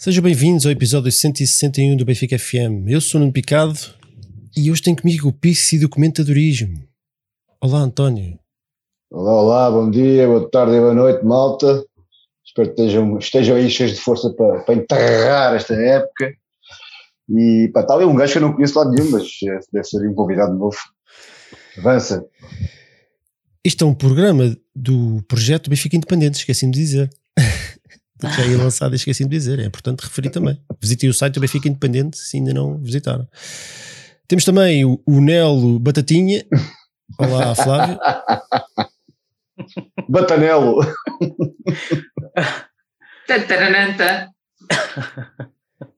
Sejam bem-vindos ao episódio 161 do Benfica FM. Eu sou o Nuno Picado e hoje tenho comigo o Pice e Documentadorismo. Olá, António. Olá, olá, bom dia, boa tarde e boa noite, malta. Espero que estejam, estejam aí cheios de força para, para enterrar esta época. E pá, está ali um gajo que eu não conheço lá nenhum, mas eh, deve ser um convidado novo. Avança. Isto é um programa do projeto Benfica Independente, esqueci-me de dizer. Porque já ia lançado e esqueci-me de dizer, é importante referir também. Visitem o site do Benfica Independente se ainda não visitaram. Temos também o, o Nelo Batatinha. Olá, Flávio. Batanelo.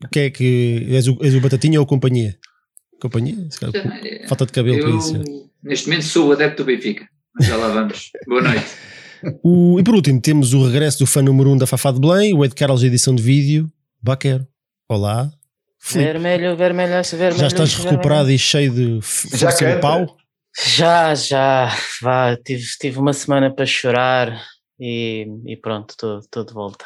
O que é que. És o, és o Batatinha ou companhia? Companhia? Calhar, falta de cabelo para isso. Eu, neste momento, sou o adepto do Benfica. Mas já lá vamos. Boa noite. O- e por último, temos o regresso do fã número 1 um da Fafá de Belém, o Ed Carlos, edição de vídeo. Baquero. Olá. Filipe, Vermelho, vermelho, vermelho. já estás recuperado e cheio de Já força canta. pau? vermelho. Já, já. Vá, tive, tive uma semana para chorar e, e pronto, estou de volta.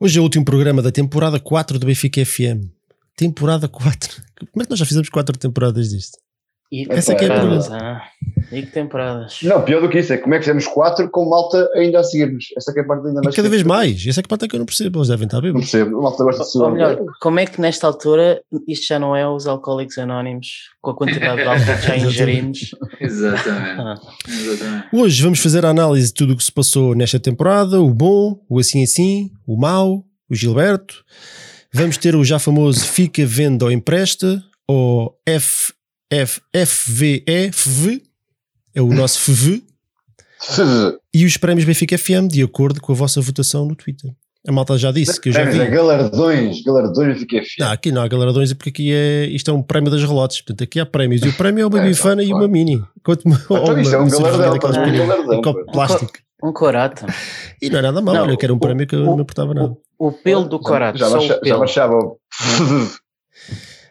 Hoje é o último programa da temporada 4 do Benfica FM. Temporada 4. Como é que nós já fizemos 4 temporadas disto? E que Essa é que é a temporadas, ah? E que temporadas? Não, pior do que isso, é como é que fizemos quatro com malta ainda a seguir-nos. Essa que é a parte ainda E mais. cada vez mais. Essa é que a parte é que eu não percebo. Eles devem estar Não bêbados. percebo, a malta gosta de Ou melhor, suar. como é que nesta altura isto já não é os alcoólicos anónimos com a quantidade de álcool que já ingerimos? Exatamente. Ah, Exatamente. Hoje vamos fazer a análise de tudo o que se passou nesta temporada: o bom, o assim assim, o mau, o Gilberto. Vamos ter o já famoso Fica Venda ou Empresta, ou F, F, FVE, FV, é o nosso FV, e os prémios Benfica FM, de acordo com a vossa votação no Twitter. A malta já disse que eu já vi. É, galardões, galardões, fiquei fiel. Não, aqui não há galardões, é porque aqui é, isto é um prémio das relotes. Portanto, aqui há prémios. E o prémio é uma É, bifana e claro. uma mini. Quanto uma, Então é uma- um uma cerveja galardão, é um galardão, em copo de plástico. um corato. E não é nada mal, Não, olha, que era um o- prémio que eu o- não me importava nada. O, o pelo do corato, Já, já pelo. baixava.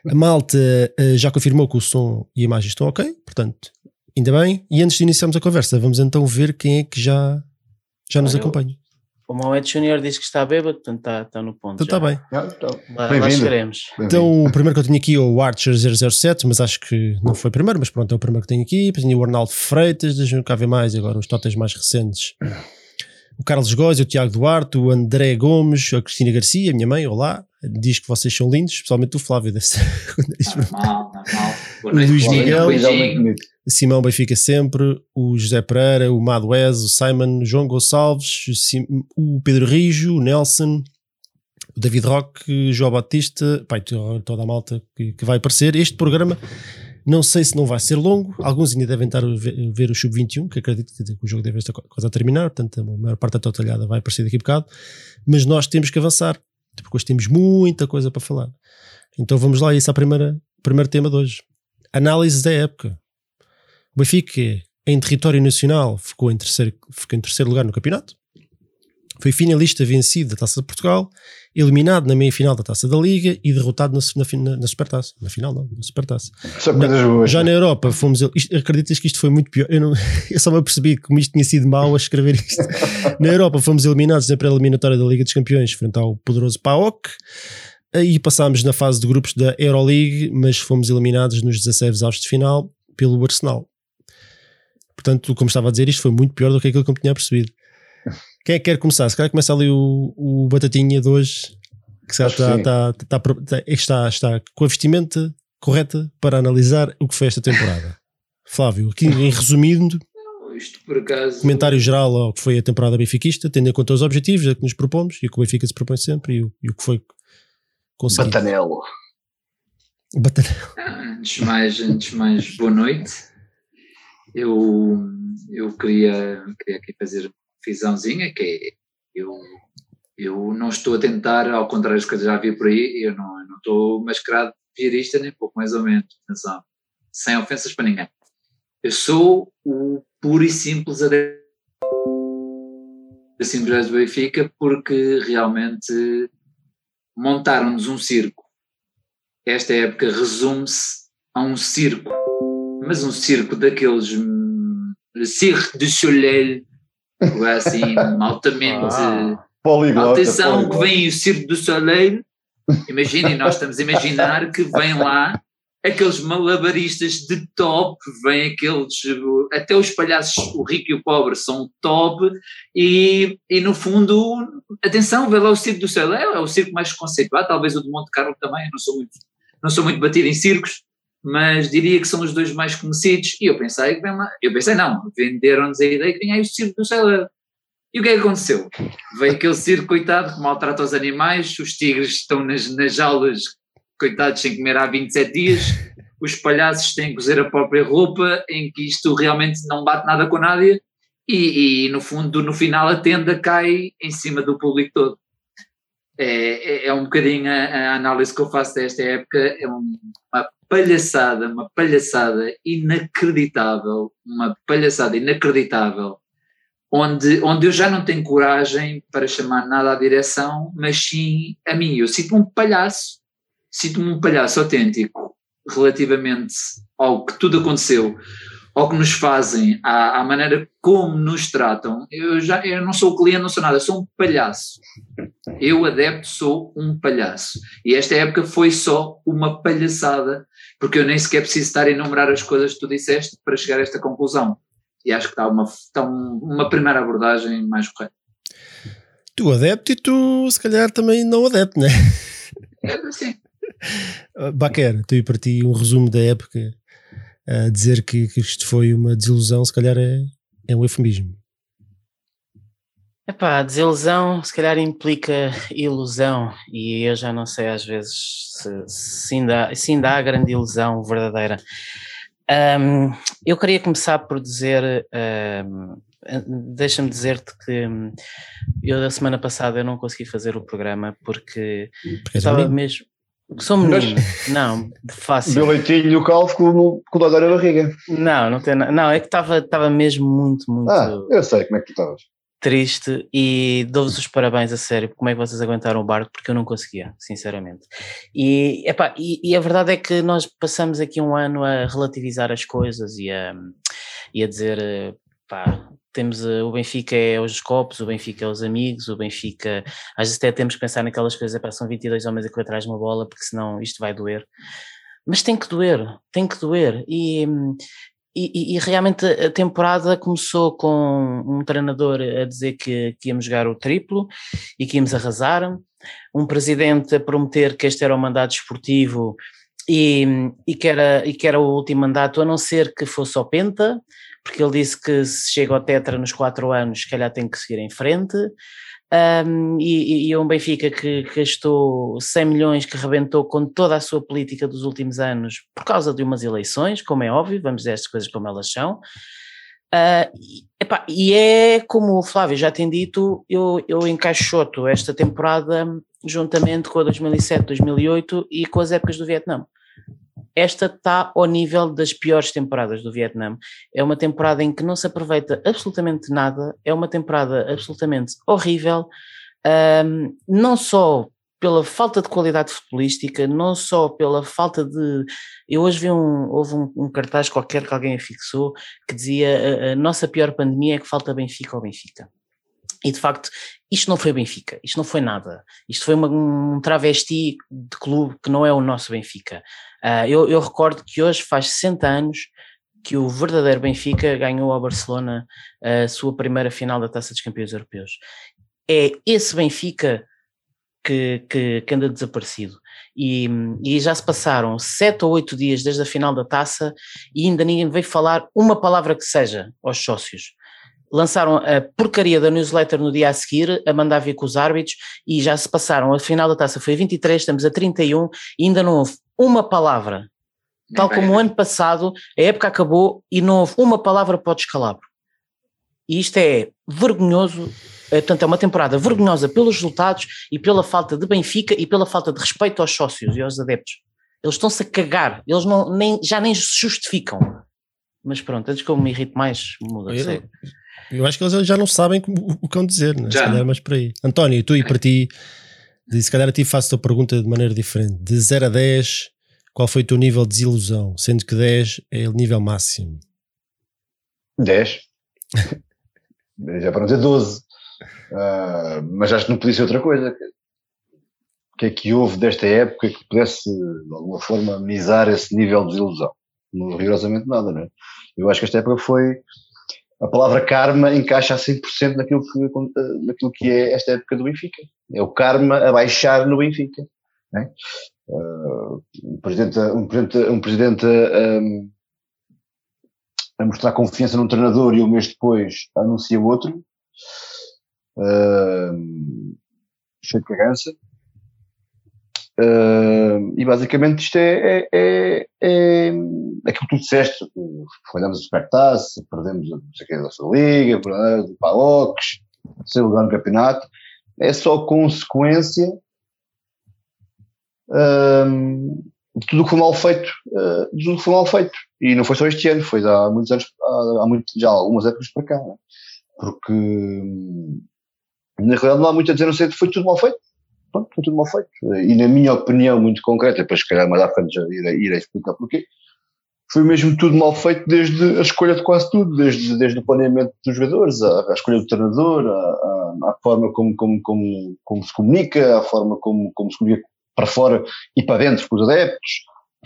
A malta eh, já confirmou que o som e a imagem estão ok, portanto, ainda bem. E antes de iniciarmos a conversa, vamos então ver quem é que já, já nos eu- acompanha. O Moed Júnior diz que está bêbado, portanto está, está no ponto. Então está bem. Então, Lá, lá chegaremos. Então, o primeiro que eu tenho aqui é o Archer 007, mas acho que não foi o primeiro, mas pronto, é o primeiro que tenho aqui. Depois tenho o Arnaldo Freitas, deixa-me cá ver mais agora, os totas mais recentes. O Carlos Góes, o Tiago Duarte, o André Gomes, a Cristina Garcia, a minha mãe, olá. Diz que vocês são lindos, especialmente o Flávio. Deve ser. Normal, normal. Boa O Luís. Miguel. Bonito. Simão Benfica sempre, o José Pereira, o Mado Wes, o Simon, o João Gonçalves, o Pedro Rijo, o Nelson, o David Roque, o João Batista, pai, to- toda a malta que, que vai aparecer. Este programa, não sei se não vai ser longo, alguns ainda devem estar a ver, ver o Sub-21, que acredito que o jogo deve estar quase a terminar, portanto a maior parte da totalhada vai aparecer daqui a bocado, mas nós temos que avançar, porque hoje temos muita coisa para falar. Então vamos lá, esse é o primeiro, primeiro tema de hoje. Análise da época. O Benfica, em território nacional, ficou em terceiro, ficou em terceiro lugar no campeonato. Foi finalista vencido da Taça de Portugal, eliminado na meia-final da Taça da Liga e derrotado na, na, na, na Supertaça. Na final, não, na Supertaça. Só coisas boas. Já na Europa, fomos. Isto, acreditas que isto foi muito pior? Eu, não, eu só me apercebi que como isto tinha sido mau a escrever isto. na Europa, fomos eliminados na pré-eliminatória da Liga dos Campeões, frente ao poderoso PAOK. Aí passámos na fase de grupos da Euroleague, mas fomos eliminados nos 16 avos de final pelo Arsenal. Portanto, como estava a dizer, isto foi muito pior do que aquilo que eu me tinha percebido. Quem é que quer começar? Se calhar começa ali o, o Batatinha de hoje, que que está, está, está, está, está, está com a vestimenta correta para analisar o que foi esta temporada. Flávio, aqui em resumindo, Isto por acaso. comentário geral ao que foi a temporada benfiquista, tendo em conta os objetivos a que nos propomos e o que o Benfica se propõe sempre e o, e o que foi conseguido. Batanelo. Batanel. Ah, Antes mais, antes mais, boa noite. Eu, eu queria, queria aqui fazer visãozinha, que é, eu, eu não estou a tentar, ao contrário do que já vi por aí, eu não, eu não estou mascarado de piarista, nem pouco mais ou menos, atenção, sem ofensas para ninguém. Eu sou o puro e simples adepto simples do Benfica porque realmente montaram-nos um circo. Esta época resume-se a um circo, mas um circo daqueles hum, Cirque du Soleil assim, altamente. Ah. Poliglota, Atenção que vem o Circo do Soleil. Imaginem, nós estamos a imaginar que vem lá aqueles malabaristas de top, vêm aqueles, até os palhaços, o rico e o pobre são top, e, e no fundo, atenção, vê lá o Circo do é, é o circo mais conceituado, talvez o de Monte Carlo também, eu não sou muito, não sou muito batido em circos, mas diria que são os dois mais conhecidos, e eu pensei que lá, eu pensei não, venderam-nos a ideia que vinha aí o Circo do Céu, e o que é que aconteceu? Veio aquele circo, coitado, que maltrata os animais, os tigres estão nas, nas jaulas coitados sem comer há 27 dias, os palhaços têm que cozer a própria roupa, em que isto realmente não bate nada com nada, e, e no fundo, no final, a tenda cai em cima do público todo. É, é, é um bocadinho a, a, análise que eu faço desta época, é uma palhaçada, uma palhaçada inacreditável, uma palhaçada inacreditável, onde, onde eu já não tenho coragem para chamar nada à direção, mas sim a mim. Eu sinto um palhaço sinto-me um palhaço autêntico relativamente ao que tudo aconteceu, ao que nos fazem, à, à, maneira como nos tratam. Eu já eu não sou cliente, não sou nada, sou um palhaço. Eu, adepto, sou um palhaço. E esta época foi só uma palhaçada, porque eu nem sequer preciso estar a enumerar as coisas que tu disseste para chegar a esta conclusão. E acho que está uma, está uma primeira abordagem mais correta. Tu adepto e tu, se calhar, também não adepto, não é? É, sim. Baquer, tu e para ti um resumo da época a dizer que, que isto foi uma desilusão, se calhar é, é um eufemismo. Epá, desilusão se calhar implica ilusão e eu já não sei às vezes se, se, ainda, se ainda há grande ilusão verdadeira. Um, eu queria começar por dizer, um, deixa-me dizer-te que eu da semana passada eu não consegui fazer o programa porque, porque estava mesmo Sou menino. Mas, não, fácil. Meu leitinho no calvo com, com dor na barriga. Não, não tem Não, é que estava mesmo muito, muito. Ah, eu sei como é que tu estavas. Triste e dou-vos os parabéns a sério, como é que vocês aguentaram o barco, porque eu não conseguia, sinceramente. E, epá, e, e a verdade é que nós passamos aqui um ano a relativizar as coisas e a, e a dizer, pá, temos uh, o Benfica é os copos, o Benfica é os amigos, o Benfica, às vezes até temos que pensar naquelas coisas, pá, são 22 homens a correr atrás de uma bola, porque senão isto vai doer. Mas tem que doer, tem que doer. E, e, e, realmente a temporada começou com um treinador a dizer que, que íamos jogar o triplo e que íamos arrasar, um presidente a prometer que este era o mandato esportivo e, e, que era, e que era o último mandato, a não ser que fosse ao Penta, porque ele disse que se chega ao Tetra nos quatro anos, se calhar tem que seguir em frente. Um, e, e um Benfica que, gastou 100 milhões, que rebentou com toda a sua política dos últimos anos por causa de umas eleições, como é óbvio, vamos dizer estas coisas como elas são. Uh, e, epá, e é como o Flávio já tem dito, eu, eu encaixoto esta temporada juntamente com a 2007, 2008 e com as épocas do Vietnã esta está ao nível das piores temporadas do Vietnã. É uma temporada em que não se aproveita absolutamente nada, é uma temporada absolutamente horrível, um, não só pela falta de qualidade futebolística, não só pela falta de. Eu hoje vi um, houve um, um cartaz qualquer que alguém afixou que dizia a, a nossa pior pandemia é que falta Benfica ao Benfica. E de facto, isto não foi Benfica, isto não foi nada. Isto foi uma, um travesti de clube que não é o nosso Benfica. Uh, eu, eu, recordo que hoje faz 60 anos que o verdadeiro Benfica ganhou ao Barcelona a sua primeira final da Taça dos Campeões Europeus. É esse Benfica que, que, que anda desaparecido. E, e, já se passaram sete ou oito dias desde a final da taça e ainda ninguém veio falar uma palavra que seja aos sócios lançaram a porcaria da newsletter no dia a seguir, a mandar vir com os árbitros, e já se passaram, a final da taça foi 23, estamos a 31, e ainda não houve uma palavra. Tal como o ano passado, a época acabou e não houve uma palavra para o descalabro. E isto é vergonhoso, eh, portanto é uma temporada vergonhosa pelos resultados e pela falta de Benfica e pela falta de respeito aos sócios e aos adeptos. Eles estão-se a cagar, eles não, nem, já nem se justificam. Mas pronto, antes que eu me irrite mais, muda. Eu, eu acho que eles já não sabem o que vão dizer, né? se calhar mais por aí. António, tu e para ti, se calhar a ti faço a pergunta de maneira diferente. De 0 a 10, qual foi o teu nível de desilusão? Sendo que 10 é o nível máximo. 10. já para não dizer 12. Uh, mas acho que não podia ser outra coisa. O que é que houve desta época que pudesse, de alguma forma, amenizar esse nível de desilusão? Não, rigorosamente nada, não é? Eu acho que esta época foi. A palavra karma encaixa a 100% naquilo que, naquilo que é esta época do Benfica. É o karma a baixar no Benfica. É? Uh, um presidente, um presidente, um presidente um, a mostrar confiança num treinador e um mês depois anuncia outro. Uh, cheio de cagança. Uh, e basicamente isto é, é, é, é aquilo que tu disseste, falhamos o Supertaça, perdemos não sei a nossa Liga, perdemos o sem lugar no campeonato, é só consequência de tudo que foi mal feito, uh, de tudo que foi mal feito. E não foi só este ano, foi há muitos anos, há, há muito, já há algumas épocas para cá, né? porque na realidade não há muito a dizer, não sei, foi tudo mal feito pronto, foi tudo mal feito. E na minha opinião muito concreta, depois se calhar mais à frente já irei, irei explicar porquê, foi mesmo tudo mal feito desde a escolha de quase tudo, desde, desde o planeamento dos jogadores, a, escolha do treinador, a, forma como, como, como, como se comunica, a forma como, como se comunica para fora e para dentro com os adeptos,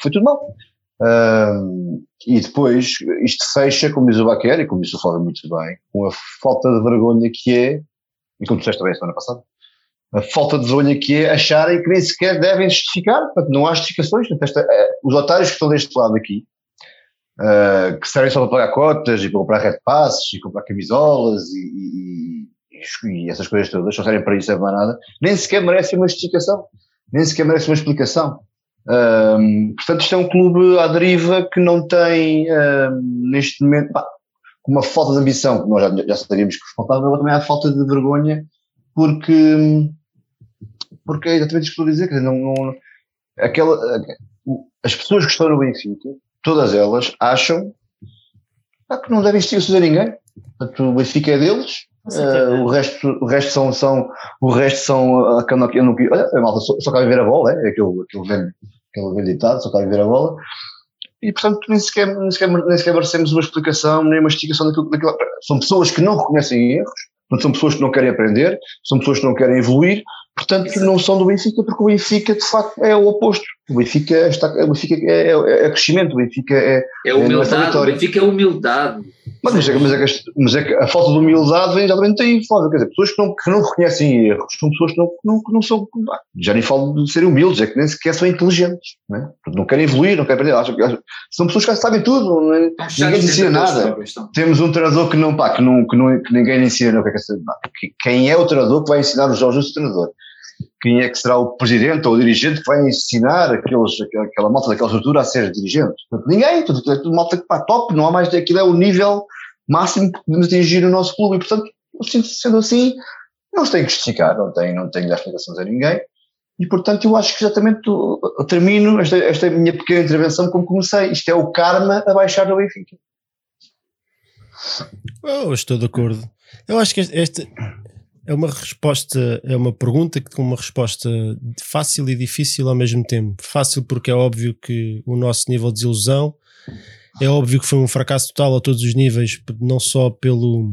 foi tudo mal. Um, e depois isto fecha, como diz o Baquer, e como disse o Flávio muito bem, com a falta de vergonha que é, e como disseste também a semana passada, a falta de vergonha que é acharem que nem sequer devem justificar, portanto, não há justificações. Portanto, uh, os otários que estão deste lado aqui, uh, que servem só para pagar cotas e para comprar red passes e comprar camisolas e, e, e, essas coisas todas, só servem para isso, é para nada, nem sequer merecem uma justificação, nem sequer merecem uma explicação. Um, portanto, isto é um clube à deriva que não tem, um, neste momento, pá, uma falta de ambição, que nós já, já sabíamos que faltava, mas também há falta de vergonha, porque porque é exatamente isso que estou a dizer, dizer, não, não, aquela, as pessoas que estão no Benfica, todas elas acham ah, que não devem existir a ninguém. Portanto, o Benfica é deles, uh, o resto, o resto são, são, o resto são, uh, não, não, olha, a malta só, só quer ver a bola, é, aquele, aquele velho, aquele velho ditado, só quer ver a bola. E, portanto, nem sequer, nem sequer, nem sequer merecemos uma explicação, nem uma explicação daquilo, daquilo. São pessoas que não reconhecem erros, são pessoas que não querem aprender, são pessoas que não querem evoluir, portanto não são do Benfica, porque o Benfica de facto é o oposto. O Benfica, está, o Benfica é, é, é crescimento, o Benfica é. É humildade, é o Benfica é humildade. Mas, mas, é, mas, é que, mas é que a falta de humildade vem exatamente aí, Flávio. Quer dizer, pessoas que não, que não reconhecem erros, são pessoas que não, não, que não são. Já nem falo de serem humildes, é que nem sequer são inteligentes. Não, é? não querem evoluir, não querem aprender. Acham, acham, são pessoas que sabem tudo, não é? ninguém lhes ensina nada. Temos um treinador que não, pá, que, não, que, não, que ninguém lhe ensina o que é que. Quem é o treinador que vai ensinar os jogos do treinador? Quem é que será o presidente ou o dirigente que vai ensinar aqueles, aquela malta daquela estrutura a ser dirigente? Portanto, ninguém, tudo, tudo malta que para top, não há mais, aquilo é o nível máximo que podemos atingir no nosso clube e, portanto, sendo assim, não se tem que justificar, não tem, não tem que dar explicações a ninguém. E, portanto, eu acho que exatamente eu termino esta, esta minha pequena intervenção como comecei. Isto é o karma a baixar no Benfica. Oh, estou de acordo. Eu acho que este, é uma resposta, é uma pergunta com uma resposta fácil e difícil ao mesmo tempo. Fácil porque é óbvio que o nosso nível de desilusão é óbvio que foi um fracasso total a todos os níveis, não só pelo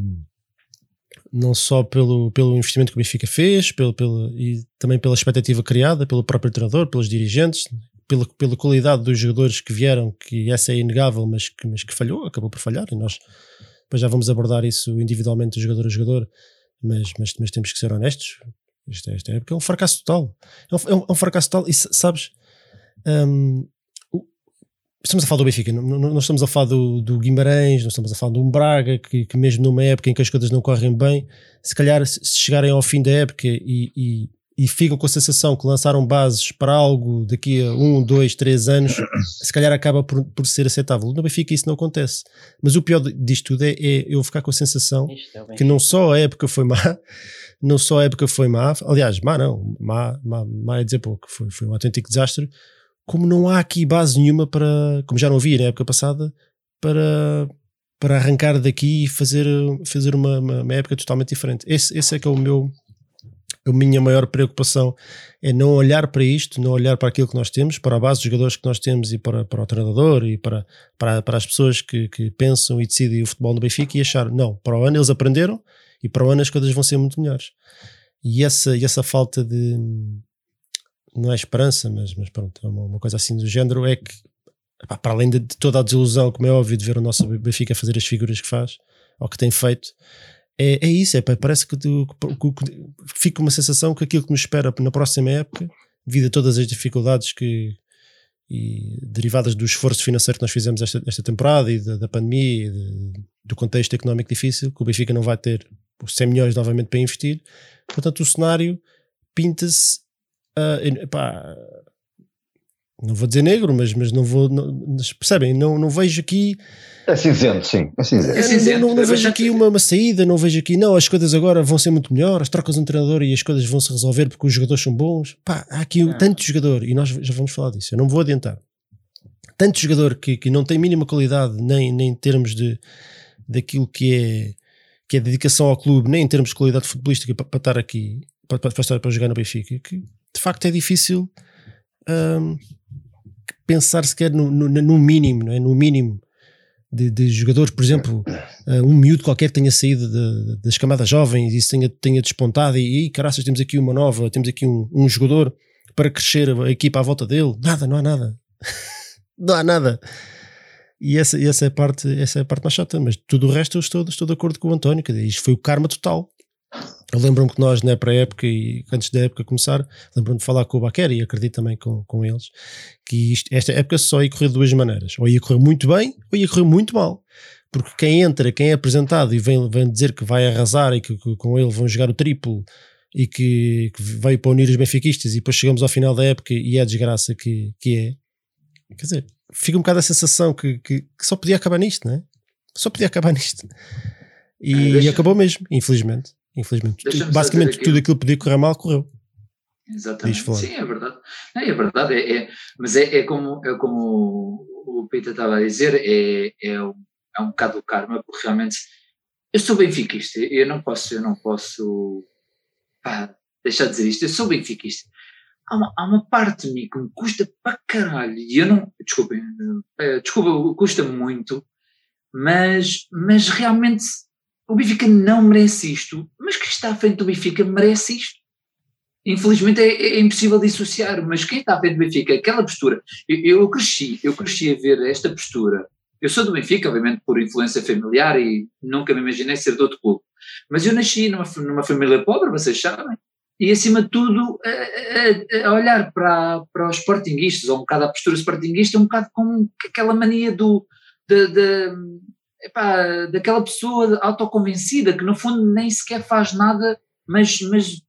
não só pelo, pelo investimento que o Benfica fez, pelo, pelo, e também pela expectativa criada pelo próprio treinador, pelos dirigentes, pela, pela qualidade dos jogadores que vieram, que essa é inegável, mas que, mas que falhou, acabou por falhar, e nós depois já vamos abordar isso individualmente, jogador a jogador mas, mas, mas temos que ser honestos. Esta, esta época é um fracasso total. É um, é um, é um fracasso total. E sabes, um, estamos a falar do Benfica, não, não, não, estamos a falar do, do Guimarães, não estamos a falar do Braga, que, que, mesmo numa época em que as coisas não correm bem, se calhar se chegarem ao fim da época e, e, e ficam com a sensação que lançaram bases para algo daqui a um, dois, três anos, se calhar acaba por, por ser aceitável. No Benfica isso não acontece. Mas o pior disto tudo é, é eu ficar com a sensação é que não só a época foi má, não só a época foi má, aliás, má não, má, má, má é dizer pouco, foi, foi um autêntico desastre, como não há aqui base nenhuma para, como já não havia na época passada, para, para arrancar daqui e fazer, fazer uma, uma, uma época totalmente diferente. Esse, esse é que é o meu a minha maior preocupação é não olhar para isto, não olhar para aquilo que nós temos, para a base dos jogadores que nós temos e para, para o treinador e para, para, para as pessoas que, que pensam e decidem o futebol no Benfica e achar, não, para o ano eles aprenderam e para o ano as coisas vão ser muito melhores. E essa, e essa falta de não é esperança, mas, mas pronto, é uma, uma coisa assim do género é que para além de, de, toda a desilusão, como é óbvio, de ver o nosso Benfica fazer as figuras que faz, ou que tem feito, é, é isso, é, parece que, que, que, fica uma sensação que aquilo que nos espera na próxima época, devido a todas as dificuldades que e derivadas do esforço financeiro que nós fizemos esta, esta temporada e da, da pandemia e de, do contexto económico difícil, que o Benfica não vai ter os 100 milhões novamente para investir. Portanto, o cenário pinta-se. Uh, não vou dizer negro, mas, mas não vou. Não, percebem? Não, não vejo aqui. É cinzento, sim. É cinzento. É cinzento. Não, não, não vejo aqui uma, uma, saída, não vejo aqui, não, as coisas agora vão ser muito melhores, trocas um treinador e as coisas vão se resolver porque os jogadores são bons. Pá, há aqui não. tanto jogador, e nós já vamos falar disso, eu não vou adiantar. Tanto jogador que, que não tem mínima qualidade, nem, nem em termos de daquilo que é, que é dedicação ao clube, nem em termos de qualidade futebolística para, para estar aqui, para, para, estar, para jogar no Benfica, que de facto é difícil. Hum, pensar sequer no, no, no mínimo, não é? no mínimo de, de, jogadores, por exemplo, uh, um miúdo qualquer tenha saído de, das camadas jovens e tenha, tenha despontado e, e caraças, temos aqui uma nova, temos aqui um, um jogador para crescer a equipa à volta dele. Nada, não há nada. não há nada. E essa, essa, é a parte, essa é a parte mais chata, mas tudo o resto eu estou, estou de acordo com o António, que isto foi o karma total. Eu lembro-me que nós, na pré-época e antes da época começar, lembro-me de falar com o Baquer e acredito também com, com eles, que isto, esta época só ia correr de duas maneiras: ou ia correr muito bem ou ia correr muito mal. Porque quem entra, quem é apresentado e vem, vem dizer que vai arrasar e que, que com ele vão jogar o triplo e que, que, veio para unir os benfiquistas e depois chegamos ao final da época e é a desgraça que, que é. Quer dizer, fica um bocado a sensação que, que, que só podia acabar nisto, não é? Só podia acabar nisto. E, ah, e acabou mesmo, infelizmente infelizmente. Basicamente tudo aquilo que podia correr mal correu. Exatamente. Sim, é verdade. Não, é verdade, é, é mas é, é, como, é como o Peter estava a dizer, é, é, um, é um bocado o karma, porque realmente eu sou benfiquista, eu não posso, eu não posso pá, deixar de dizer isto, eu sou benfiquista. Há uma, há uma parte de mim que me custa para caralho, e eu não, desculpem, eh, desculpa, custa muito, mas, mas realmente o Benfica não merece isto, mas quem está à frente do Benfica merece isto. Infelizmente é, é impossível dissociar, mas quem está à frente do Benfica, aquela postura, eu, eu, cresci, eu cresci a ver esta postura. Eu sou do Benfica, obviamente por influência familiar e nunca me imaginei ser de outro clube. Mas eu nasci numa, numa família pobre, vocês sabem, e acima de tudo a, a, a, olhar para, para os sportinguistas, ou um bocado a postura sportinguista, um bocado com aquela mania do, de, de, epá, daquela pessoa autoconvencida que no fundo nem sequer faz nada, mas, mas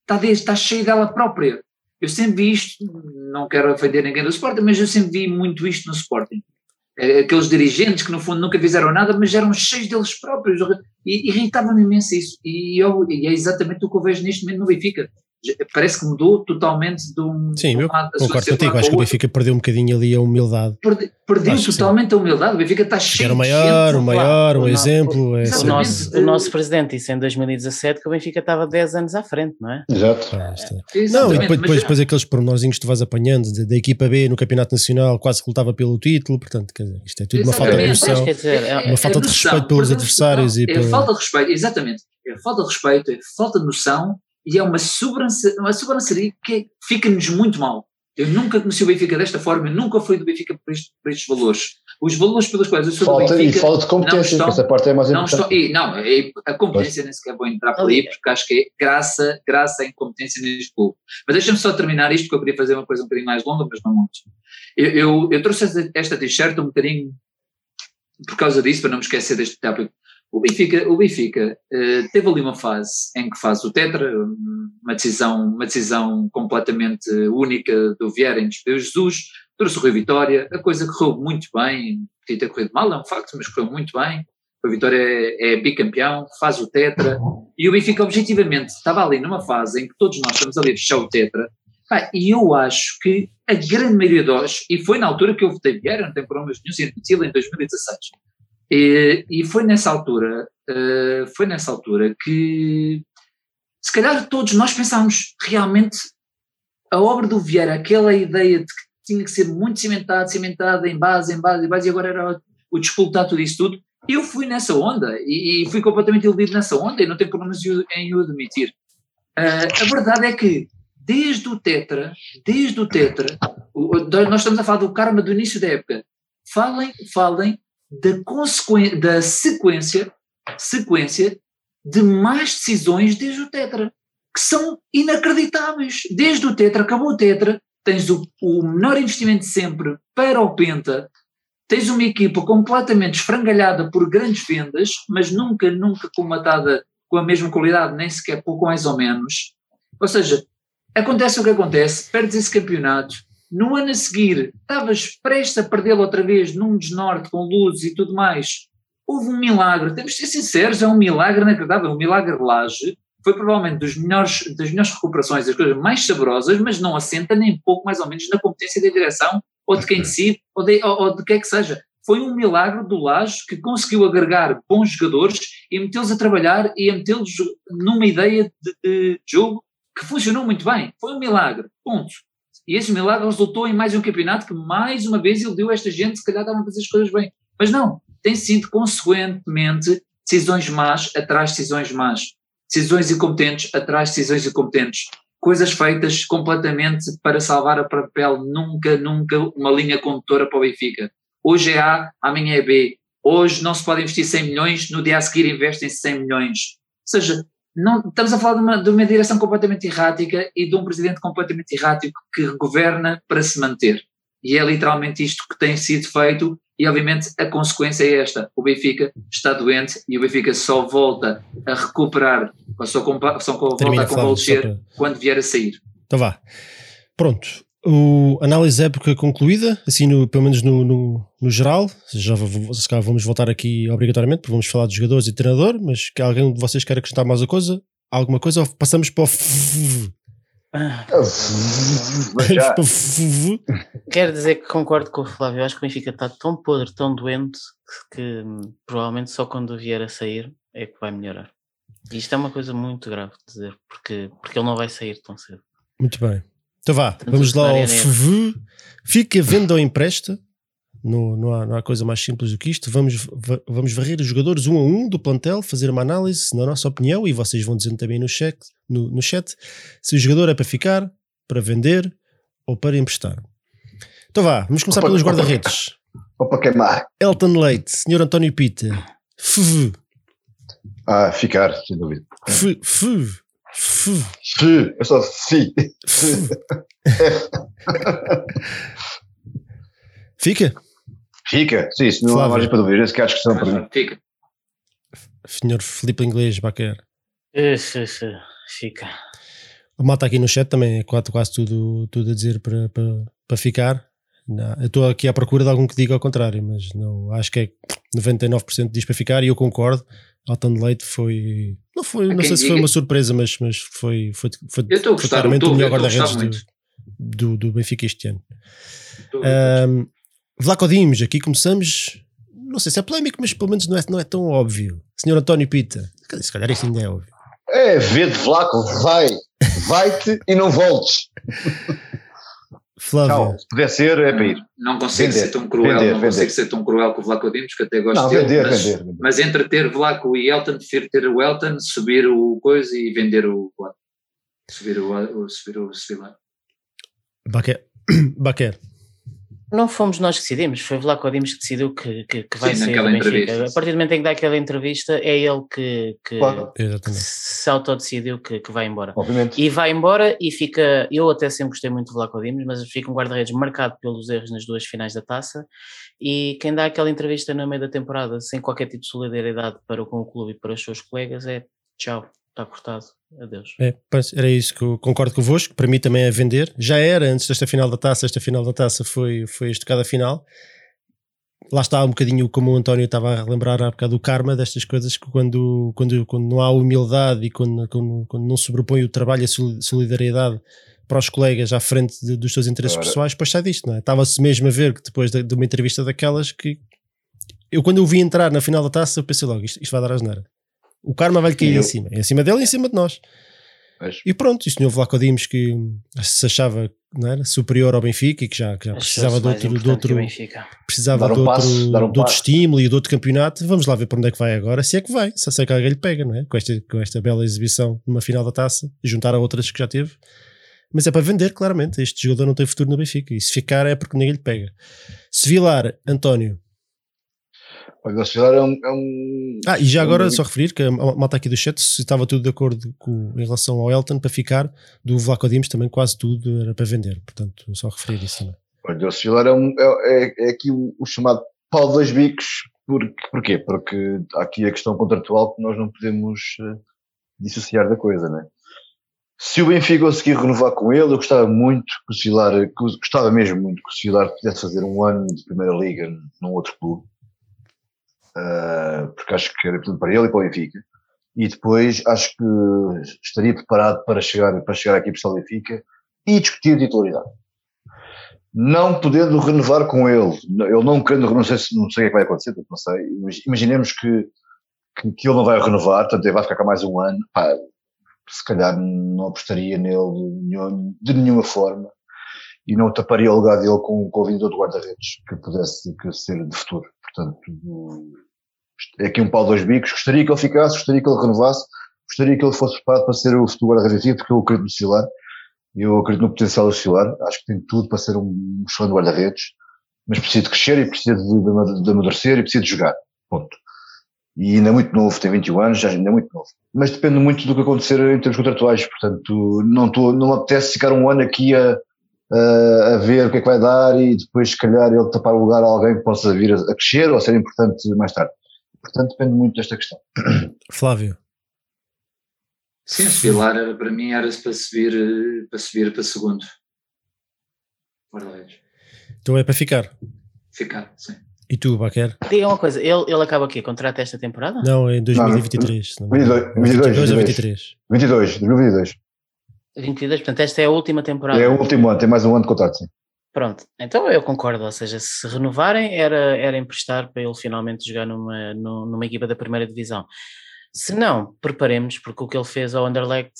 está, está cheio dela própria. Eu sempre vi isto, não quero ofender ninguém do Sporting, mas eu sempre vi muito isto no Sporting. É, aqueles dirigentes que no fundo nunca fizeram nada, mas eram cheios deles próprios. E irritava-me imenso isso. E, eu, e é exatamente o que eu vejo neste momento no Benfica parece que mudou totalmente de um. Sim, eu concordo contigo. Acho que o Benfica perdeu um bocadinho ali a humildade. Perde, perdeu totalmente a humildade. O Benfica está cheio Era o maior, o maior, um exemplo. É o, nosso, o nosso presidente disse em 2017 que o Benfica estava 10 anos à frente, não é? Exato. Ah, é. Não, e depois, depois, depois aqueles pormenorzinhos que tu vais apanhando da equipa B no Campeonato Nacional, quase que lutava pelo título. Portanto, quer dizer, isto é tudo uma falta de noção. uma falta de respeito pelos adversários. e É falta de respeito, exatamente. É falta de respeito, é falta de noção e é uma sobranceria, uma sobranceria que fica-nos muito mal. Eu nunca conheci o Benfica desta forma, eu nunca fui do Benfica por, este, por estes valores. Os valores pelos quais eu sou falta, do Benfica. E falta de competência, estão, essa parte é mais não importante. Estou, e, não, é, a competência pois. nem sequer vou entrar por aí, porque acho que é graça, graça à incompetência neste clube. Mas deixa-me só terminar isto, porque eu queria fazer uma coisa um bocadinho mais longa, mas não muito. Eu, eu, eu trouxe esta t-shirt um bocadinho por causa disso, para não me esquecer deste tópico o Benfica, o Benfica uh, teve ali uma fase em que faz o Tetra, uma decisão, uma decisão completamente única do Vieira em Jesus, trouxe o Rui Vitória, a coisa correu muito bem, podia ter corrido mal, é um facto, mas correu muito bem. O Vitória é, é bicampeão, faz o Tetra, e o Benfica objetivamente estava ali numa fase em que todos nós estamos ali a fechar o Tetra, e eu acho que a grande maioria de nós, e foi na altura que eu votei Vieira, não tem problemas nenhum, em 2016, e, e foi nessa altura, uh, foi nessa altura que se calhar todos nós pensámos realmente a obra do Vieira, aquela ideia de que tinha que ser muito cimentada, cimentada em base, em base, em base, e agora era o despoltar tudo isso tudo, Eu fui nessa onda e, e fui completamente iludido nessa onda e não tenho problemas em o admitir. Uh, a verdade é que desde o Tetra, desde o Tetra, o, nós estamos a falar do karma do início da época, falem, falem da, da sequência, sequência de mais decisões desde o Tetra, que são inacreditáveis. Desde o Tetra, acabou o Tetra, tens o, o menor investimento de sempre para o Penta, tens uma equipa completamente esfrangalhada por grandes vendas, mas nunca, nunca comatada com a mesma qualidade, nem sequer pouco mais ou menos. Ou seja, acontece o que acontece, perdes esse campeonato, no ano a seguir estavas prestes a perdê-lo outra vez num desnorte com luzes e tudo mais. Houve um milagre, temos de ser sinceros, é um milagre inacreditável, um milagre laje, foi provavelmente dos melhores, das melhores recuperações, das coisas mais saborosas, mas não assenta nem pouco mais ou menos na competência da direção, ou de quem decide, ou de, ou, ou de que é que seja. Foi um milagre do Laje que conseguiu agregar bons jogadores e metê-los a trabalhar e metê-los numa ideia de, de, jogo que funcionou muito bem. Foi um milagre, ponto. E esse milagre resultou em mais um campeonato que, mais uma vez, ele deu a esta gente, se calhar estavam a fazer as coisas bem. Mas não, tem sido consequentemente decisões más atrás de decisões más decisões incompetentes atrás de decisões incompetentes, coisas feitas completamente para salvar a papel, nunca, nunca uma linha condutora para o Benfica. Hoje é A, amanhã é B. Hoje não se pode investir 100 milhões, no dia a seguir investem-se 100 milhões. Ou seja, não, estamos a falar de uma, de uma direção completamente errática e de um presidente completamente errático que governa para se manter. E é literalmente isto que tem sido feito e obviamente a consequência é esta: o Benfica está doente e o Benfica só volta a recuperar, só, só volta a convalescer quando vier a sair. Então vá. Pronto. O análise época concluída, assim no, pelo menos no, no, no geral. Já vamos voltar aqui obrigatoriamente, porque vamos falar de jogadores e treinador, mas que alguém de vocês quer acrescentar mais uma coisa? Alguma coisa? Ou passamos para o ah. Quero dizer que concordo com o Flávio. Eu acho que o Benfica está tão podre, tão doente, que, que provavelmente só quando vier a sair é que vai melhorar. E isto é uma coisa muito grave de dizer, porque, porque ele não vai sair tão cedo. Muito bem. Então vá, Tanto vamos lá ao FV. Fica venda ou empresta. Não, não, há, não há coisa mais simples do que isto. Vamos, vamos varrer os jogadores um a um do plantel, fazer uma análise na nossa opinião e vocês vão dizendo também no chat, no, no chat se o jogador é para ficar, para vender ou para emprestar. Então vá, vamos começar opa, pelos guarda-redes. Ou para queimar. Elton Leite, Sr. António Pita. FV. Ah, ficar, sem dúvida. FV. FV. FV. É só FI. Fica? Fica, sim, isso não há margem para dúvida. Esse que acho que são para mim. Fica. Senhor Filipe Inglês, Baquer. Isso, isso, fica. O malta aqui no chat também é quase, quase tudo, tudo a dizer para, para, para ficar. Não, eu estou aqui à procura de algum que diga ao contrário, mas não, acho que é 99% diz para ficar e eu concordo. Alton Leite foi. Não, foi, não sei se foi uma surpresa, mas, mas foi, foi, foi, eu estou a gostar, foi claramente o melhor guarda-redes do, do, do Benfica este ano. Um, Vlaco Dimos, aqui começamos, não sei se é polémico, mas pelo menos não é, não é tão óbvio. Senhor António Pita, se calhar isso ainda é óbvio. É, vê de Vlaco, vai, vai-te e não voltes. Flávio. Tchau, se puder ser, é para ir. Não consigo vender, ser tão cruel, vender, não vender. consigo ser tão cruel com o Vlaco Dimos, que até gosto não, dele, vender, mas, vender, mas, entre ter Vlaco e Elton, prefiro ter o Elton, subir o coisa e vender o Subir o, o, subir o, subir lá. Baquer. Baquer. Não fomos nós que decidimos, foi Vlaco Dimos que decidiu que, que, que vai Sim, ser do Benfica. A partir do momento em que dá aquela entrevista, é ele que, que claro. se autodecidiu que, que vai embora. Obviamente. E vai embora e fica. Eu até sempre gostei muito de Vlaco Dimos, mas fica um guarda-redes marcado pelos erros nas duas finais da taça. E quem dá aquela entrevista no meio da temporada sem qualquer tipo de solidariedade para com o clube e para os seus colegas é tchau, está cortado. Adeus. É, era isso que eu concordo convosco. Para mim também é vender. Já era antes desta final da taça. Esta final da taça foi, foi a estocada final. Lá está um bocadinho como o António estava a relembrar há bocado o karma destas coisas que quando, quando, quando não há humildade e quando, quando, quando não sobrepõe o trabalho e a solidariedade para os colegas à frente de, dos seus interesses Agora. pessoais, depois sai disto, não é? Estava-se mesmo a ver que depois de, de, uma entrevista daquelas que eu quando o vi entrar na final da taça eu pensei logo, isto, isto vai dar asneira. O karma vai-lhe cair em cima. Em cima dele e em cima de nós. Mas... E pronto, e o senhor Vlaco Dimos que se achava não era, superior ao Benfica e que já, que já precisava de outro, de outro precisava um de outro, passo, um de outro estímulo e de outro campeonato. Vamos lá ver para onde é que vai agora, se é que vai, se sei que alguém lhe pega, não é? Com esta, com esta bela exibição numa final da taça, juntar a outras que já teve. Mas é para vender, claramente. Este jogador não tem futuro no Benfica. E se ficar é porque ninguém lhe pega. Sevilar, António. Olha, o Sevilar é um, é um. Ah, e já agora, um... só referir que a malta aqui do chat, se estava tudo de acordo com, em relação ao Elton para ficar, do Vlaco Dimos também quase tudo era para vender. Portanto, só referir isso também. Olha, o Sevilar é, um, é, é, aqui o, o chamado pau de dois bicos. Porque, porquê? Porque há aqui a questão contratual que nós não podemos uh, dissociar da coisa, não é? Se o Benfica conseguir renovar com ele, eu gostava muito que o Cilar, gostava mesmo muito que o Cilar pudesse fazer um ano de Primeira Liga num outro clube, uh, porque acho que era importante para ele e para o Benfica. E depois acho que estaria preparado para chegar, para chegar aqui para o Benfica e discutir a titularidade. Não podendo renovar com ele, ele não querendo, não sei, não sei o que vai acontecer, não sei. Imaginemos que, que, que ele não vai renovar, portanto ele vai ficar cá mais um ano. Pá, se calhar não apostaria nele de nenhuma forma e não taparia o lugar dele com, com o vendedor de guarda-redes que pudesse que ser de futuro. Portanto, é aqui um pau dois bicos. Gostaria que ele ficasse, gostaria que ele renovasse, gostaria que ele fosse preparado para ser o futuro guarda-redes, porque eu acredito no Cilar, eu acredito no potencial do Cilar, acho que tem tudo para ser um excelente guarda-redes, mas precisa de crescer e precisa de, de, amadurecer e precisa de jogar. Ponto e ainda é muito novo, tem 21 anos, já ainda é muito novo. Mas depende muito do que acontecer em termos contratuais, portanto, não, tô, não apetece ficar um ano aqui a, a, a, ver o que é que vai dar e depois, se calhar, ele tapar o lugar a alguém que possa vir a, a crescer ou a ser importante mais tarde. Portanto, depende muito desta questão. Flávio. Sim, o Pilar para mim era para subir para subir para segundo. Então é para ficar. Ficar, sim. E tu, Baquer? Diga uma coisa, ele, ele acaba aqui, contrato esta temporada? Não, em 2023. Não, 22, 22, 22 ou 23? 22, 2022. 22, portanto esta é a última temporada. É o último ano, tem mais um ano de contrato, sim. Pronto, então eu concordo, ou seja, se renovarem era, era emprestar para ele finalmente jogar numa, numa equipa da primeira divisão. Se não, preparemos, porque o que ele fez ao Underlect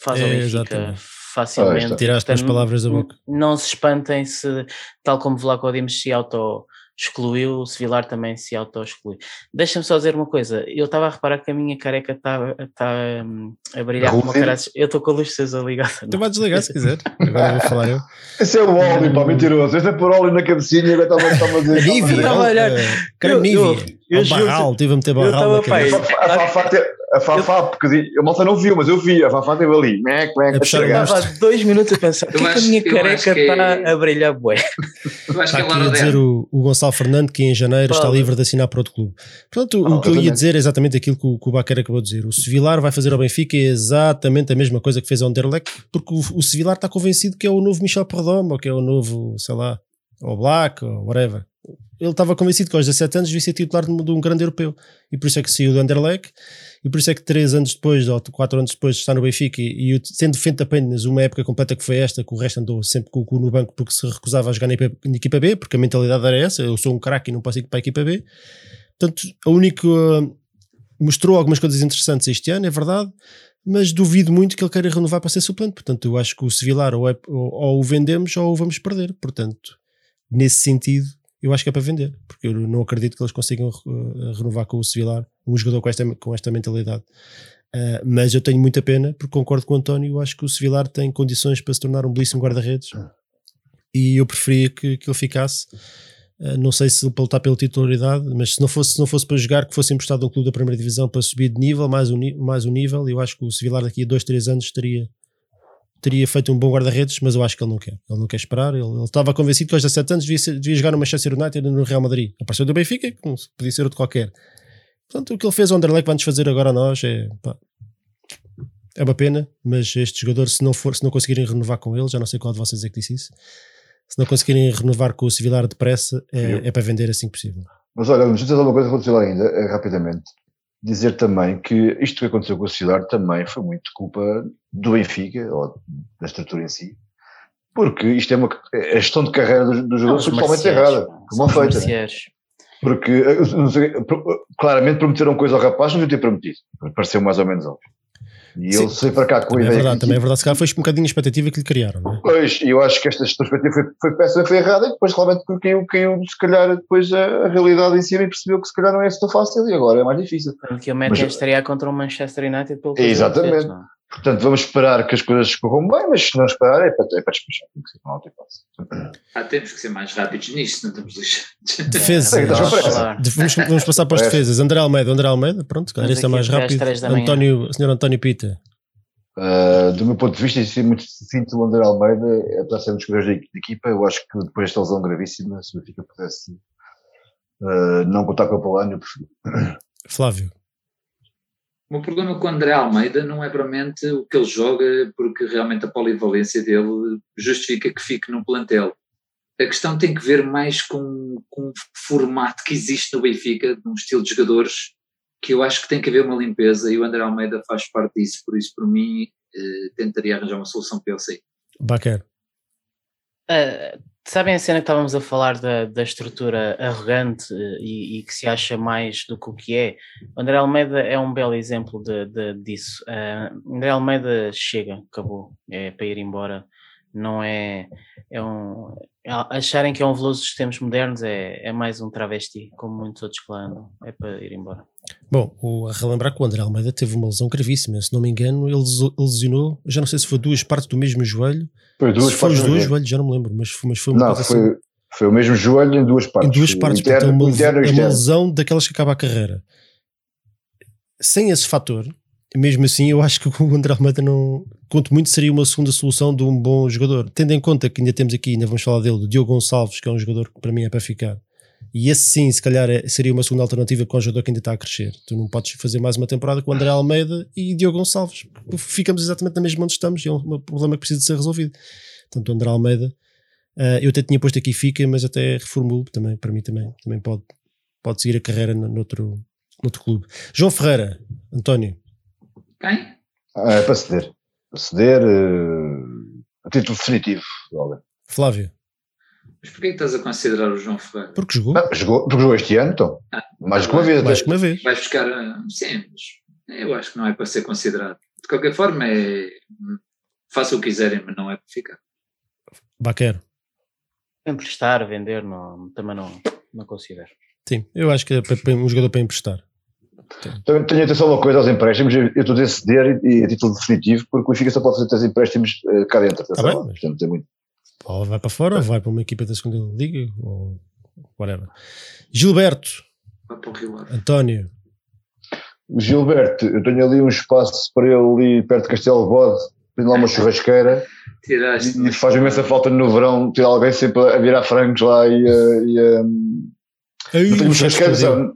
faz é, ao Benfica facilmente. Ah, Tiraste as palavras da boca. Não se espantem se, tal como Vlaco Dimos se auto excluiu, o Sevilar também se auto-exclui. Deixa-me só dizer uma coisa, eu estava a reparar que a minha careca está tá, hum, a brilhar como caras. Eu estou com a luz acesa ligada. Tu vais desligar se quiser, agora vou falar eu. Esse é o óleo, pá, mentiroso. Este é por óleo na cabecinha e agora estava a dizer. Nívia, estava a olhar. Creme Nívia. Eu, barral, estive a meter barral na cabeça. A Fafá, a Fafá, porque a malta não viu, mas eu vi, a Fafá esteve ali. Mec, mec, Estava dois minutos a pensar, que, a minha careca está a brilhar bué? Está aqui a dizer o, o Gonçalo Fernando que em janeiro está livre de assinar para outro clube. Portanto, o que eu ia dizer é exatamente aquilo que o, que o Baquer acabou de dizer. O Sevilar vai fazer ao Benfica exatamente a mesma coisa que fez ao Anderlecht, porque o, o Sevilar está convencido que é o novo Michel Perdomo, ou que é o novo, sei lá, ou Black, ou whatever ele estava convencido que aos 17 anos devia ser titular de um grande europeu e por isso é que saiu do Anderlecht e por isso é que 3 anos depois ou 4 anos depois está no Benfica e, e sendo frente apenas uma época completa que foi esta que o resto andou sempre com o cu no banco porque se recusava a jogar na na equipa B porque a mentalidade era essa, eu sou um craque e não posso ir para a equipa B. Portanto a única mostrou algumas coisas interessantes este ano, é verdade mas duvido muito que ele queira renovar para ser suplente, portanto eu acho que o Sevilar ou, é, ou, ou o vendemos ou o vamos perder, portanto nesse sentido eu acho que é para vender, porque eu não acredito que eles consigam uh, renovar com o Sevilar um jogador com esta, com esta mentalidade. Uh, mas eu tenho muita pena, porque concordo com o António, eu acho que o Sevilar tem condições para se tornar um belíssimo guarda-redes e eu preferia que, que ele ficasse. Uh, não sei se para lutar pela titularidade, mas se não, fosse, se não fosse para jogar, que fosse emprestado a um clube da primeira divisão para subir de nível, mais um, mais um nível, eu acho que o Sevilar daqui a dois, três anos estaria, teria feito um bom guarda-redes, mas eu acho que ele não quer. Ele não quer esperar. Ele, ele estava convencido que aos 17 anos devia, ser, devia jogar no Manchester United e no Real Madrid. Apareceu do Benfica, que podia ser outro qualquer. Portanto, o que ele fez ao Anderlecht vai-nos fazer agora a nós é. Pá, é uma pena, mas este jogador, se não, for, se não conseguirem renovar com ele, já não sei qual de vocês é que disse isso, se não conseguirem renovar com o Civilar depressa, é, é para vender assim que possível. Mas olha, deixa eu dizer uma coisa que aconteceu ainda, é, rapidamente dizer também que isto que aconteceu com o Cilar também foi muito culpa do Benfica, ou da estrutura em si, porque isto é uma a gestão de carreira do, do jogador foi totalmente errada, como feita. Porque sei, claramente prometeram coisa ao rapaz, não devia ter prometido. Pareceu mais ou menos óbvio. E ele foi para cá com a Também é ideia. verdade, que- também é verdade. Se calhar foi um bocadinho a expectativa que lhe criaram, não é? Pois, e eu acho que esta perspectiva foi, foi péssima, foi errada, e depois realmente caiu, caiu se calhar depois a, a realidade em cima e percebeu que se calhar não é assim tão fácil e agora é mais difícil. Tanto que o Manchester estaria contra o Manchester United pelo Exatamente. é? Portanto, vamos esperar que as coisas corram bem, mas se não esperar é para, é para despachar. Tem que ser, não tem hipótese. Ah, temos que ser mais rápidos nisto, não estamos lixados. Defesa. Eu Vamos Vamos, passar para as defesas. André Almeida, André Almeida, pronto, Estamos este é mais rápido. da. António, senhor António Pita. Uh, do meu ponto de vista, e ser muito sucinto, o André Almeida, apesar de ser um dos de, de equipa, eu acho que depois desta lesão gravíssima, se o Benfica pudesse uh, não contar com o Polónia, eu prefiro. Flávio. Meu problema com o André Almeida não é propriamente o que ele joga, porque realmente a polivalência dele justifica que fique no plantel. A questão tem que ver mais com, com o formato que existe no Benfica, de um estilo de jogadores, que eu acho que tem que haver uma limpeza e o André Almeida faz parte disso, por isso, por mim, eh, tentaria arranjar uma solução para ele sair. Baquer. Ah, sabem a cena que estávamos a falar da, da estrutura arrogante eh, e, e que se acha mais do que o que é? O André Almeida é um belo exemplo de, de- disso. Ah, André Almeida chega, acabou, é para ir embora. Não é, é um. Acharem que é um veloso dos tempos modernos é, é mais um travesti, como muitos outros que lá andam. É para ir embora. Bom, o, a relembrar que o André Almeida teve uma lesão gravíssima. Se não me engano, ele lesionou, já não sei se foi duas partes do mesmo joelho. Foi duas se foi os partes. dois joelhos, já não me lembro, mas, foi- mas foi uma Não, coisa assim. foi, foi o mesmo joelho em duas partes. em duas partes, Interno, portanto, é uma, interno é uma lesão daquelas que acaba a carreira. Sem esse fator, mesmo assim, eu acho que o André Almeida não. Quanto muito seria uma segunda solução de um bom jogador. Tendo em conta que ainda temos aqui, ainda vamos falar dele, o Diogo Gonçalves, que é um jogador que para mim é para ficar. E esse sim, se calhar, é- seria uma segunda alternativa com um jogador que ainda está a crescer. Tu não podes fazer mais uma temporada com o André Almeida e Diogo Gonçalves. Ficamos exatamente na mesma onde estamos e é um problema que precisa de ser resolvido. Portanto, o André Almeida, ah, eu até tinha posto aqui fica, mas até reformulo também, para mim também, também pode, pode seguir a carreira no- noutro, noutro clube. João Ferreira, António, Quem? Ah, é para ceder. Para ceder uh, a título definitivo. Olha. Flávio, Mas porquê que estás a considerar o João Ferreira? porque jogou Ah, jogou, porque jogou este ano, então. Mais do que uma vez. mais que uma vez. Vais buscar. ah, Sim, mas eu acho que não é para ser considerado. De qualquer forma, é. Faça o que quiserem, mas não é para ficar. Baquero. Emprestar, vender, não, também não, não considero. Sim, eu acho que é para- para um jogador para emprestar. Também tenho atenção a uma coisa aos empréstimos. Eu estou a ceder e, a título definitivo, porque o Benfica só pode fazer três empréstimos eh, cá dentro. Tá bem, mas- Portanto, é muito. Ou vai para fora, ou vai para uma equipa da segunda liga, ou whatever. Gilberto, Vai para o Rio Ave. António, Gilberto, eu tenho ali um espaço para ele ali perto de Castelo Bode, tem lá uma churrasqueira Tiraste. e faz imensa falta no verão ter alguém sempre a virar frangos lá e a. E a não tenho chefe churrasqueira,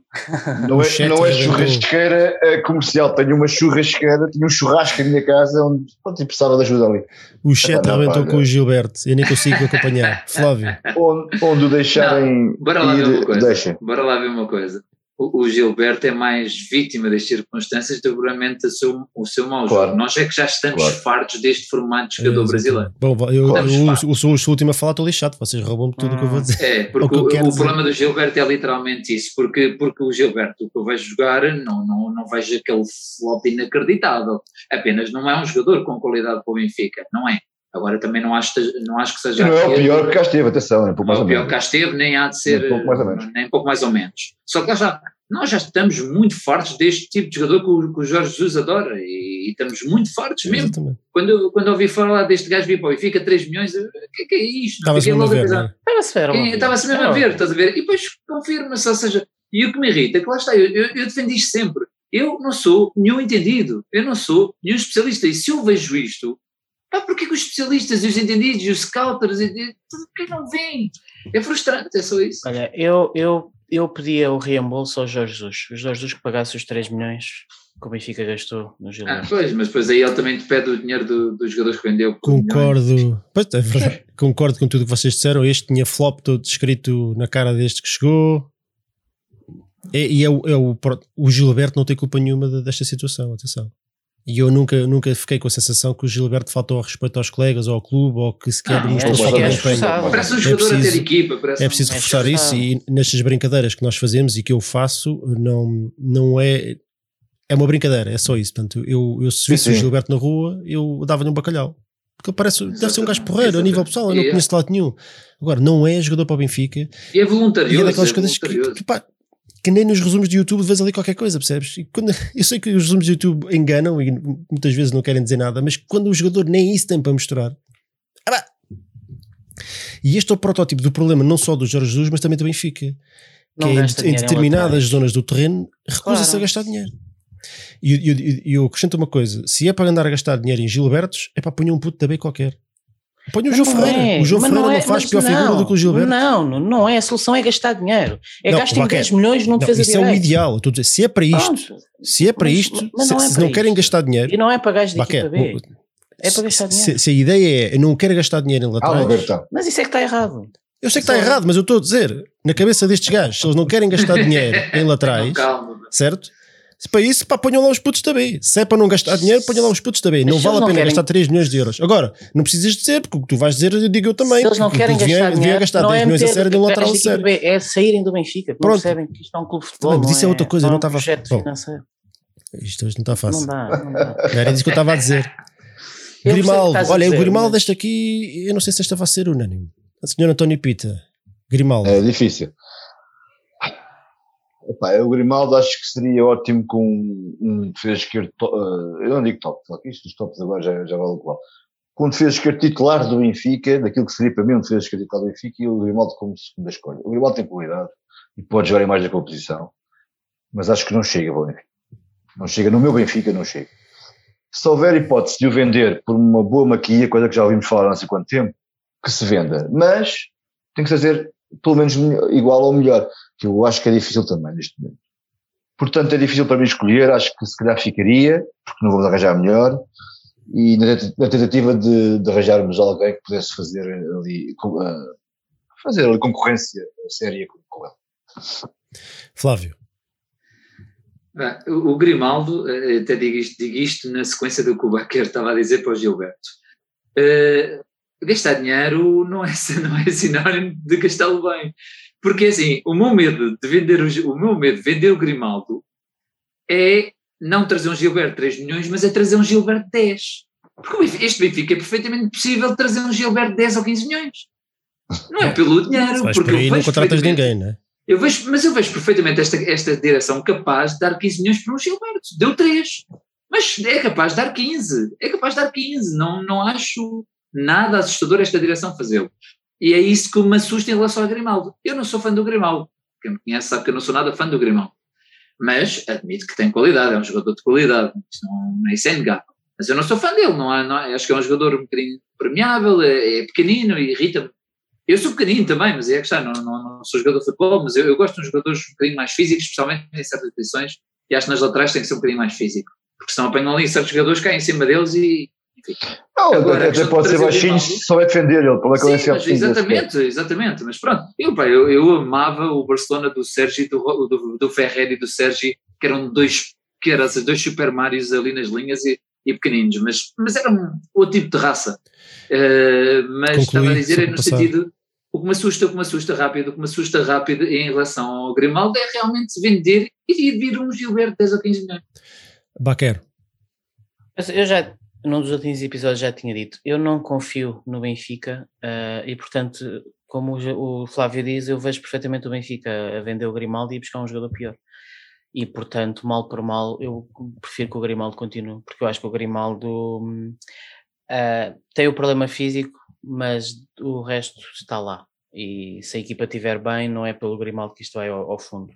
não, é, não é churrasqueira eh, comercial, tenho uma churrasqueira, tenho um churrasco na minha casa onde pronto, precisava de ajuda ali. O chat não, arrebentou pá, com o Gilberto. Eu nem consigo acompanhar. Flávio, Onde, onde o deixarem Bora lá ver uma ir, coisa. deixem. Bora lá ver uma coisa. O, o Gilberto é mais vítima das circunstâncias do que o seu, o seu mau Claro. jogo. Nós é que já estamos Claro. fartos deste formato de jogador Exatamente. brasileiro. Bom, eu, eu, eu sou o último a falar, estou lixado. Vocês roubam-me tudo o que eu vou dizer. É, O porque o, o problema do Gilberto é literalmente isso, porque, porque o Gilberto, o que eu vejo jogar, não, não, não vejo aquele flop inacreditável. Apenas não é um jogador com qualidade para o Benfica, não é. Agora também não acho, não acho que E seja. não é o pior que cá esteve, atenção, é um pouco Não mais é ou o pior menos. que cá esteve, nem há de ser. Um pouco mais ou menos. Nem pouco mais ou menos. Só que lá já, nós já estamos muito fartos deste tipo de jogador que o, que o Jorge Jesus adora e, e estamos muito fartos mesmo. Exatamente. Quando, eu- quando ouvi falar deste gajo vir para o Benfica 3 milhões, o que, é que é isto? Estava-se mesmo a ver, não é? Estava-se a ver, óbvio. Estava-se mesmo a ver, estás a ver? E depois confirma-se, ou seja, e o que me irrita é que lá está, eu, eu, eu defendi isto sempre. Eu não sou nenhum entendido, eu não sou nenhum especialista. E se eu vejo isto, pá, porquê que os especialistas e os entendidos e os scouters, e, porquê que não vêm? É frustrante, é só isso. Olha, eu, eu, eu pedia o reembolso ao Jorge Jesus. O Jorge Jesus que pagasse os 3 milhões que o Benfica gastou no Ah, Gilberto. pois, mas depois aí ele também te pede o dinheiro do- dos jogadores que vendeu. Concordo. Pois, é verdade. Concordo com tudo o que vocês disseram. Este tinha flop todo escrito na cara deste que chegou. E, e é, o, é o, o Gilberto não tem culpa nenhuma de- desta situação. Atenção. E eu nunca, nunca fiquei com a sensação que o Gilberto faltou ao respeito aos colegas ou ao clube ou que sequer mostrou é falta de empenho. Parece um É jogador a ter preciso- equipa. Parece É preciso É reforçar isso e nestas brincadeiras que nós fazemos e que eu faço, não, não é. é uma brincadeira, é só isso. Portanto, eu, eu se visse Sim, o. Gilberto na rua, eu dava-lhe um bacalhau. Porque ele parece, deve ser um gajo Exatamente, porreiro a nível pessoal, eu não exatamente. conheço de lado nenhum. Agora, não é jogador para o Benfica, E é e voluntarioso. é daquelas é coisas que, que, pá, que nem nos resumos de YouTube vês ali qualquer coisa, percebes? E quando, eu sei que os resumos de YouTube enganam e muitas vezes não querem dizer nada, mas quando o jogador nem isso tem para mostrar. ah pá. E este é o protótipo do problema não só do Jorge Jesus, mas também do Benfica. Que Não é em, em determinadas zonas do terreno recusa-se Claro. a gastar dinheiro. E eu, eu, eu acrescento uma coisa: se é para andar a gastar dinheiro em Gilbertos, é para ponhar um puto da B qualquer. Ponha o João Não Ferreira. é, o João mas Ferreira não, é, faz mas pior figura do que o Gilberto. Não, não, não é. A solução é gastar dinheiro. É Não, gastem Baquer, 10 milhões num Não, defesa isso é o ideal. Estou a dizer, se é para isto, Pronto. se é para Mas- isto, mas se, não é se para não querem isto. gastar dinheiro, E não é para gajos de Baquer, equipa B. o- É para gastar se, dinheiro. se a ideia é eu não quero gastar dinheiro em Ah, laterais, Albertão. Mas isso é que está errado. eu sei que está errado, mas eu estou a dizer, na cabeça destes gajos, se eles não querem gastar dinheiro em laterais, Não, certo? Se para isso, pá, ponham lá os putos também. Se é para não gastar dinheiro, ponham lá os putos também. Mas Não vale a pena querem- gastar 3 milhões de euros. Agora, não precisas dizer, porque o que tu vais dizer, eu digo eu também. Se eles não porque querem devia, gastar dinheiro, gastar não 10 é milhões a sério de um lateral a gajos de equipa sério. B, É saírem do Benfica. Pronto. percebem que isto é um clube de futebol. Também, mas isso é outra coisa, não não é um estava- projeto Bom. financeiro. Isto hoje não está Não fácil. dá, não dá. Não era disso que eu estava a dizer. Eu Grimaldo, olha, o Grimaldo, mas- este aqui, eu não sei se esta vai ser unânime. A senhora António Pita, Grimaldo. É difícil. Epá, o Grimaldo acho que seria ótimo com um defesa esquerdo. to- eh, eu não digo top, só que isto dos tops agora já, já vale o qual. Com um defesa esquerdo titular do Benfica, daquilo que seria para mim um defesa esquerdo titular do Benfica, e o Grimaldo como segunda escolha. O Grimaldo tem qualidade e pode jogar em mais daquela posição, mas acho que não chega para o Benfica. Não chega, no meu Benfica não chega. Se houver hipótese de o vender por uma boa maquia, coisa que já ouvimos falar há não sei quanto tempo, que se venda. Mas tem que fazer pelo menos igual ou melhor, que eu acho que é difícil também neste momento. Portanto, é difícil para mim escolher, acho que se calhar ficaria, porque não vamos arranjar melhor, e na tent- na tentativa de, de arranjarmos alguém que pudesse fazer ali, ah, fazer ali concorrência séria com, com ele. Flávio. O Grimaldo, eh, até digo isto, digo isto na sequência do que o Baquer estava a dizer para o Gilberto. Eh, gastar dinheiro não é, não é sinónimo de gastá-lo bem. Porque assim, o meu medo de vender o, o meu medo de vender o Grimaldo é não trazer um Gilberto de 3 milhões, mas é trazer um Gilberto de 10. Porque este Benfica é perfeitamente possível trazer um Gilberto de 10 ou 15 milhões. Não é pelo dinheiro, porque por aí, eu não contratas ninguém, né? eu vejo, mas eu vejo perfeitamente esta, esta direção capaz de dar 15 milhões para um Gilberto. Deu 3. Mas é capaz de dar 15. É capaz de dar 15. Não, não acho nada assustador esta direção fazê-lo. E é isso que me assusta em relação ao Grimaldo. Eu não sou fã do Grimaldo. Quem me conhece sabe que eu não sou nada fã do Grimaldo. Mas admito que tem qualidade, é um jogador de qualidade. Isso, não, isso é inegável. Mas eu não sou fã dele. Não há, não há- acho que é um jogador um bocadinho premiável, é, é pequenino e irrita-me. Eu sou pequenino também, mas é que está, não, não, não sou jogador de futebol, mas eu, eu gosto de jogadores um bocadinho mais físicos, especialmente em certas posições, e acho que nas laterais tem que ser um bocadinho mais físico, porque senão apanham ali certos jogadores, caem em cima deles e. Não, Agora, até pode de ser baixinho se souber defender ele. É Sim, mas assim exatamente, exatamente, mas pronto. Eu, pá, eu, eu amava o Barcelona do Sérgio, do, do, do Ferrer e do Sérgio, que eram dois, que eram esses dois super Marios ali nas linhas e, e pequeninos, mas, mas era um outro tipo de raça. Eh, mas Concluí, estava a dizer só é no passar. sentido, o que me assusta, o que me assusta rápido, o que me assusta rápido em relação ao Grimaldo é realmente vender e ir vir um Gilberto de 10 ou 15 milhões. Baquer. Eu já, num dos últimos episódios já tinha dito, eu não confio no Benfica eh, e portanto, como o, o Flávio diz, eu vejo perfeitamente o Benfica a vender o Grimaldo e buscar um jogador pior. E portanto, mal por mal, eu prefiro que o Grimaldo continue, porque eu acho que o Grimaldo hum, eh, tem o problema físico, mas o resto está lá. E se a equipa estiver bem, não é pelo Grimaldo que isto vai ao, ao fundo.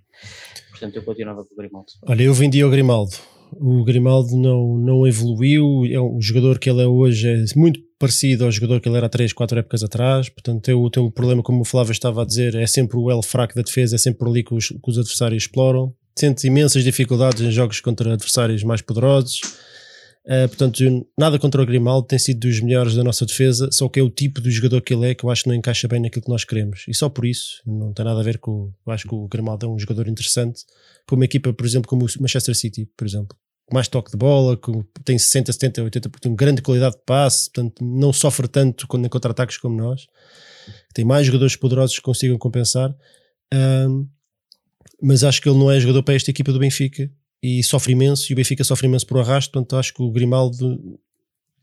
Portanto, eu continuava com o Grimaldo. Olha, eu vendi ao Grimaldo. O Grimaldo não, não evoluiu. É um jogador que ele é hoje é muito parecido ao jogador que ele era há 3, 4 épocas atrás. Portanto, tem o, tem o problema, como o Flávio estava a dizer, é sempre o elo fraco da defesa, é sempre ali que os, que os adversários exploram. Sente imensas dificuldades em jogos contra adversários mais poderosos. Uh, portanto, nada contra o Grimaldo, tem sido dos melhores da nossa defesa, só que é o tipo de jogador que ele é que eu acho que não encaixa bem naquilo que nós queremos. E só por isso, não tem nada a ver com. Eu acho que o Grimaldo é um jogador interessante para uma equipa, por exemplo, como o Manchester City, por exemplo. Mais toque de bola, com, tem 60, 70, 80, tem grande qualidade de passe, portanto, não sofre tanto quando em contra-ataques como nós. Tem mais jogadores poderosos que consigam compensar. Um, mas acho que ele não é jogador para esta equipa do Benfica e sofre imenso, e o Benfica sofre imenso por arrasto, portanto acho que o Grimaldo,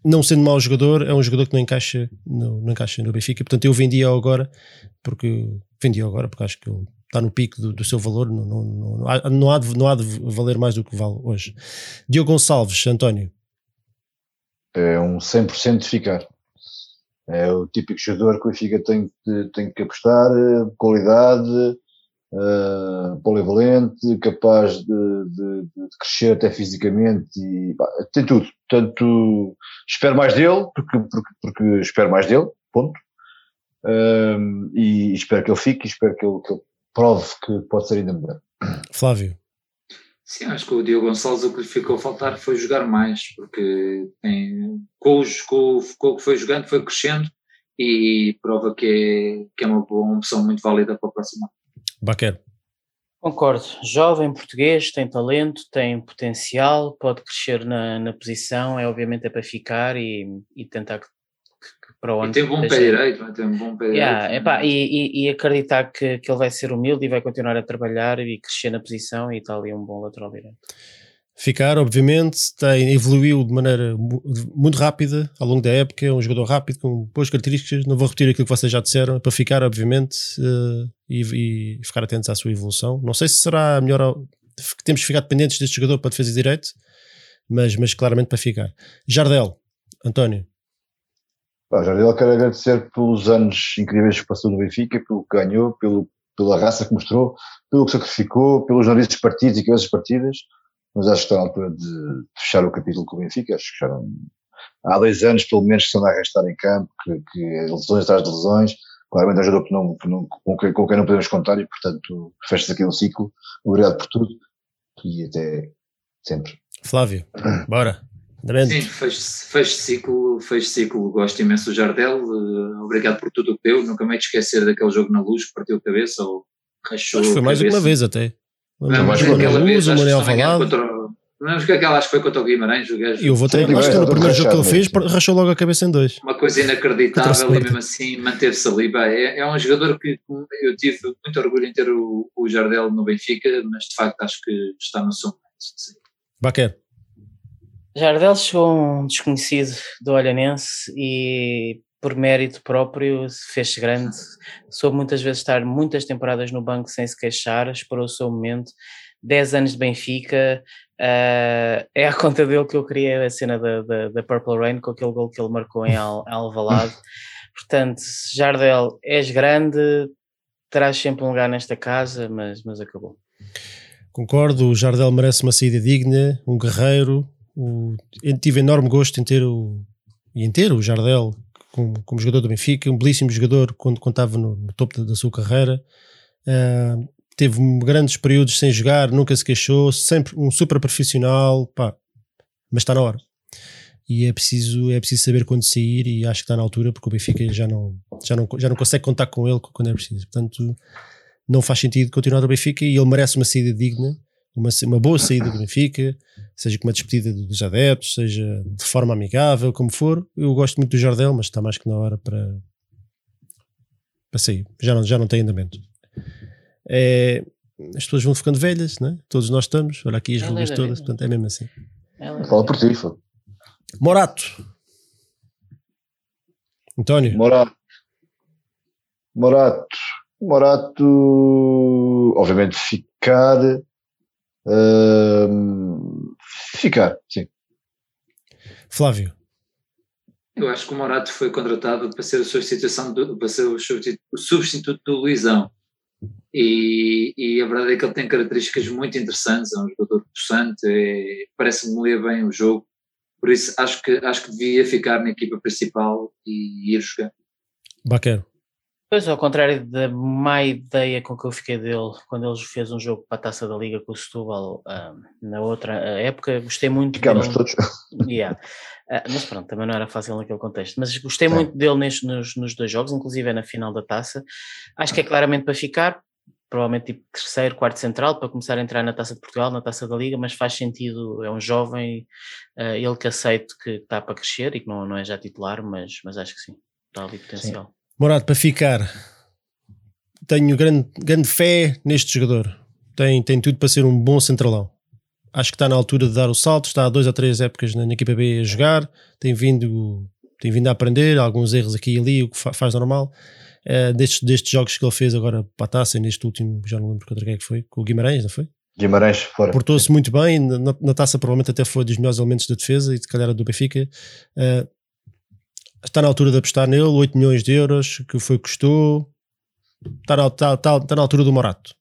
não sendo mau jogador, é um jogador que não encaixa, não, não encaixa no Benfica, portanto eu vendia agora, porque vendi agora, porque acho que ele está no pico do, do seu valor, não, não, não, não, há, não, há de, não há de valer mais do que vale hoje. Diogo Gonçalves, António. É um 100% de ficar. É o típico jogador que o Benfica tem, tem que apostar, eh, qualidade, uh, polivalente, capaz de, de, de, crescer até fisicamente e pá, tem tudo. Portanto, espero mais dele, porque, porque, porque espero mais dele, ponto. Um, e espero que ele fique e espero que ele, que ele prove que pode ser ainda melhor. Flávio. Sim, acho que o Diogo Gonçalves o que lhe ficou a faltar foi jogar mais, porque tem, com, os, com, com o que foi jogando foi crescendo e prova que é, que é uma, uma opção muito válida para o próximo ano. Baquer. Concordo. Jovem português, tem talento, tem potencial, pode crescer na, na posição, é obviamente é para ficar e, e tentar que, que para onde. E tem um bom pé direito, ter um bom pé yeah, direito. Epá, e, e, e, acreditar que, que ele vai ser humilde e vai continuar a trabalhar e crescer na posição e está ali um bom lateral direito ficar, obviamente, tem, evoluiu de maneira muito rápida ao longo da época, é um jogador rápido, com boas características, não vou repetir aquilo que vocês já disseram, para ficar, obviamente, uh, e, e, ficar atentos à sua evolução. Não sei se será melhor, temos que ficar dependentes deste jogador para defesa e direito, mas, mas claramente para ficar. Jardel, António. Jardel, quero agradecer pelos anos incríveis que passou no Benfica, pelo que ganhou, pelo, pela raça que mostrou, pelo que sacrificou, pelos narices partidos e cabeças partidas mas acho que está na altura de fechar o capítulo com o Benfica, acho que já não, há dois anos pelo menos que estão a arrastar em campo, que, que lesões atrás de lesões, claramente é um jogador que não, que não, com, quem, com quem não podemos contar e portanto fecha-se aqui um ciclo, obrigado por tudo e até sempre. Flávio, bora. Sim, fez ciclo, fez ciclo, gosto imenso do Jardel, uh, obrigado por tudo o que deu, nunca me esquecer daquele jogo na luz que partiu a cabeça ou rachou Acho que foi mais do que uma vez até. Não, mas aquela vez, o Manel Valado. Mas que aquela acho que foi contra o Guimarães, o gajo. E o vou ter, acho que no primeiro jogo que ele fez, rachou logo a cabeça em dois. Uma coisa inacreditável e mesmo assim manteve-se ali. É, é um jogador que eu tive muito orgulho em ter o, o Jardel no Benfica, mas de facto acho que está no som. Baquer. Jardel chegou um desconhecido do Olhanense e por mérito próprio fez-se grande. Soube muitas vezes estar muitas temporadas no banco sem se queixar, esperou o seu momento. 10 anos de Benfica, uh, é à conta dele que eu criei a cena da, da, da, Purple Rain com aquele gol que ele marcou em Al, Alvalade. Portanto, Jardel, és grande, terás sempre um lugar nesta casa, mas, mas acabou. Concordo, o Jardel merece uma saída digna, um guerreiro. O, tive enorme gosto em ter o, em ter o Jardel como, como jogador do Benfica, um belíssimo jogador quando, estava no, no topo da, da, sua carreira. Uh, teve grandes períodos sem jogar, nunca se queixou, sempre um super profissional, pá, mas está na hora. E é preciso, é preciso saber quando sair e acho que está na altura porque o Benfica já não, já não, já não consegue contar com ele quando é preciso. Portanto, não faz sentido continuar no Benfica e ele merece uma saída digna uma, uma boa saída do Benfica, seja com uma despedida dos adeptos, seja de forma amigável, como for. Eu gosto muito do Jardel, mas está mais que na hora para, para sair. Já não, já não tem andamento. É, as pessoas vão ficando velhas, né? todos nós estamos. Olha aqui as rugas todas, portanto é mesmo assim. Fala por ti, foi. Morato. António. Morato. Morato. Morato, obviamente, ficar Uh, ficar, sim. Flávio. Eu acho que o Morato foi contratado para ser a substituição do, para ser o substituto do Luizão. E, e, a verdade é que ele tem características muito interessantes, é um jogador possante, é, parece-me ler bem o jogo, por isso acho que, acho que devia ficar na equipa principal e ir jogar. Baquero. Pois, ao contrário da má ideia com que eu fiquei dele quando ele fez um jogo para a Taça da Liga com o Setúbal uh, na outra época, gostei muito Ficámos dele. todos. Yeah. Uh, mas pronto, também não era fácil naquele contexto. Mas gostei Sim. muito dele nestes, nos, nos dois jogos, inclusive é na final da Taça. Acho que é claramente para ficar, provavelmente tipo terceiro, quarto central, para começar a entrar na Taça de Portugal, na Taça da Liga, mas faz sentido, é um jovem, uh, ele que aceito que está para crescer e que não, não é já titular, mas, mas acho que sim, está ali potencial. Sim. Morado, para ficar, tenho grande, grande fé neste jogador. Tem, tem tudo para ser um bom centralão. acho que está na altura de dar o salto, está há dois ou três épocas na, na equipa B a jogar, tem vindo, tem vindo a aprender, alguns erros aqui e ali, o que fa faz normal. Uh, destes, destes jogos que ele fez agora para a taça, neste último, já não lembro contra quem é que foi, com o Guimarães, não foi? Guimarães fora. Portou-se muito bem, na, na, taça provavelmente até foi dos melhores elementos da defesa e se calhar do Benfica. Uh, está na altura de apostar nele, 8 milhões de euros, que foi que custou. Está na, está, está, está na altura do Morato.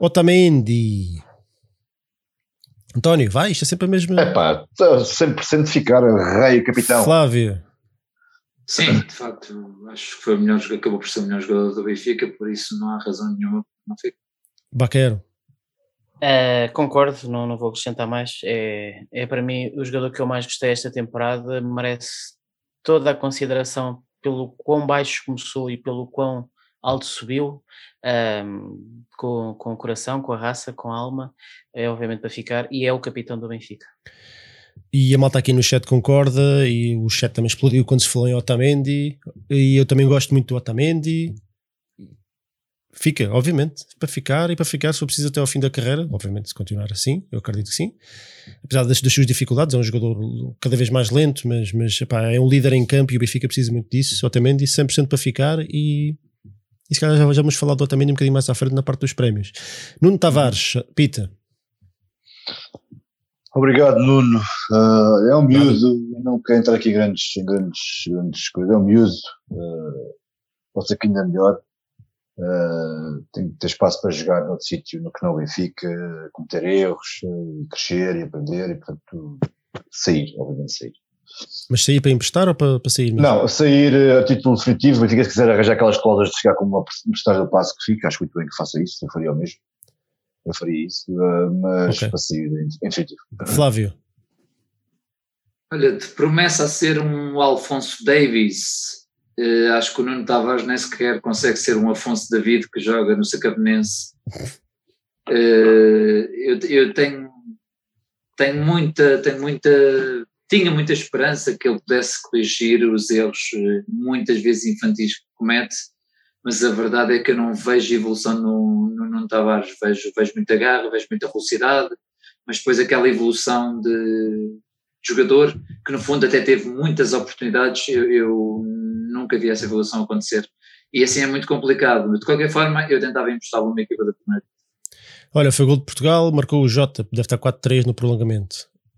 Otamendi. António, vai, isto é sempre a mesma. É pá, 100% de ficar rei capitão. Flávio. Sim, de facto, acho que foi o melhor, acabou por ser o melhor jogador do Benfica, por isso não há razão nenhuma para não ficar. Baquero. Uh, concordo, não, não vou acrescentar mais. É, é para mim o jogador que eu mais gostei esta temporada, merece toda a consideração pelo quão baixo começou e pelo quão alto subiu, um, com, com o coração, com a raça, com a alma, é obviamente para ficar, e é o capitão do Benfica. E a malta aqui no chat concorda, e o chat também explodiu quando se falou em Otamendi, e eu também gosto muito do Otamendi, fica, obviamente, para ficar e para ficar se for preciso até ao fim da carreira, obviamente se continuar assim, eu acredito que sim. Apesar das, das suas dificuldades, é um jogador cada vez mais lento, mas, mas epá, é um líder em campo e o Benfica precisa muito disso, Otamendi 100% para ficar e, e se calhar já, já vamos falar do Otamendi um bocadinho mais à frente na parte dos prémios. Nuno Tavares, Pita. Obrigado, Nuno. Uh, é um miúdo, não quero entrar aqui em grandes, grandes, grandes coisas, é um miúdo, uh, pode ser que ainda melhor, Uh, tem que ter espaço para jogar noutro sítio no que não Benfica, cometer erros, crescer e aprender e, portanto, sair, obviamente sair. Mas sair para emprestar ou para, para sair mesmo? Não, sair a título definitivo, Benfica se quiser arranjar aquelas cláusulas de chegar como uma porcentagem do passo que fica, acho muito bem que faça isso, eu faria o mesmo. Eu faria isso, uh, mas okay. para sair em, em definitivo. Flávio. Olha, de promessa a ser um Alfonso Davis, Uh, acho que o Nuno Tavares nem sequer consegue ser um Afonso David que joga no Sacabenense. Uh, eu, eu tenho, tenho muita, tenho muita, tinha muita esperança que ele pudesse corrigir os erros uh, muitas vezes infantis que comete, mas a verdade é que eu não vejo evolução no, no Nuno Tavares, vejo, vejo muita garra, vejo muita velocidade, mas depois aquela evolução de jogador que no fundo até teve muitas oportunidades, eu, eu nunca vi essa evolução acontecer. E assim é muito complicado. De qualquer forma, eu tentava emprestar uma equipa da primeira. Olha, foi gol de Portugal, marcou o Jota, deve estar 4-3 no prolongamento.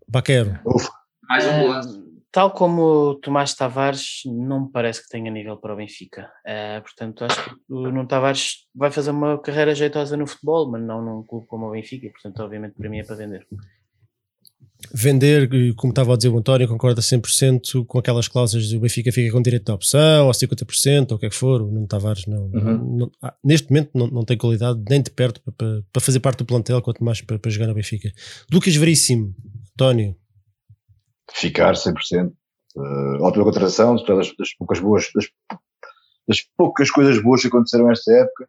Baquero. Ufa. Mais um golaço. Uh, tal como o Tomás Tavares, não me parece que tenha nível para o Benfica. Uh, portanto, acho que o Nuno Tavares vai fazer uma carreira jeitosa no futebol, mas não num clube como o Benfica. Portanto, obviamente, para mim é para vender vender, como estava a dizer o António, concorda 100% com aquelas cláusulas do Benfica fica com direito de opção, ou 50%, ou o que é que for, o Nuno Tavares não, uhum. não ah, neste momento não, não tem qualidade nem de perto para, para fazer parte do plantel, quanto mais para, para jogar no Benfica. Lucas Veríssimo, António. Ficar 100%. Uh, ótima contratação, das, das poucas boas, das, das, poucas coisas boas que aconteceram nesta época.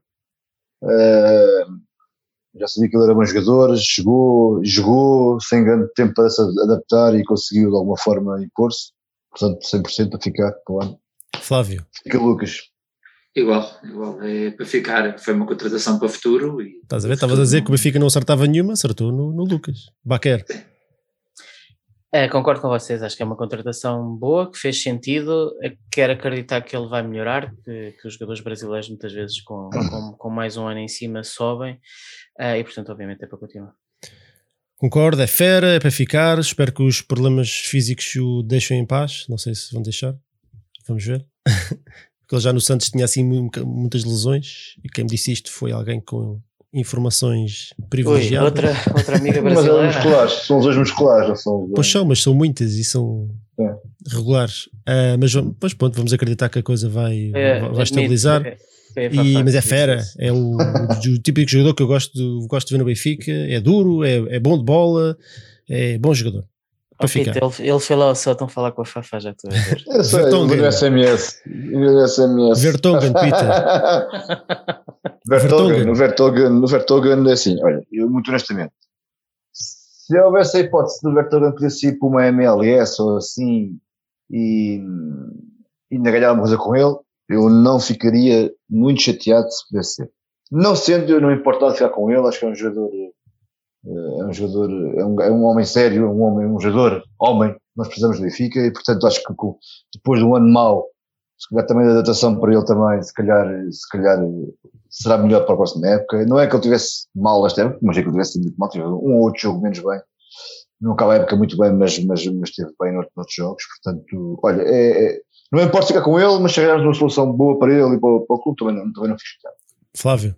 Uh, já sabia que ele era bom jogador, chegou, jogou sem grande tempo para se adaptar e conseguiu de alguma forma impor-se. Portanto, 100% a ficar com o ano. Flávio. Fica Lucas. Igual, igual. É para ficar. Foi uma contratação para o futuro. E Estás a ver? Estavas a dizer que o Benfica não acertava nenhuma, acertou no, no Lucas. Baquer. Sim. É, concordo com vocês, acho que é uma contratação boa, que fez sentido. Quero acreditar que ele vai melhorar, que, que os jogadores brasileiros muitas vezes com, com, com, mais um ano em cima sobem, uh, e portanto, obviamente, é para continuar. Concordo, é fera, é para ficar. Espero que os problemas físicos o deixem em paz. Não sei se vão deixar, vamos ver. Porque ele já no Santos tinha assim muitas lesões, e quem me disse isto foi alguém com informações privilegiadas. Ui, outra, outra amiga brasileira. mas musculares, são lesões musculares, não são Pois são, mas são muitas e são é. regulares. Uh, mas, mas pronto, vamos acreditar que a coisa vai, é, vai estabilizar. É, é e, mas é fera, é o, o, típico jogador que eu gosto de, gosto de ver no Benfica. É duro, é, é bom de bola, é bom jogador. Para ficar. ele, ele foi lá ao Soton falar com a Fafá, já estou a ver. Eu sei, no SMS. SMS. Vertonghen, Peter. Vertonghen, no Vertonghen, no Vertonghen é assim, olha, eu muito honestamente, se houvesse a hipótese do Vertonghen poder ser para uma MLS ou assim e ainda ganhar uma coisa com ele, eu não ficaria muito chateado se pudesse ser. Não sendo, eu não importava ficar com ele, acho que é um jogador é um jogador, é um, é um homem sério, um homem, um jogador, homem, nós precisamos do Benfica e portanto acho que depois de um ano mau, se calhar também a adaptação para ele também, se calhar, se calhar será melhor para a próxima época. Não é que ele tivesse mal esta época, mas é que ele tivesse muito mal, tive um ou outro jogo menos bem. Não acaba a época muito bem, mas, mas, mas esteve bem noutros jogos. Portanto, olha, é, é, não importa ficar com ele, mas chegarmos uma solução boa para ele e para, para o clube, também não, também não fico chateado. Flávio.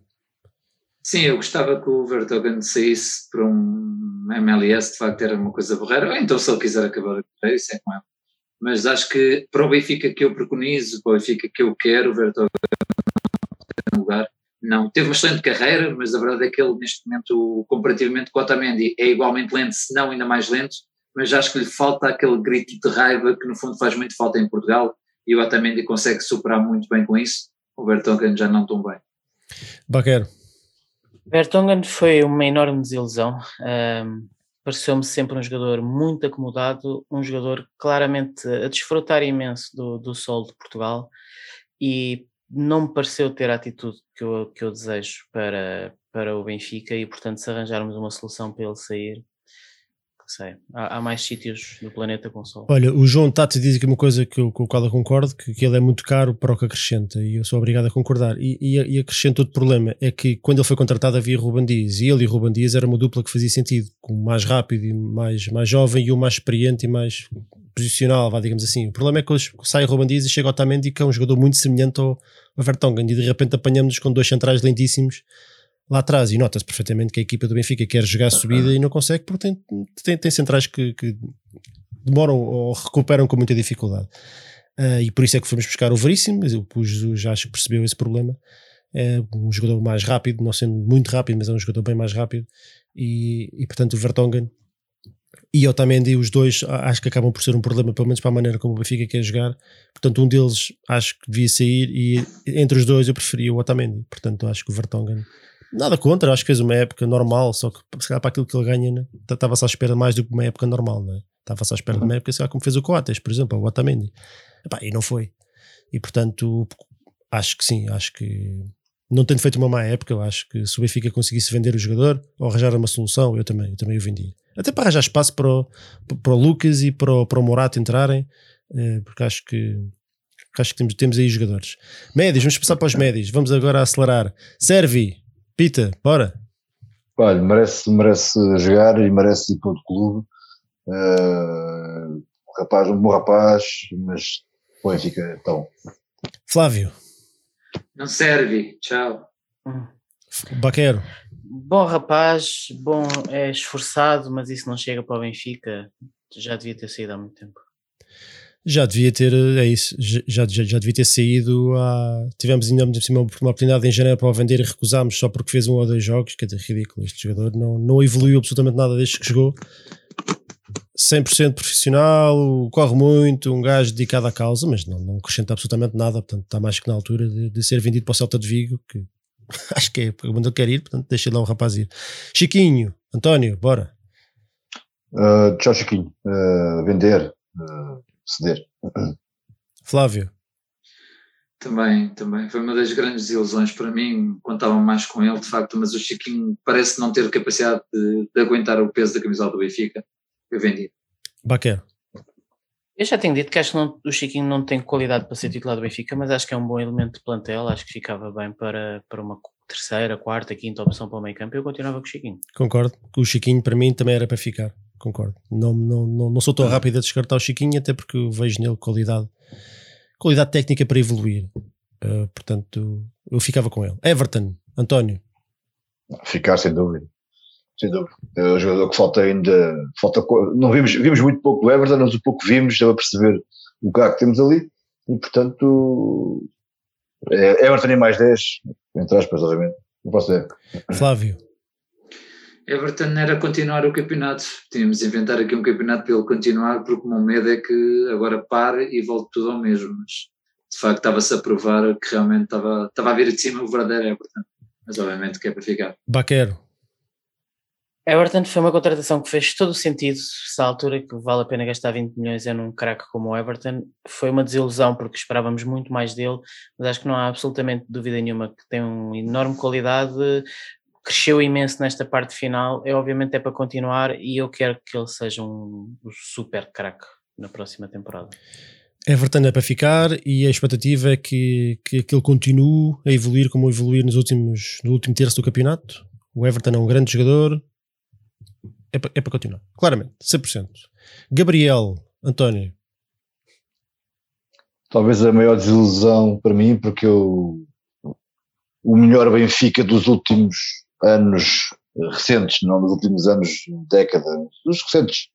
Sim, eu gostava que o Vertogen saísse para um MLS, de facto era uma coisa borreira, então se ele quiser acabar a isso é com ele. Mas acho que para o Benfica que eu preconizo, para o Benfica que eu quero, o Vertogen não lugar. Não, teve uma excelente carreira, mas a verdade é que ele neste momento, comparativamente com o Otamendi, é igualmente lento, se não ainda mais lento, mas acho que lhe falta aquele grito de raiva que no fundo faz muito falta em Portugal e o Otamendi consegue superar muito bem com isso, o Vertonghen já não tão bem. Baquero. Vertonghen foi uma enorme desilusão. Um, Pareceu-me sempre um jogador muito acomodado, um jogador claramente a desfrutar imenso do, do sol de Portugal e não me pareceu ter a atitude que eu, que eu desejo para, para o Benfica e, portanto, se arranjarmos uma solução para ele sair, sei, há, há, mais sítios no planeta com sol. Olha, o João Tato diz aqui uma coisa que eu, com a qual eu concordo, que, que ele é muito caro para o que acrescenta, e eu sou obrigado a concordar. E, e, e acrescento outro problema, é que quando ele foi contratado havia Ruban Dias, e ele e Ruban Dias era uma dupla que fazia sentido, com o mais rápido e mais, mais jovem, e o mais experiente e mais posicional, vá, digamos assim. O problema é que sai Ruban Dias e chega ao Tamendi, que é um jogador muito semelhante ao, ao Vertonghen, e de repente apanhamos-nos com dois centrais lentíssimos, lá atrás e nota-se perfeitamente que a equipa do Benfica quer jogar subida e não consegue porque tem, tem, tem centrais que, que, demoram ou recuperam com muita dificuldade. Uh, e por isso é que fomos buscar o Veríssimo, o Jesus acho que percebeu esse problema. É um jogador mais rápido, não sendo muito rápido, mas é um jogador bem mais rápido. E, e portanto o Vertonghen e Otamendi, os dois acho que acabam por ser um problema, pelo menos para a maneira como o Benfica quer jogar. Portanto, um deles acho que devia sair e entre os dois eu preferia o Otamendi. Portanto, acho que o Vertonghen Nada contra, acho que fez uma época normal, só que se calhar para aquilo que ele ganha, né? estava só à espera mais do que uma época normal, não é? Estava só à espera de uma época, sei lá, como fez o Coates, por exemplo, o Otamendi. Epá, e não foi. E portanto, acho que sim, acho que não tendo feito uma má época, eu acho que se o Benfica conseguisse vender o jogador ou arranjar uma solução, eu também, eu também o vendia. Até para arranjar espaço para o, para o Lucas e para o, para o Morato entrarem, eh, porque acho que acho que temos, temos aí jogadores. Médios, vamos passar para os médios. Vamos agora acelerar. Servi, Pita, bora. Olha, merece, merece jogar e merece ir para outro clube. Uh, um rapaz, um bom rapaz, mas o Benfica então. Flávio. Não serve, tchau. Baquero. Bom rapaz, bom, é esforçado, mas isso não chega para o Benfica. Já devia ter saído há muito tempo. Já devia ter, é isso, já, já, já devia ter saído. A, tivemos ainda uma oportunidade em janeiro para o vender e recusámos só porque fez um ou dois jogos. Quer dizer, ridículo. Este jogador não, não evoluiu absolutamente nada desde que jogou. 100% profissional, corre muito, um gajo dedicado à causa, mas não, não acrescenta absolutamente nada. Portanto, está mais que na altura de, de ser vendido para o Celta de Vigo, que acho que é onde ele quer ir. Portanto, deixa lá o rapaz ir. Chiquinho, António, bora. Uh, tchau, Chiquinho. Uh, vender. Uh ceder. Flávio. Também, também. Foi uma das grandes ilusões para mim, contava mais com ele, de facto, mas o Chiquinho parece não ter capacidade de, de aguentar o peso da camisola do Benfica. Eu vendi. Baquer. Eu já tenho dito que acho que não, o Chiquinho não tem qualidade para ser titular do Benfica, mas acho que é um bom elemento de plantel, acho que ficava bem para, para uma terceira, quarta, quinta opção para o meio campo. Eu continuava com o Chiquinho. Concordo. O Chiquinho para mim também era para ficar concordo. Não, não, não, não sou tão rápido a descartar o Chiquinho, até porque vejo nele qualidade, qualidade técnica para evoluir. Uh, portanto, eu ficava com ele. Everton, António. Ficar sem dúvida. Sem dúvida. É um jogador que falta ainda. Falta, não vimos, vimos muito pouco do Everton, mas o pouco vimos, deu a perceber o que que temos ali. E portanto, é, Everton em mais 10, entre aspas, obviamente. Não posso dizer. Flávio. Everton era continuar o campeonato. Tínhamos de inventar aqui um campeonato para ele continuar, porque o meu medo é que agora pare e volte tudo ao mesmo. Mas de facto estava-se a provar que realmente estava, estava a vir de cima o verdadeiro Everton. Mas obviamente que é para ficar. Baquero. Everton foi uma contratação que fez todo o sentido. Se à altura que vale a pena gastar 20 milhões é num craque como o Everton, foi uma desilusão porque esperávamos muito mais dele, mas acho que não há absolutamente dúvida nenhuma que tem uma enorme qualidade, cresceu imenso nesta parte final, é obviamente é para continuar e eu quero que ele seja um, um super craque na próxima temporada. Everton é para ficar e a expectativa é que, que, que ele continue a evoluir como evoluir nos últimos, no último terço do campeonato. O Everton é um grande jogador, é para, é para continuar, claramente, 100%. Gabriel, António. Talvez a maior desilusão para mim, porque eu, o melhor Benfica dos últimos anos recentes, não dos últimos anos, décadas, dos recentes,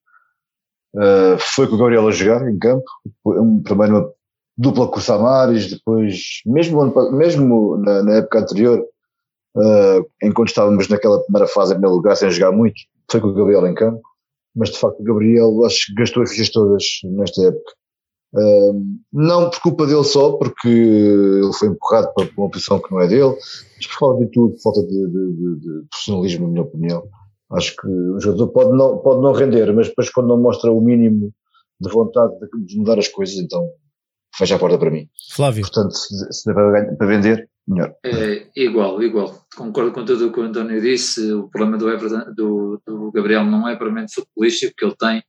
uh, foi com o Gabriel a jogar em campo, um, primeiro uma dupla com o Samaris, depois, mesmo, mesmo na, na época anterior, uh, enquanto estávamos naquela primeira fase em primeiro lugar, sem jogar muito, foi com o Gabriel em campo, mas de facto o Gabriel acho que gastou as fichas todas nesta época. Não por culpa dele só, porque ele foi empurrado para uma posição que não é dele, mas por falta de tudo, falta de, de, de, de, profissionalismo, na minha opinião. Acho que o jogador pode não, pode não render, mas depois quando não mostra o mínimo de vontade de mudar as coisas, então fecha a porta para mim. Flávio. Portanto, se, se para, para vender, melhor. É, igual, igual. Concordo com tudo o que o António disse. O problema do, Everton, do, do Gabriel não é propriamente futebolístico, que ele tem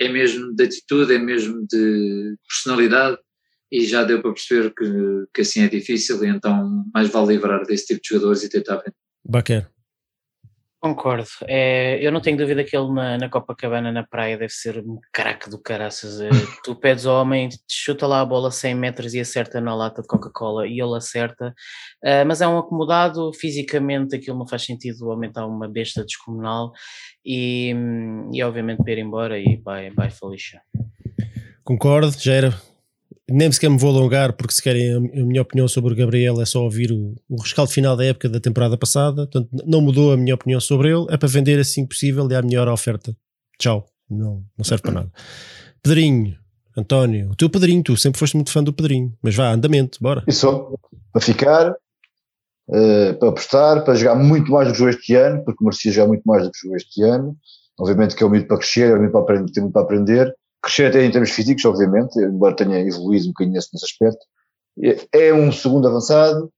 é mesmo de atitude, é mesmo de personalidade e já deu para perceber que, que assim é difícil e então mais vale livrar desse tipo de jogadores e tentar vender. Baquer. Concordo. É, eu não tenho dúvida que ele na, na Copacabana, na praia, deve ser um craque do caraças. É, tu pedes ao homem, chuta lá a bola 100 metros e acerta na lata de Coca-Cola e ele acerta. Uh, mas é um acomodado, fisicamente aquilo não faz sentido aumentar uma besta descomunal e, e obviamente para ir embora e vai, vai Felicia. Concordo, já era nem sequer me vou alongar, porque se querem a, minha opinião sobre o Gabriel é só ouvir o, o rescaldo final da época da temporada passada. Portanto, não mudou a minha opinião sobre ele. É para vender assim possível e a melhor oferta. Tchau. Não, não serve para nada. Pedrinho, António, o teu Pedrinho, tu sempre foste muito fã do Pedrinho, mas vá, andamento, bora. Isso, para ficar, uh, para apostar, para jogar muito mais do que jogou este ano, porque merecia jogar muito mais do que jogou este ano. Obviamente que é um mito para crescer, é um mito para aprender, tem muito para aprender crescer até em termos físicos, obviamente, embora tenha evoluído um bocadinho nesse, nesse aspecto. É um segundo avançado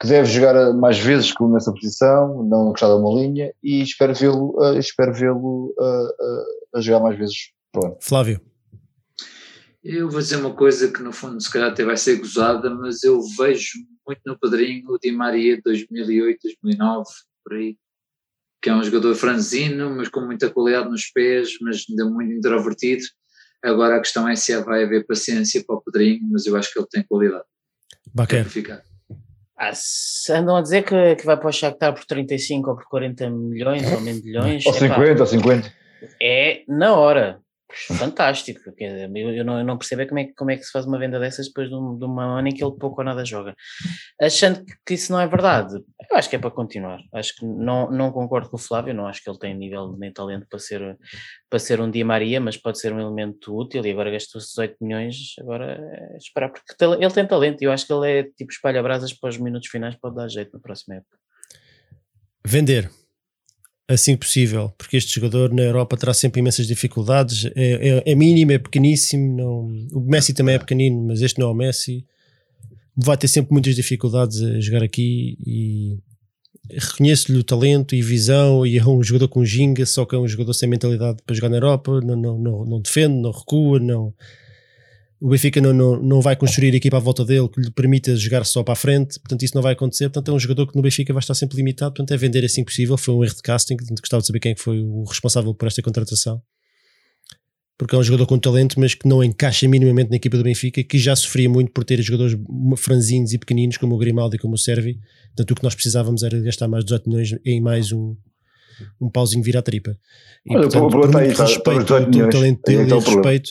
que deve jogar mais vezes nessa posição, não encostar a uma linha, e espero vê-lo uh, espero vê-lo uh, uh, a jogar mais vezes. Pronto. Flávio. Eu vou dizer uma coisa que no fundo se calhar até vai ser gozada, mas eu vejo muito no padrinho o Di Maria de 2008, 2009, por aí, que é um jogador franzino, mas com muita qualidade nos pés, mas ainda muito introvertido, Agora a questão é se vai haver paciência para o Pedrinho, mas eu acho que ele tem qualidade. Bacana. Ah, andam a dizer que, que vai para o Shakhtar por 35 ou por 40 milhões ou menos milhões. Ou 50 ou 50. É na hora fantástico. Eu, não, eu não percebo é como é, como é que se faz uma venda dessas depois de, um, de uma ano em que ele pouco ou nada joga. Achando que isso não é verdade, eu acho que é para continuar. Acho que não, não concordo com o Flávio, não acho que ele tem nível nem talento para ser, para ser um Dia Maria, mas pode ser um elemento útil e agora gastou-se 18 milhões, agora é esperar, porque ele tem talento e eu acho que ele é tipo espalha-brasas para os minutos finais, pode dar jeito na próxima época. Vender assim que possível, porque este jogador na Europa terá sempre imensas dificuldades. É, é, é, mínimo, é pequeníssimo. Não, o Messi também é pequenino, mas este não é o Messi. Vai ter sempre muitas dificuldades a jogar aqui e reconheço-lhe o talento e visão. E é um jogador com ginga, só que é um jogador sem mentalidade para jogar na Europa. Não, não, não, não defende, não recua, não o Benfica não, não, não vai construir a equipa à volta dele que lhe permita jogar só para a frente, portanto isso não vai acontecer, portanto é um jogador que no Benfica vai estar sempre limitado, portanto é vender assim possível, foi um erro de casting, gostava de saber quem é foi o responsável por esta contratação, porque é um jogador com talento, mas que não encaixa minimamente na equipa do Benfica, que já sofria muito por ter jogadores franzinhos e pequeninos como o Grimaldi e como o Servi, portanto o que nós precisávamos era gastar mais 18 milhões em mais um um pauzinho vir à tripa. E, Olha, portanto, por muito aí, respeito tá, ao talento dele então, e respeito,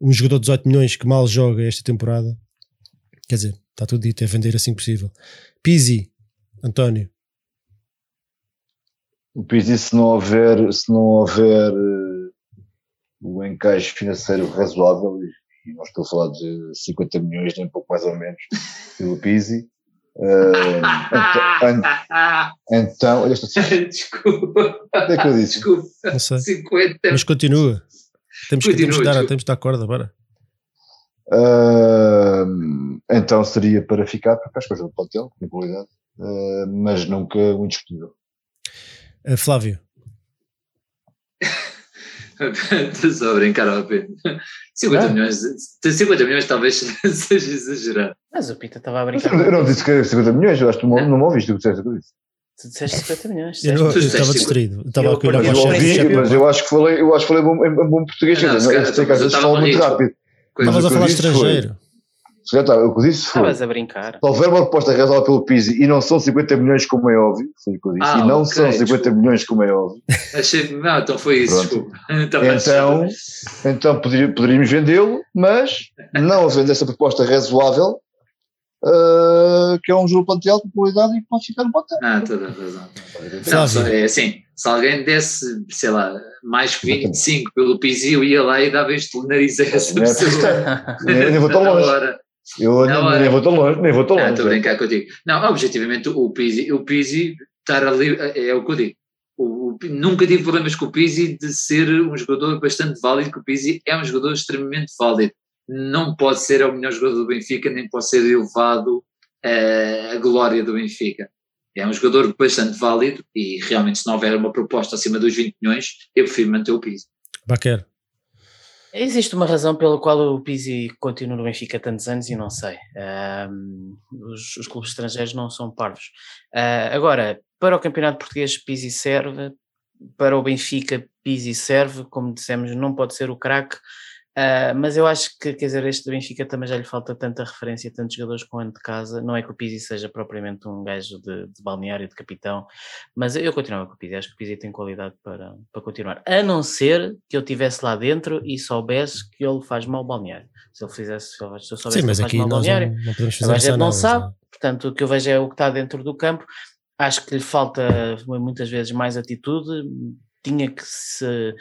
um jogador de 18 milhões que mal joga esta temporada, quer dizer, está tudo dito, é vender assim possível. Pizzi, António. O Pizzi, se não houver, se não houver uh, o encaixe financeiro razoável, e não estou a falar de 50 milhões, nem um pouco mais ou menos, pelo Pizzi, Uh, então, olha esta Desculpa. É que eu disse? Desculpa. Não sei. 50. Mas continua. Temos que, temos que, dar, temos que dar corda. Uh, então seria para ficar, porque acho que é um plantel com qualidade, uh, mas nunca muito discutível. Uh, Flávio. Estou só a brincar ao Pedro. 50 Ah? milhões, 50 milhões talvez seja exagerado. Mas o Pita estava a brincar. Eu não disse que era 50 milhões, eu acho que tu não, não me ouviste o que disseste. o que eu disse. Tu disseste 50 milhões. Eu disseste. não- tu eu estava distraído. Estava eu a olhar para Eu o Mas ouvi, eu acho que falei, eu acho que falei bom, em, em bom português. Não, dizer, calhar- eu sei que às eu vezes estava falo muito rápido. Estavas a eu falar estrangeiro. Se calhar tá, o que eu disse foi. Estavas a brincar. Se houver uma proposta realizada pelo Pizzi e não são 50 milhões, como é óbvio, foi o que eu disse, Ah, e não ok, são 50 desculpa. milhões, como é óbvio, Achei, não, então foi isso, Pronto. desculpa. Estava então, então poderia- poderíamos vendê-lo, mas não havendo essa proposta razoável, ah, que é um jogo plantel com qualidade e que pode ficar no plantel. Ah, toda a razão. Não, só é assim, se alguém desse, sei lá, mais que 25 pelo Pizzi, eu ia lá e dava este nariz a essa É, pessoa. Nem, nem vou tão longe. Agora, Eu Na nem, nem vou tão longe, nem vou tão não, longe. estou a brincar contigo. Não, objetivamente, o Pizzi, o Pizzi estar ali, é o que eu digo. O, o- nunca tive problemas com o Pizzi de ser um jogador bastante válido, que o Pizzi é um jogador extremamente válido. Não pode ser o melhor jogador do Benfica, nem pode ser elevado eh, a glória do Benfica. É um jogador bastante válido e realmente se não houver uma proposta acima dos 20 milhões, eu prefiro manter o Pizzi. Baquer. Existe uma razão pela qual o Pizzi continua no Benfica há tantos anos e não sei. Ahm, os, os clubes estrangeiros não são parvos. Ah, agora, para o Campeonato Português, Pizzi serve. Para o Benfica, Pizzi serve. Como dissemos, não pode ser o craque. Ah, mas eu acho que, quer dizer, este do Benfica também já lhe falta tanta referência, tantos jogadores com ano de casa. Não é que o Pizzi seja propriamente um gajo de, de balneário, de capitão, mas eu continuava com o Pizzi. Acho que o Pizzi tem qualidade para, para continuar. A não ser que eu estivesse lá dentro e soubesse que ele faz mal balneário. Se ele fizesse, se eu se eu soubesse Sim, mas que ele faz mal ao nós não, balneário, não podemos a fazer gente essa não sabe. não é? Portanto, o que eu vejo é o que está dentro do campo. Acho que lhe falta muitas vezes mais atitude. Tinha que se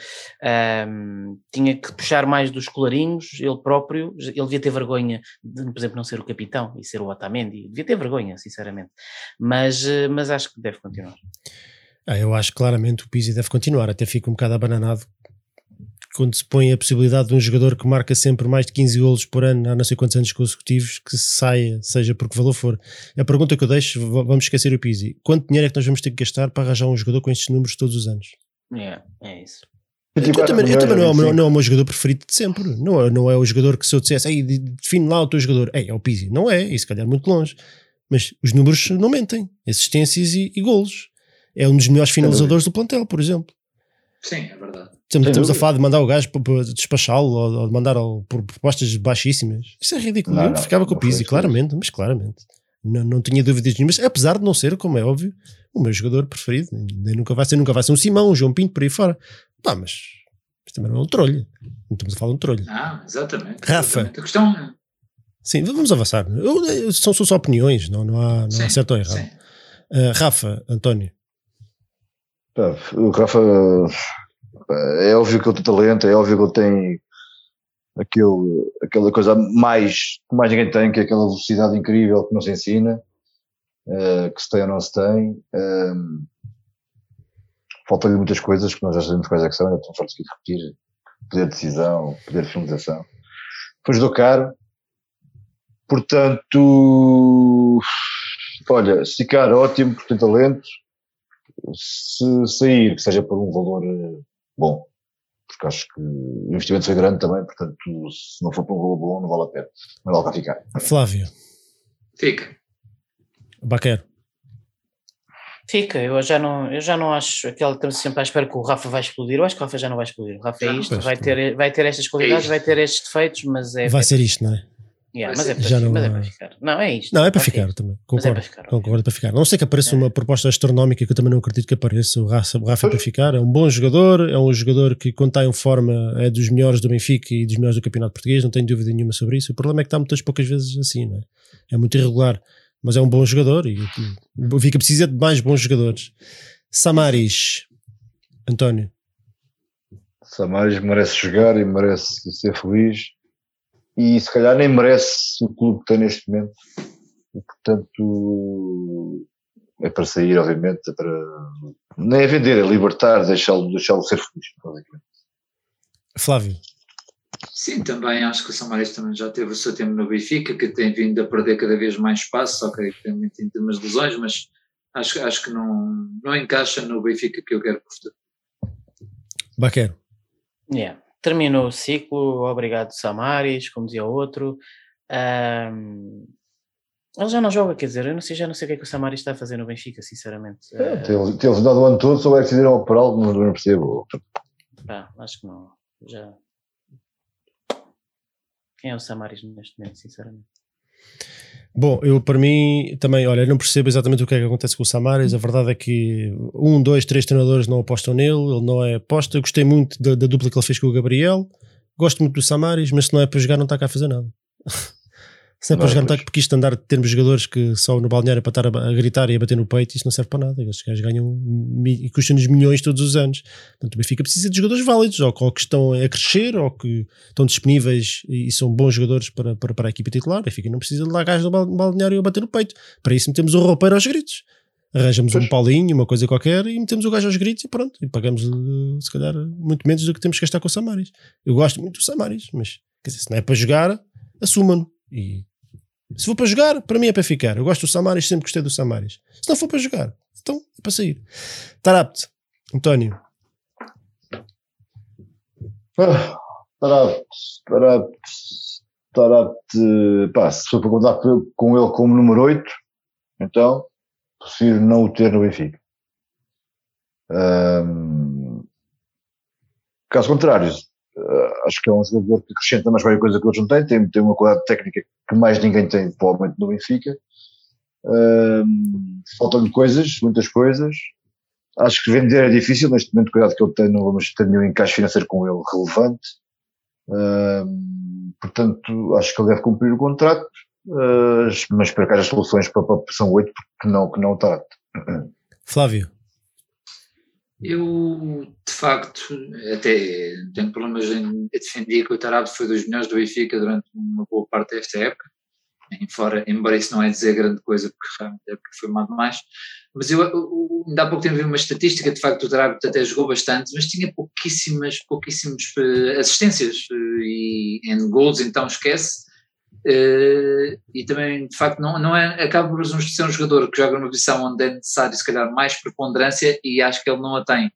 ahm, tinha que puxar mais dos colarinhos, ele próprio, ele devia ter vergonha de, por exemplo, não ser o capitão e ser o Otamendi, devia ter vergonha, sinceramente, mas, eh, mas acho que deve continuar. Ah, eu acho claramente o Pizzi deve continuar, até fico um bocado abananado quando se põe a possibilidade de um jogador que marca sempre mais de 15 golos por ano há não sei quantos anos consecutivos que saia, seja por que valor for. A pergunta que eu deixo, vamos esquecer o Pizzi. Quanto dinheiro é que nós vamos ter que gastar para arranjar um jogador com estes números todos os anos? É, é isso. Eu 24 também, eu também não, é o meu- 25. não é o meu jogador preferido de sempre. Não é, não é o jogador que se eu dissesse, Ei, de- define lá o teu jogador, Ei, é o Pizzi. Não é, e se calhar muito longe. Mas os números não mentem. Assistências e, e golos. É um dos melhores finalizadores do plantel, por exemplo. Sim, é verdade. Estamos, estamos a falar de mandar o gajo para, para despachá-lo ou, ou de mandar por propostas baixíssimas. Isso é ridículo. Não, eu não, ficava com o Pizzi, claramente, mas claramente. Não, não tinha dúvidas nenhumas, apesar de não ser, como é óbvio, o meu jogador preferido. Nem nunca vai ser, nunca vai ser um Simão, um João Pinto, por aí fora. Pá, mas, mas também não é um trolho. Não estamos a falar de um trolho. Ah, exatamente. Rafa. exatamente. A questão é. Sim, vamos avançar. Eu- eu- são só opiniões, não, não, há, não há Sim, certo ou errado. sim. Ah, Rafa, António. Pá, O Rafa é óbvio que ele tem talento, é óbvio que ele tem aquele, aquela coisa mais que mais ninguém tem, que é aquela velocidade incrível que não se ensina, eh, que se tem ou não se tem. Ehm, Faltam-lhe muitas coisas que nós já sabemos quais é que são, ainda aqui de repetir. Poder de decisão, poder de finalização. Foi um jogador caro. Portanto, olha, se ficar ótimo, porque tem talento, se sair, que seja por um valor eh, bom, porque acho que o investimento foi grande também, portanto, se não for por um valor bom, não vale a pena, não vale para ficar. Flávio, Fica. Baquer. Fica, eu já não, eu já não acho aquela estamos sempre à espera que o Rafa vai explodir. Eu acho que o Rafa já não vai explodir. O Rafa Já é isto, vai ter, vai ter estas qualidades, isto. vai ter estes defeitos, mas é, Vai é ser isto, não é? Yeah, mas, é ser. para, não mas é para ficar. Não, é isto. Não, é para vai ser ficar também. É Concordo. para ficar. Concordo é para ficar. Não ser que apareça É. uma proposta astronómica que eu também não acredito que apareça. O Rafa, o Rafa é para ficar. É um bom jogador, é um jogador que, quando está em forma, é dos melhores do Benfica e dos melhores do Campeonato Português. Não tenho dúvida nenhuma sobre isso. O problema é que está muitas poucas vezes assim, não é? É muito irregular. Mas é um bom jogador e o Benfica precisa de mais bons jogadores. Samaris, António. Samaris merece jogar e merece ser feliz e se calhar nem merece o clube que tem neste momento e portanto é para sair obviamente é para nem é vender, é libertar deixá-lo deixá ser feliz basicamente. Flávio. Sim, também acho que o Samaris também já teve o seu tempo no Benfica, que tem vindo a perder cada vez mais espaço, ok, tem muito em termos de lesões, mas Acho, acho que não, não encaixa no Benfica que eu quero para o futuro. Baquero. Yeah. Terminou o ciclo, obrigado Samaris, como dizia o outro. Um, ele já não joga, quer dizer, eu não sei, já não sei o que é que o Samaris está a fazer no Benfica, sinceramente. É, tem, tem dado o ano todo, só é que decidiram operá-lo, não, não percebo. Pá, acho que não. Já. Quem é o Samaris neste momento, sinceramente? Bom, eu para mim também, olha, não percebo exatamente o que é que acontece com o Samaris. A verdade é que um, dois, três treinadores não apostam nele, ele não é aposta. Eu gostei muito da, da dupla que ele fez com o Gabriel. Gosto muito do Samaris, mas se não é para jogar, não está cá a fazer nada. Se é para jogar, não está porque isto andar de termos jogadores que só no balneário para estar a, a, gritar e a bater no peito, isso não serve para nada. Estes gajos ganham e custam-nos milhões todos os anos. Portanto, o Benfica precisa de jogadores válidos, ou, ou, que estão a crescer, ou que estão disponíveis e, e são bons jogadores para, para, para a equipa titular. O Benfica não precisa de lá gajos no balneário a bater no peito. Para isso metemos o roupeiro aos gritos. Arranjamos pois. um Paulinho, uma coisa qualquer, e metemos o gajo aos gritos e pronto. E pagamos, eh, se calhar, muito menos do que temos que gastar com o Samaris. Eu gosto muito do Samaris, mas quer dizer, se não é para jogar, assumam-no. E se for para jogar, para mim é para ficar. Eu gosto do Samaris, sempre gostei do Samaris. Se não for para jogar, então é para sair. Tarapte, António. Ah, Tarapte, Tarapte, Tarapte. Pá, se for para contar com ele como número 8, então prefiro não o ter no Benfica. Um, caso contrário, uh, acho que é um jogador que acrescenta mais qualquer coisa que outros não têm, tem, tem uma qualidade técnica que mais ninguém tem, provavelmente, no Benfica. Uh, Faltam-lhe coisas, muitas coisas. Acho que vender é difícil, neste momento, cuidado que ele tem, não vamos ter nenhum encaixe financeiro com ele relevante. Uh, portanto, acho que ele deve cumprir o contrato, uh, mas para cá as soluções para, para são oito, porque não, que não. Flávio. Eu, de facto, até tenho problemas em defender que o Tarab foi dos melhores do Benfica durante uma boa parte desta época, embora, embora isso não é dizer grande coisa, porque realmente é foi mal demais. Mas eu, ainda há pouco tempo vi uma estatística, de facto, o Tarab até jogou bastante, mas tinha pouquíssimas, pouquíssimas uh, assistências uh, e em gols, então esquece. Uh, e também, de facto, não, não é, acaba por ser um jogador que joga numa posição onde é necessário, se calhar, mais preponderância e acho que ele não a tem.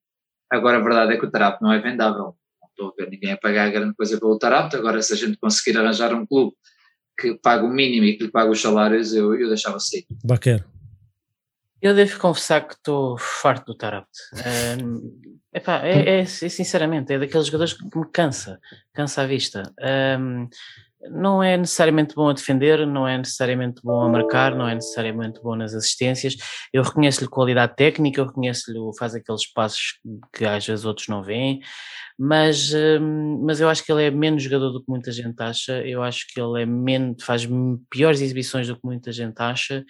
Agora, a verdade é que o Tarapto não é vendável. Não estou a ver ninguém a pagar grande coisa pelo Tarapto. Agora, se a gente conseguir arranjar um clube que pague o mínimo e que lhe pague os salários, eu, eu deixava sair. Baquer. Eu devo confessar que estou farto do Tarapto. Um, epá, é, é, é, sinceramente, é daqueles jogadores que me cansa, cansa a vista. Um, não é necessariamente bom a defender, não é necessariamente bom a marcar, não é necessariamente bom nas assistências. Eu reconheço-lhe qualidade técnica, eu reconheço-lhe, faz aqueles passos que às vezes outros não veem, mas, hum, mas eu acho que ele é menos jogador do que muita gente acha, eu acho que ele é menos, faz piores exibições do que muita gente acha,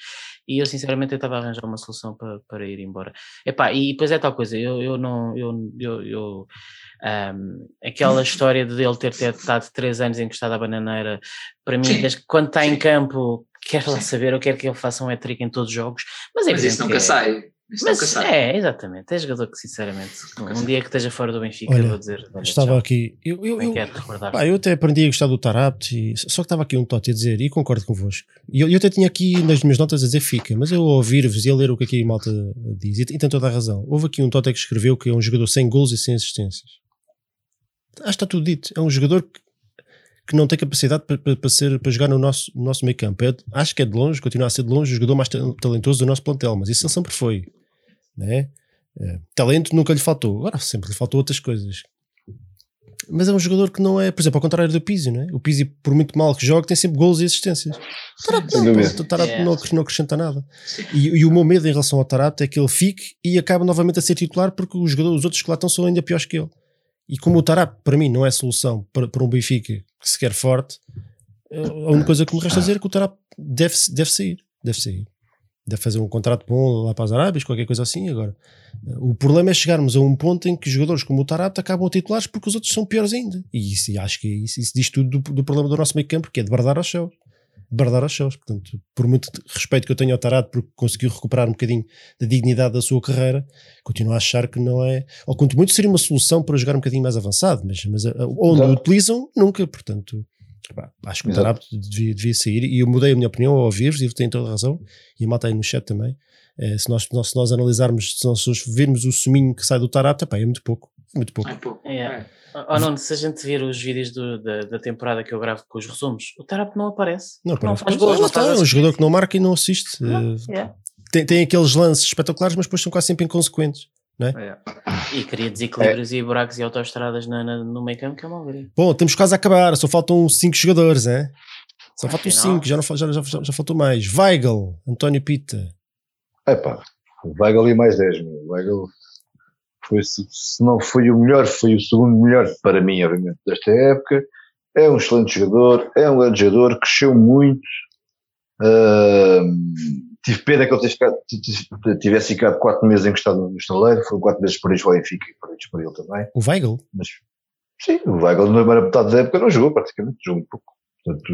e eu sinceramente eu estava a arranjar uma solução para, para ir embora. Epá, e depois é tal coisa, eu, eu não, eu, eu, eu um, aquela história de ele ter, ter estado três anos encostado à bananeira, para mim, desde quando está em campo, quero lá saber, eu quero que ele faça um hat-trick em todos os jogos, mas, é mas isso nunca é, sai. Mas é, exatamente, é jogador que sinceramente, um dia que esteja fora do Benfica, olha, vou dizer. Olha, estava tchau. aqui, eu, eu, eu, pá, eu até aprendi a gostar do Tarabt, só que estava aqui um tote a dizer, e concordo convosco. E eu, eu até tinha aqui nas minhas notas a dizer fica, mas eu ouvir-vos e a ler o que aqui a malta diz, e, e tem toda a razão. Houve aqui um tote que escreveu que é um jogador sem gols e sem assistências acho que está tudo dito. É um jogador que, que não tem capacidade para, para, para, ser, para jogar no nosso, no nosso meio campo. É, acho que é de longe, continua a ser de longe o jogador mais talentoso do nosso plantel, mas isso ele sempre foi. Né? É, talento nunca lhe faltou. Agora sempre lhe faltou outras coisas. Mas é um jogador que não é, por exemplo, ao contrário do Pizzi, não é? O Pizzi, por muito mal que joga, tem sempre gols e assistências. O Tarapto não, o Tarapto não, não acrescenta nada. E, e, o meu medo em relação ao Tarapto é que ele fique e acabe novamente a ser titular porque os, jogadores, os outros que lá estão são ainda piores que ele. E como o Tarap, para mim, não é solução para, para um Benfica que se quer forte, eh, a única coisa que me resta dizer é que o Tarap deve, deve sair. Deve sair. Deve fazer um contrato bom lá para as Arábias, qualquer coisa assim. Agora, o problema é chegarmos a um ponto em que jogadores como o Tarap acabam titulares porque os outros são piores ainda. E isso, acho que isso, isso diz tudo do, do problema do nosso meio campo, que é de bardar aos céus bardar aos céus. Portanto, por muito respeito que eu tenho ao Tarado porque conseguiu recuperar um bocadinho da dignidade da sua carreira, continuo a achar que não é. Ou quanto muito seria uma solução para jogar um bocadinho mais avançado, mas, mas eh, onde o utilizam, nunca. Portanto, acho que o Tarado devia, devia, sair. E eu mudei a minha opinião ao ouvir-vos e tenho toda a razão. E a malta aí no chat também. Eh, se, nós, se nós analisarmos, se nós virmos o suminho que sai do Tarapte, pá, é muito pouco. Muito pouco. É pouco. É. É. Oh, Nuno, se a gente vir os vídeos do- da, da temporada que eu gravo com os resumos, o Tarap não aparece. Não, Não parece faz que- gols, não está, faz é um jogador que não marca e não assiste. Eh, É. tem, tem aqueles lances espetaculares, mas depois são quase sempre inconsequentes. É. E cria desequilíbrios e buracos e autoestradas na, na- no meio campo que é uma alegria. Bom, temos quase a acabar, só faltam 5 jogadores, hein? Só faltam Afinal. 5, já, já, já, já, já faltou mais. Weigl, António Pita. Epá, o Weigl e mais 10, meu. O Weigl foi, se, não foi o melhor, foi o segundo melhor para mim, obviamente, desta época. É um excelente jogador, é um grande jogador, cresceu muito. Ahm, tive pena que ele tivesse ficado- 4 meses encostado no estaleiro, foram 4 meses para o Benfica e para para ele também. O Weigl? Mas sim, o Weigl na primeira metade da época não jogou, praticamente, jogou um pouco. Portanto,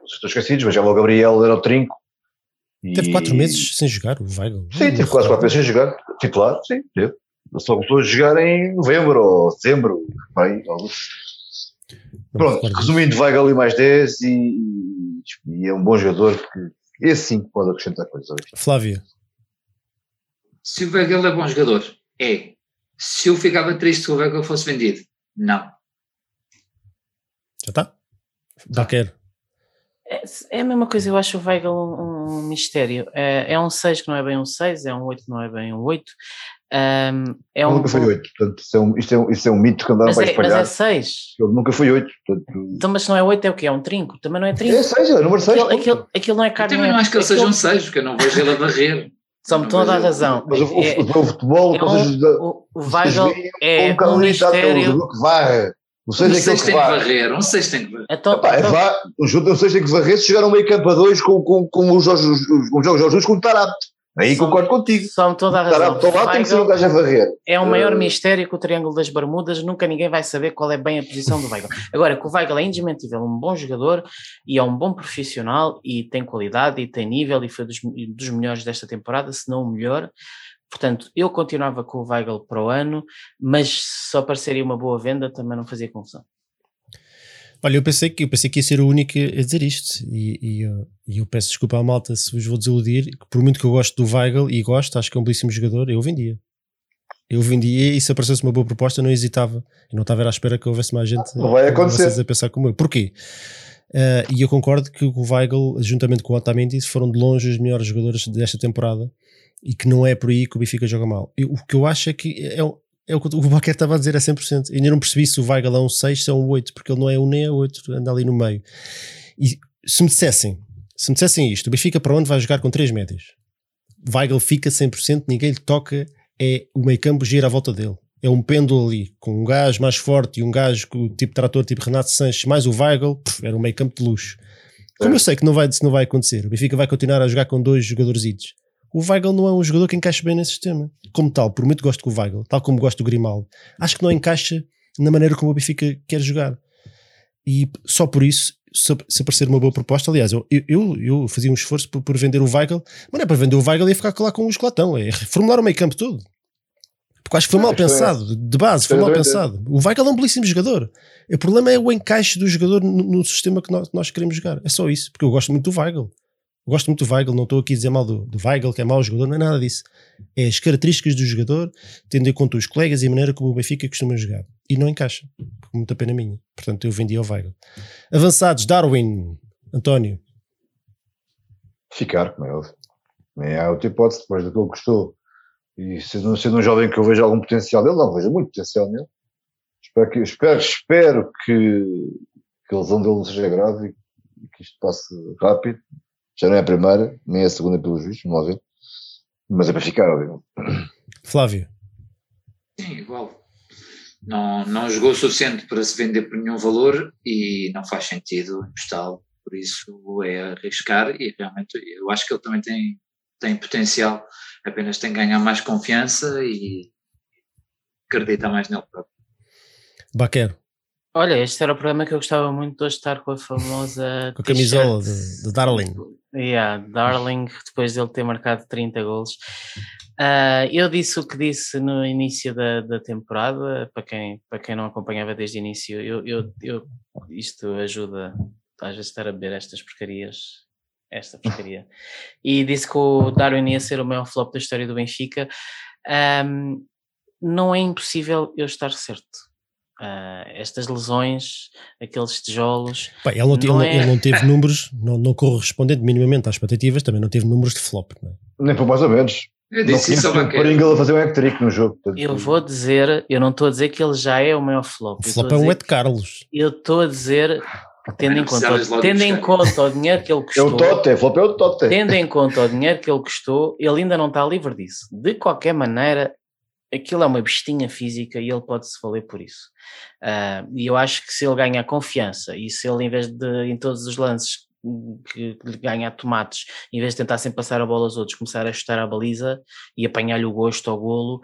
vocês estão esquecidos, mas já o Gabriel era o trinco. Teve 4 E- meses sem jogar, o Weigl. Sim, tive quase 4 meses sem jogar. Titular, sim, teve. Só começou a jogar em novembro ou dezembro. Bem. Não Pronto, resumindo, Weigl ali mais 10 e, e é um bom jogador que esse sim pode acrescentar coisas. Flávio. Se o Weigl é bom jogador, é. Se eu ficava triste se o Weigl fosse vendido, não. Já está? Baquer. É, é a mesma coisa, eu acho o Weigl um, um mistério. É, é um 6 que não é bem um 6, é um 8 que não é bem um 8. Ahm, é Ele um nunca foi 8. Portanto, isso é um, isto é um, isso é um mito que andaram Mas para é, mas espalhar. é 6. Ele nunca foi 8. Portanto, Então, mas se não é 8 é o quê? É um trinco? Também não é trinco. é 6, é o número 6. Aquilo, aquilo, aquilo não é Eu carne. também não acho que ele seja um 6, porque eu não vejo ele a varrer. Só me estão a dar razão. Mas o, o- É- o futebol, é vocês, O, o Weigl é um bocado um limitado, é um mistério. jogador que varre. O Um 6 é 6 aquele que tem que varre. varrer, um 6 tem que varrer. Então, Epá, é então- vá, o jogo o 6 tem que varrer se chegar ao meio campo a 2 com, com, com os Jorge os- com os Jorge Jesus com o Tarapte. Aí Só- concordo contigo. só me estão a razão. Ao lado tem que ser um gajo a varrer. É o maior Eh, mistério que o Triângulo das Bermudas, nunca ninguém vai saber qual é bem a posição do Weigl. Agora, que o Weigl é indesmentível, um bom jogador e é um bom profissional e tem qualidade e tem nível e foi dos, dos melhores desta temporada, se não o melhor. Portanto, eu continuava com o Weigl para o ano, mas se apareceria uma boa venda também não fazia confusão. Olha, eu pensei que, eu pensei que ia ser o único a dizer isto e, e, eu- e eu peço desculpa à malta se vos vou desiludir, que por muito que eu gosto do Weigl e gosto, acho que é um belíssimo jogador, eu vendia. Eu vendia e se aparecesse uma boa proposta não hesitava. Eu não estava à espera que houvesse mais gente Não vai como acontecer. a pensar como eu. Porquê? Ah, e eu concordo que o Weigl, juntamente com o Otamendi, foram de longe os melhores jogadores desta temporada e que não é por aí que o Benfica joga mal. Eu- o que eu acho é que é, é o que o Baquer estava a dizer, é 100%. Eu ainda não percebi se o Weigl é um 6, se é um 8, porque ele não é um nem é 8, anda ali no meio. E se me dissessem, se me dissessem isto, o Benfica para onde vai jogar com 3 médios? Weigl fica 100%, ninguém lhe toca, é o meio campo gira à volta dele. É um pêndulo ali, com um gajo mais forte e um gajo com tipo trator, tipo Renato Sanches, mais o Weigl, pff, era um meio campo de luxo. Como eu sei que não vai, isso não vai acontecer, o Benfica vai continuar a jogar com dois jogadores O Weigl não é um jogador que encaixa bem nesse sistema. Como tal, por muito gosto do Weigl, tal como gosto do Grimaldo, acho que não encaixa na maneira como o Benfica quer jogar. E só por isso, se, aparecer uma boa proposta, aliás, eu, eu, eu fazia um esforço por, por vender o Weigl, mas não é para vender o Weigl e ficar lá com o escolatão, é reformular o meio campo todo. Porque acho que foi mal pensado, de base, foi mal pensado. O Weigl é um belíssimo jogador. O problema é o encaixe do jogador no, no sistema que nós, nós queremos jogar. É só isso, porque eu gosto muito do Weigl. Gosto muito do Weigl, não estou aqui a dizer mal do, do Weigl, que é mau jogador, não é nada disso. É as características do jogador, tendo em conta os colegas e a maneira como o Benfica costuma jogar. E não encaixa, com muita pena minha. Portanto, eu vendi ao Weigl. Avançados, Darwin, António. Ficar, como é óbvio. Há outra hipótese, depois daquilo que gostou. E sendo, sendo um jovem que eu vejo algum potencial nele, não, vejo muito potencial nele. Espero que, espero, espero que, que a lesão dele não seja grave e que isto passe rápido. Já não é a primeira, nem a segunda pelos vistos, vamos lá ver. Mas é para ficar, obviamente. Flávio. Sim, igual. Não, não jogou o suficiente para se vender por nenhum valor e não faz sentido emprestá-lo. Por isso é arriscar e realmente eu acho que ele também tem, tem potencial, apenas tem que ganhar mais confiança e acreditar mais nele próprio. Baquer, Olha, este era o programa que eu gostava muito de estar com a famosa com a camisola de, de Darling. Yeah, Darling, depois dele ter marcado 30 golos. Ah, eu disse o que disse no início da, da temporada, para quem, para quem não acompanhava desde o início, eu, eu, eu, isto ajuda às vezes estar a beber estas porcarias esta porcaria. e disse que o Darwin ia ser o maior flop da história do Benfica. Um, não é impossível eu estar certo. Uh, estas lesões, aqueles tijolos. Pá, ele, não, não é... ele, não, teve números, não, não correspondendo minimamente às expectativas, também não teve números de flop. Não é? Nem por mais ou menos. Eu disse isso ao Pringle a fazer um hat-trick no jogo. Eu vou dizer, eu não estou a dizer que ele já é o maior flop. O flop é um Ed Carlos. Eu estou a dizer tendo em conta, tendo em conta o dinheiro que ele custou. É o Tote, flop é o Tote. Tendo em conta o dinheiro que ele custou, ele ainda não está livre disso. De qualquer maneira, aquilo é uma bestinha física e ele pode se valer por isso. Uh, e eu acho que se ele ganhar confiança e se ele, em vez de em todos os lances que ganhar tomates, em vez de tentar sempre passar a bola aos outros, começar a chutar a baliza e apanhar-lhe o gosto ao golo,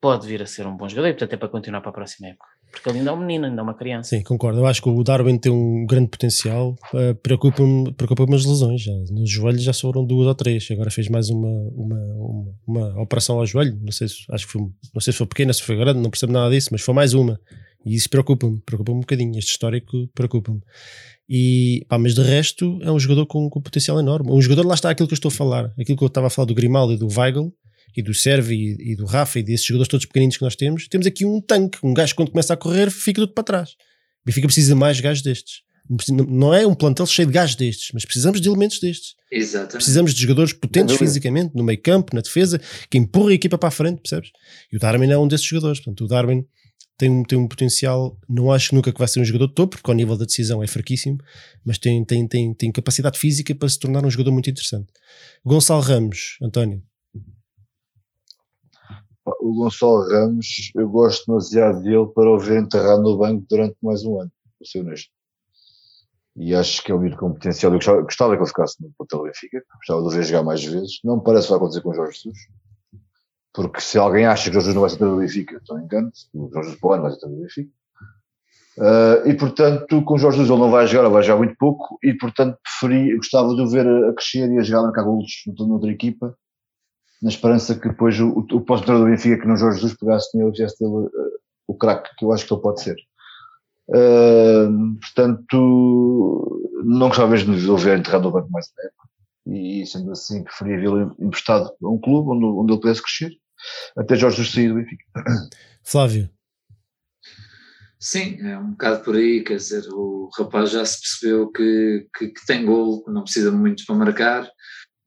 pode vir a ser um bom jogador e portanto é para continuar para a próxima época. Porque ele ainda é um menino, ainda é uma criança. Sim, concordo. Eu acho que o Darwin tem um grande potencial. Uh, Preocupa-me preocupa as lesões. Já. Nos joelhos já foram duas ou três. Agora fez mais uma, uma, uma, uma operação ao joelho. Não sei, se, acho que foi, não sei se foi pequena, se foi grande, não percebo nada disso, mas foi mais uma. E isso preocupa-me, preocupa-me um bocadinho. Este histórico preocupa-me. E, pá, mas de resto é um jogador com, com potencial enorme. Um jogador, lá está aquilo que eu estou a falar, aquilo que eu estava a falar do Grimaldo e do Weigl, e do Servi e, e, do Rafa e desses jogadores todos pequeninos que nós temos. Temos aqui um tanque, um gajo que quando começa a correr fica tudo para trás. O Benfica precisa de mais gajos destes. Não é um plantel cheio de gajos destes, mas precisamos de elementos destes. Exatamente. Precisamos de jogadores potentes fisicamente, no meio campo, na defesa, que empurrem a equipa para a frente, percebes? E o Darwin é um desses jogadores. Portanto, o Darwin tem um, tem um potencial, não acho nunca que vai ser um jogador de topo, porque ao nível da decisão é fraquíssimo, mas tem, tem, tem, tem capacidade física para se tornar um jogador muito interessante. Gonçalo Ramos, António. O Gonçalo Ramos, eu gosto demasiado dele para o ver enterrado no banco durante mais um ano, vou ser honesto. E acho que é um miúdo com potencial. Eu gostava, gostava que ele ficasse no Porto Benfica, gostava de o ver jogar mais vezes. Não me parece que vai acontecer com o Jorge Jesus. Porque se alguém acha que o Jorge Jesus não vai ser treinador do Benfica, estou engano. O Jorge Jesus para vai ser treinador do Benfica. Uh, e portanto, com o Jorge Jesus ele não vai jogar, vai jogar muito pouco. E portanto, preferi, gostava de o ver a, crescer e a jogar na golos noutra equipa. Na esperança que depois o, o, o pós-treinador do Benfica, que não Jorge Jesus, pegasse nele e fizesse dele uh, o craque que eu acho que ele pode ser. Uh, portanto, não gostava mesmo de o ver enterrado no banco mais uma época e sendo assim preferia vê-lo emprestado a um clube onde, onde ele pudesse crescer, até Jorge Jesus sair do Benfica. Flávio. Sim, é um bocado por aí, quer dizer, o rapaz já se percebeu que, que, que tem gol, não precisa muito para marcar,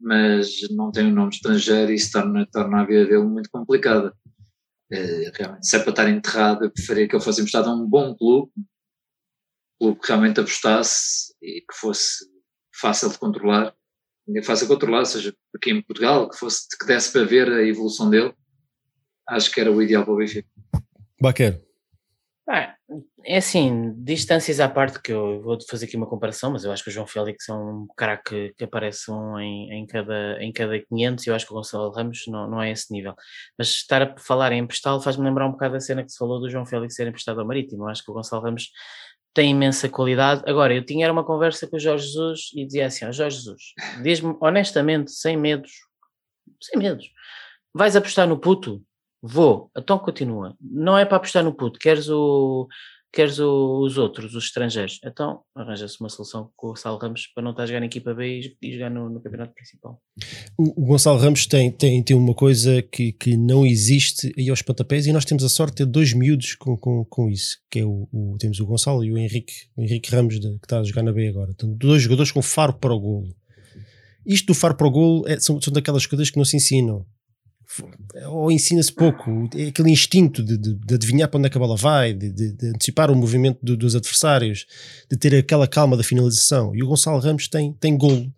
mas não tem um nome estrangeiro e isso torna, torna a vida dele muito complicada. É, realmente, se é para estar enterrado, eu preferia que ele fosse emprestado a um bom clube, um clube que realmente apostasse e que fosse fácil de controlar ninguém fácil controlar, seja aqui em Portugal, que, fosse, que desse para ver a evolução dele, acho que era o ideal para o Benfica. Baquer. Ah, é assim, distâncias à parte, que eu vou fazer aqui uma comparação, mas eu acho que o João Félix é um cara que, aparece um em, em, cada, em cada 500 e eu acho que o Gonçalo Ramos não, não é esse nível. Mas estar a falar em emprestá-lo faz-me lembrar um bocado da cena que se falou do João Félix ser emprestado ao Marítimo. Eu acho que o Gonçalo Ramos tem imensa qualidade. Agora, eu tinha uma conversa com o Jorge Jesus e dizia assim: oh, Jorge Jesus, diz-me honestamente, sem medos, sem medos, vais apostar no puto? Vou, então continua. Não é para apostar no puto, queres o, queres os outros, os estrangeiros. Então arranja-se uma solução com o Gonçalo Ramos para não estar a jogar na equipa B e, jogar no, no, campeonato principal. O, o, Gonçalo Ramos tem, tem, tem uma coisa que, que não existe aí aos pontapés e nós temos a sorte de ter dois miúdos com, com, com isso, que é o, o temos o Gonçalo e o Henrique, o Henrique Ramos de, que está a jogar na B agora. Então, dois jogadores com faro para o golo. Isto do faro para o golo é, são, são daquelas coisas que não se ensinam ou ensina-se pouco, é aquele instinto de, de, de, adivinhar para onde é que a bola vai, de, de antecipar o movimento do, dos adversários, de ter aquela calma da finalização. E o Gonçalo Ramos tem, tem golo.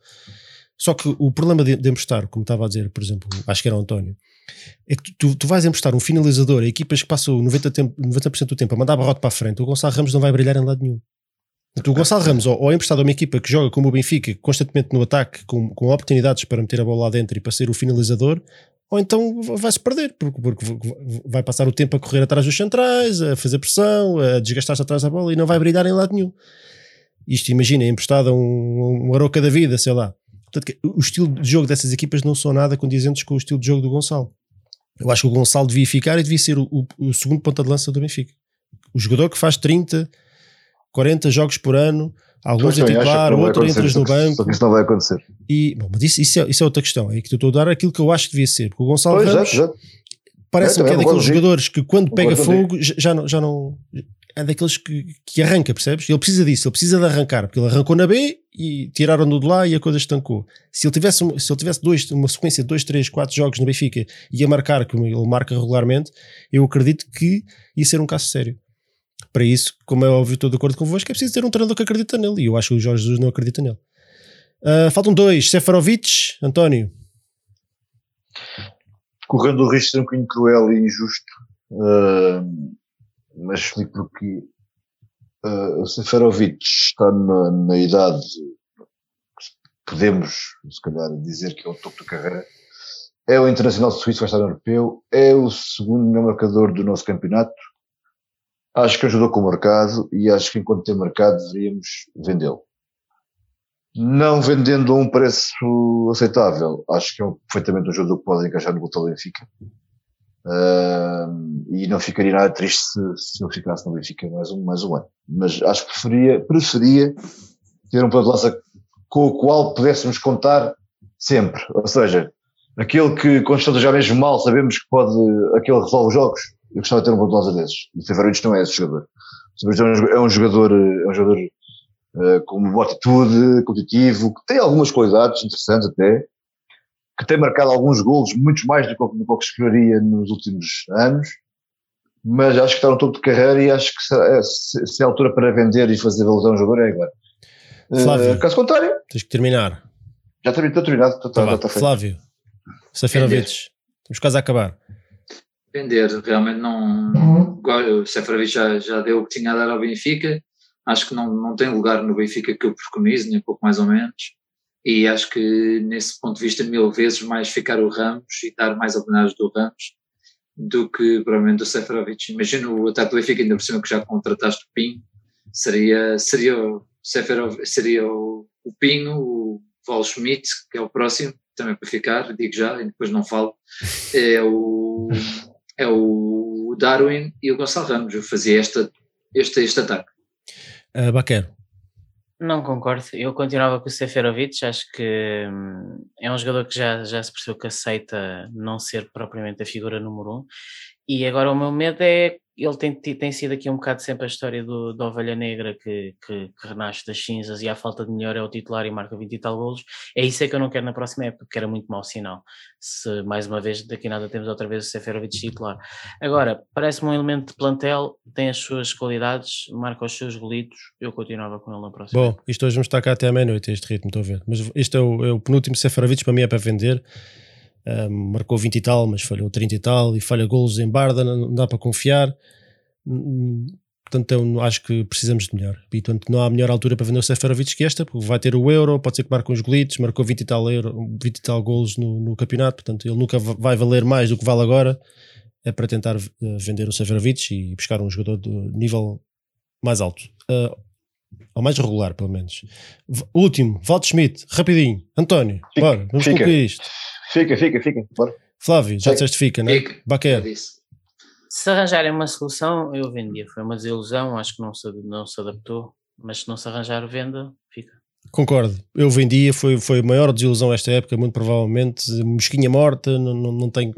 Só que o problema de, de emprestar, como estava a dizer, por exemplo, acho que era o António, é que tu, tu vais emprestar um finalizador a equipas que passam 90%, tempo, 90 do tempo a mandar a barrote para a frente, o Gonçalo Ramos não vai brilhar em lado nenhum. Então, o Gonçalo Ramos, ou, ou é emprestado a uma equipa que joga como o Benfica, constantemente no ataque, com, com oportunidades para meter a bola lá dentro e para ser o finalizador, ou então vai-se perder, porque, porque, vai passar o tempo a correr atrás dos centrais, a fazer pressão, a desgastar-se atrás da bola e não vai brilhar em lado nenhum. Isto, imagina, é emprestado a um, um Aroca da vida, sei lá. Portanto, o estilo de jogo dessas equipas não são nada condizentes com o estilo de jogo do Gonçalo. Eu acho que o Gonçalo devia ficar e devia ser o, o, o segundo ponta de lança do Benfica. O jogador que faz 30, 40 jogos por ano, alguns a titular, outros entras no banco. Só que isso não vai acontecer. E, bom, mas isso, isso, é, isso é outra questão. É que eu estou a dar aquilo que eu acho que devia ser. Porque o Gonçalo Pois, Ramos exato, exato. parece-me É, que é também daqueles jogadores que quando pega fogo já já não, já não. É daqueles que, que arranca, percebes? Ele precisa disso, ele precisa de arrancar, porque ele arrancou na B e tiraram-no de lá e a coisa estancou. Se ele tivesse, se ele tivesse dois, uma sequência de dois, três, quatro jogos no Benfica e a marcar como ele marca regularmente, eu acredito que ia ser um caso sério. Para isso, como é óbvio, estou de acordo convosco, é preciso ter um treinador que acredita nele e eu acho que o Jorge Jesus não acredita nele. Ah, faltam dois, Sefarovic, António. correndo o risco de ser um bocadinho cruel e injusto, ah, mas explico porque ah, o Seferovic está na, na idade podemos, se calhar, dizer que é o topo da carreira. É o internacional suíço, vai estar no europeu, é o segundo melhor marcador do nosso campeonato. Acho que ajudou com o mercado e acho que enquanto tem mercado deveríamos vendê-lo. Não vendendo a um preço aceitável, acho que é um, perfeitamente um jogador que pode encaixar no botão do Benfica. Ahm, e não ficaria nada triste se, se ele ficasse no Benfica mais um, mais um ano. Mas acho que preferia, preferia ter um plano de lança com o qual pudéssemos contar sempre. Ou seja, aquele que quando estamos já mesmo mal sabemos que pode, aquele resolve os jogos. Eu gostava de ter um lança desses. O Severovic não é esse jogador. O Severovic é um jogador, é um jogador eh, com uma boa atitude, competitivo, que tem algumas qualidades interessantes até, que tem marcado alguns golos, muitos mais do que, do que esperaria nos últimos anos, mas acho que está no topo de carreira e acho que se, é- se, é a altura para vender e fazer valorizar um jogador é agora. Eh, Flávio. caso contrário, Tens que terminar. já está, está terminado, está, Tá está feito. Flávio, Seferovic. Estamos quase a acabar. Vender, realmente não. O Seferovic já, já deu o que tinha a dar ao Benfica. Acho que não, não tem lugar no Benfica que eu preconizo, nem pouco mais ou menos. E acho que, nesse ponto de vista, mil vezes mais ficar o Ramos e dar mais oportunidades do Ramos do que provavelmente o Seferovic. Imagina o ataque do Benfica, ainda por cima que já contrataste o Pinho, seria, seria, o, Seferovic, seria o, o Pinho, o Val Schmidt, que é o próximo, também para ficar, digo já, e depois não falo. É o, é o Darwin e o Gonçalo Ramos. Eu fazia esta, este, este ataque. Uh, Baquero. Não concordo, eu continuava com o Seferovic, acho que hum, é um jogador que já, já se percebeu que aceita não ser propriamente a figura número um, e agora o meu medo é, ele tem, tem sido aqui um bocado sempre a história do, da ovelha negra que, que, que renasce das cinzas e à falta de melhor é o titular e marca 20 e tal golos, é isso é que eu não quero na próxima época, porque era muito mau sinal, se mais uma vez daqui nada temos outra vez o Seferovic titular. Agora, parece-me um elemento de plantel, tem as suas qualidades, marca os seus golitos, eu continuava com ele na próxima Bom, isto hoje vamos estar cá até à meia-noite, este ritmo, estou a ver. Mas este é o, é o penúltimo Seferovic, para mim é para vender. Um, marcou 20 e tal, mas falhou 30 e tal, e falha golos em Barda, não, dá para confiar. Hum, Portanto, eu acho que precisamos de melhor. E, portanto, não há melhor altura para vender o Seferovic que esta, porque vai ter o Euro, pode ser que marque uns golitos, marcou 20 e tal, euro, 20 e tal golos no, no campeonato, portanto, ele nunca va- vai valer mais do que vale agora. É para tentar eh, vender o Seferovic e buscar um jogador de nível mais alto. Eh, ou mais regular, pelo menos. V- último, Valdo Schmidt, rapidinho. António, Fica, bora, vamos fica. concluir isto. Fica, fica, fica. Bora. Flávio, já disseste fica, né? Fica. Baquer, disse. Se arranjarem uma solução, eu vendia. Foi uma desilusão, acho que não se, não se adaptou. Mas se não se arranjar venda, fica. concordo. Eu vendia, foi, foi a maior desilusão esta época, muito provavelmente. Mosquinha morta, não, não, não tenho.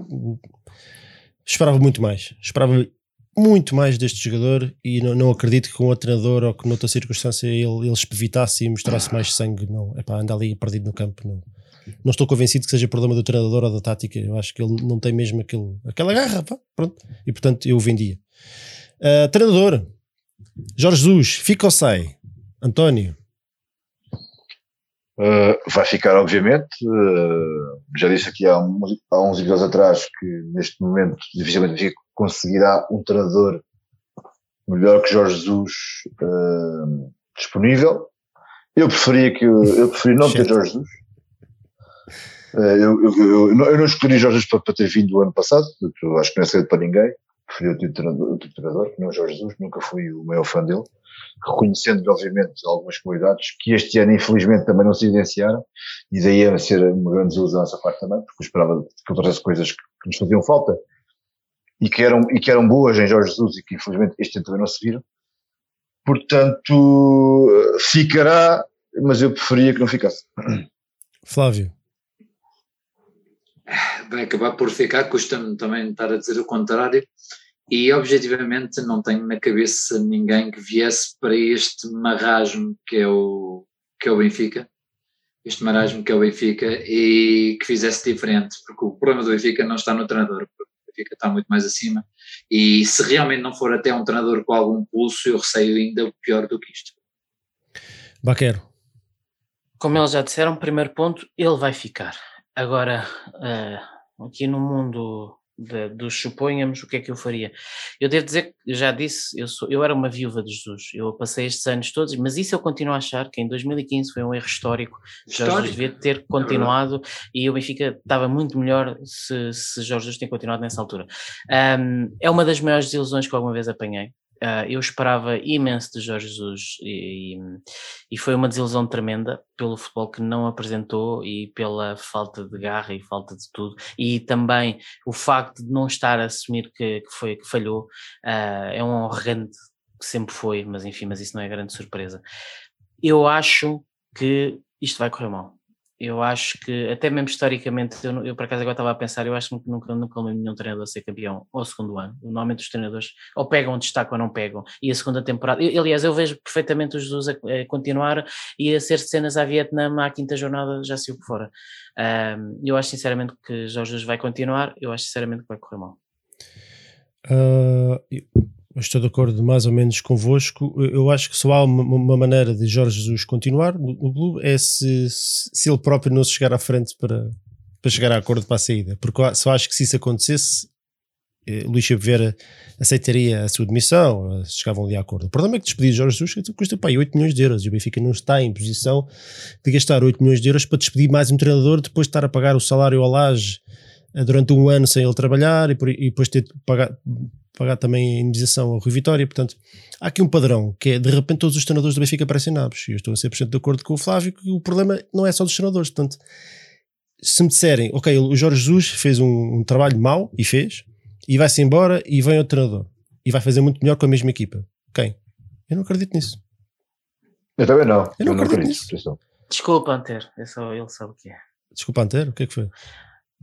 Esperava muito mais. Esperava muito mais deste jogador e não, não acredito que com outro treinador ou que noutra circunstância ele, ele espevitasse e mostrasse mais sangue. Não, é para andar ali perdido no campo. Não, não estou convencido que seja problema do treinador ou da tática. Eu acho que ele não tem mesmo aquele, aquela garra. pá, pronto. E portanto eu vendia. Ah, treinador Jorge Jesus, fica ou sai? António, Uh, vai ficar, obviamente. Uh, já disse aqui há, uns- há uns episódios atrás que neste momento dificilmente o Benfica conseguirá um treinador melhor que Jorge Jesus uh, disponível. Eu preferia que eu preferia não ter. Jorge Jesus. Uh, eu, eu, eu, não- eu não escolhi Jorge Jesus para, para ter vindo o ano passado, eu acho que não é cedo para ninguém. Preferia outro treinador, outro treinador, que não Jorge Jesus, nunca fui o maior fã dele reconhecendo obviamente algumas qualidades que este ano infelizmente também não se evidenciaram e daí a ser uma grande desilusão essa parte também, porque eu esperava que ele trouxesse coisas que nos faziam falta e que, eram, e que eram boas em Jorge Jesus e que infelizmente este ano também não se viram. portanto ficará, mas eu preferia que não ficasse. Flávio. Vai acabar por ficar, custa-me também estar a dizer o contrário, e objetivamente não tenho na cabeça ninguém que viesse para este marasmo que é o, que é o Benfica, este marasmo que é o Benfica e que fizesse diferente, porque o problema do Benfica não está no treinador, Benfica está muito mais acima e se realmente não for até um treinador com algum pulso, eu receio ainda pior do que isto. Baquero. Como eles já disseram, primeiro ponto, ele vai ficar. Agora, uh, aqui no mundo dos suponhamos, o que é que eu faria? Eu devo dizer que, já disse, eu, sou, eu era uma viúva de Jesus, eu passei estes anos todos, mas isso eu continuo a achar que em 2015 foi um erro histórico, histórico. Jorge Jesus devia ter é continuado e o Benfica estava muito melhor se, se Jorge Jesus tinha continuado nessa altura. Um, é uma das maiores desilusões que alguma vez apanhei, Uh, eu esperava imenso de Jorge Jesus e, e, foi uma desilusão tremenda pelo futebol que não apresentou e pela falta de garra e falta de tudo e também o facto de não estar a assumir que, que foi que falhou uh, é um honrante que sempre foi, mas enfim, mas isso não é grande surpresa. Eu acho que isto vai correr mal eu acho que, até mesmo historicamente, eu, eu por acaso agora estava a pensar, eu acho que nunca, nunca lembro nenhum treinador ser campeão ao segundo ano. Normalmente os treinadores ou pegam destaque ou não pegam. E a segunda temporada, eu, aliás, eu vejo perfeitamente os Jesus a, a, continuar e a ser cenas à Vietnã à quinta jornada já se o fora. Um, eu acho sinceramente que Jorge Jesus vai continuar, eu acho sinceramente que vai correr mal. Uh, estou de acordo mais ou menos convosco. Eu acho que só há uma, maneira de Jorge Jesus continuar no, clube é se, se ele próprio não se chegar à frente para, para chegar a acordo para a saída. Porque só acho que se isso acontecesse, eh, Luís Chaveira aceitaria a sua demissão, chegavam ali a acordo. O problema é que despedir Jorge Jesus custa pá, 8 milhões de euros e o Benfica não está em posição de gastar 8 milhões de euros para despedir mais um treinador depois de estar a pagar o salário ao Laje eh, durante um ano sem ele trabalhar e, e depois ter de pagar, pagar também a indemnização ao Rui Vitória. Portanto, há aqui um padrão que é de repente todos os treinadores do Benfica parecem nabos. E eu estou a 100% de acordo com o Flávio que o problema não é só dos treinadores. Portanto, se me disserem, ok, o Jorge Jesus fez um, um trabalho mau e fez, e vai-se embora e vem outro treinador e vai fazer muito melhor com a mesma equipa. Quem? Eu não acredito nisso. Eu também não. Eu não, eu não acredito, acredito nisso. Desculpa, Anter, é só ele sabe o que é. Desculpa, Anter, o que é que foi?